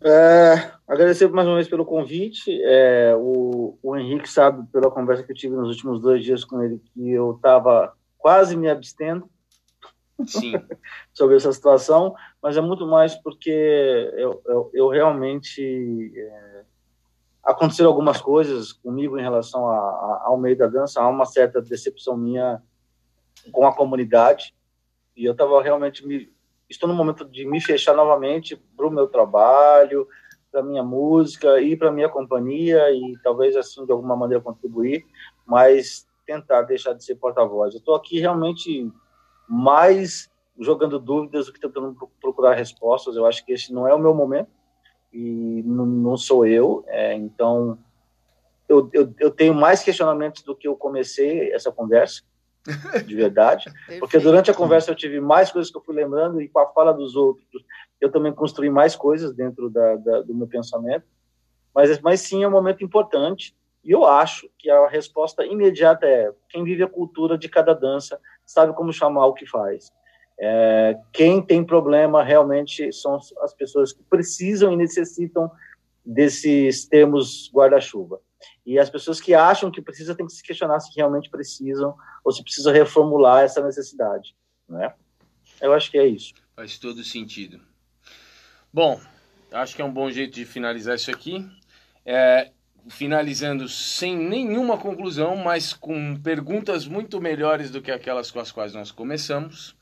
É, agradecer mais uma vez pelo convite. É, o, o Henrique sabe, pela conversa que eu tive nos últimos dois dias com ele, que eu estava quase me abstendo sobre essa situação, mas é muito mais porque eu, eu, eu realmente. É, aconteceram algumas coisas comigo em relação a, a, ao meio da dança, há uma certa decepção minha com a comunidade, e eu estava realmente me, estou no momento de me fechar novamente para o meu trabalho, para minha música e para minha companhia e talvez assim de alguma maneira contribuir, mas tentar deixar de ser porta-voz. Eu estou aqui realmente mais jogando dúvidas do que tentando procurar respostas. Eu acho que esse não é o meu momento e não, sou eu. É, então eu, eu, eu tenho mais questionamentos do que eu comecei essa conversa de verdade, porque durante a conversa eu tive mais coisas que eu fui lembrando e com a fala dos outros eu também construí mais coisas dentro da, da, do meu pensamento, mas, mas sim é um momento importante e eu acho que a resposta imediata é quem vive a cultura de cada dança sabe como chamar o que faz. É, quem tem problema realmente são as pessoas que precisam e necessitam desses termos guarda-chuva. E as pessoas que acham que precisa têm que se questionar se realmente precisam ou se precisa reformular essa necessidade, né? Eu acho que é isso. Faz todo sentido. Bom, acho que é um bom jeito de finalizar isso aqui. É, finalizando sem nenhuma conclusão, mas com perguntas muito melhores do que aquelas com as quais nós começamos.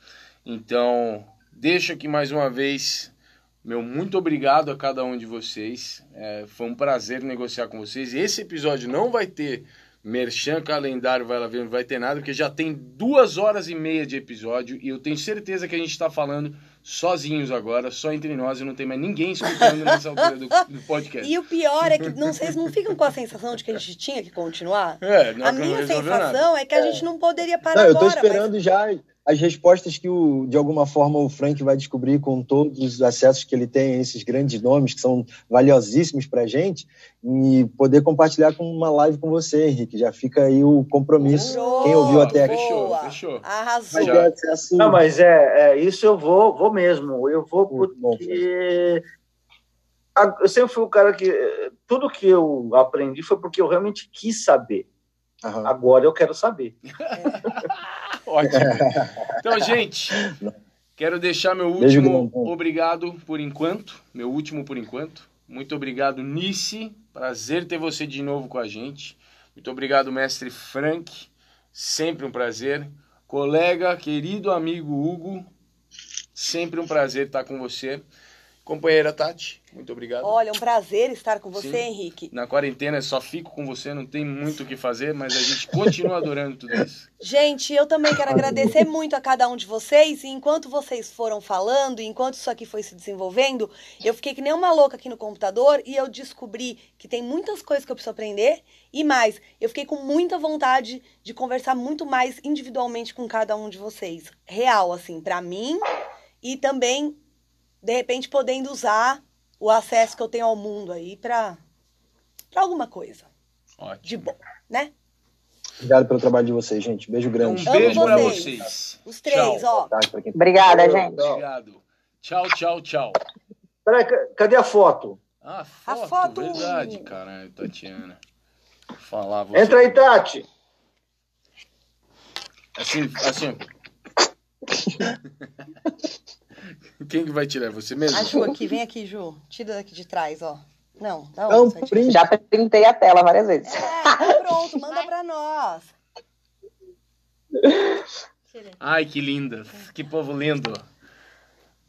Então, deixo aqui mais uma vez meu muito obrigado a cada um de vocês. É, foi um prazer negociar com vocês. Esse episódio não vai ter Merchan calendário vai lá ver, não vai ter nada, porque já tem duas horas e meia de episódio e eu tenho certeza que a gente está falando sozinhos agora, só entre nós e não tem mais ninguém escutando nessa altura do, do, podcast. E o pior é que não, vocês não ficam com a sensação de que a gente tinha que continuar? É, não, a minha sensação nada. é que a gente não poderia parar não, agora. Eu tô esperando mas... já as respostas que, o, de alguma forma, o Frank vai descobrir com todos os acessos que ele tem a esses grandes nomes, que são valiosíssimos para a gente, e poder compartilhar com uma live com você, Henrique. Já fica aí o compromisso. Boa, Quem ouviu até aqui. Fechou, fechou. Arrasou. Mas, é, não, mas é, é, isso eu vou, vou mesmo. Eu vou porque... eu sempre fui o cara que... Tudo que eu aprendi foi porque eu realmente quis saber. Uhum. Agora eu quero saber. Ótimo. Então, gente, quero deixar meu último obrigado por enquanto. Meu último por enquanto. Muito obrigado, Nice. Prazer ter você de novo com a gente. Muito obrigado, mestre Frank. Sempre um prazer. Colega, querido amigo Hugo. Sempre um prazer estar com você. Companheira Tati, muito obrigado. Olha, um prazer estar com você, Sim. Henrique. Na quarentena só fico com você, não tem muito o que fazer, mas a gente continua adorando tudo isso. Gente, eu também quero agradecer muito a cada um de vocês. E enquanto vocês foram falando, enquanto isso aqui foi se desenvolvendo, eu fiquei que nem uma louca aqui no computador e eu descobri que tem muitas coisas que eu preciso aprender. E mais, eu fiquei com muita vontade de conversar muito mais individualmente com cada um de vocês. Real, assim, para mim. E também de repente podendo usar o acesso que eu tenho ao mundo aí para alguma coisa. Ótimo. De bom, né? Obrigado pelo trabalho de vocês, gente. Beijo grande. Um beijo para vocês. Os três, tchau. ó. Obrigada, gente. Obrigado. Tchau, tchau, tchau. Peraí, cadê a foto? Ah, foto, a foto. verdade, caralho, Tatiana. Falar você. Entra aí, Tati. Assim, assim. Quem que vai tirar? Você mesmo? A Ju aqui, vem aqui, Ju. Tira daqui de trás, ó. Não, dá Não, print. Já printei a tela várias vezes. É, pronto, manda pra nós. Ai, que linda. Que povo lindo.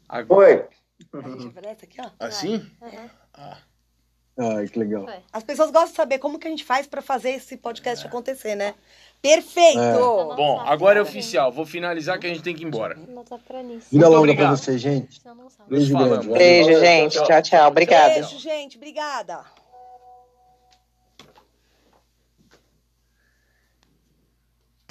Agora... Oi. A gente aparece aqui, ó. Assim? Ai, que legal. As pessoas gostam de saber como que a gente faz pra fazer esse podcast acontecer, né? Perfeito! É. Bom, agora é oficial. Vou finalizar que a gente tem que ir embora. Vida longa obrigado. pra vocês, gente. Você não sabe. Beijo grande. Beijo, gente. Tchau, tchau. Obrigada. Beijo, gente. Obrigada.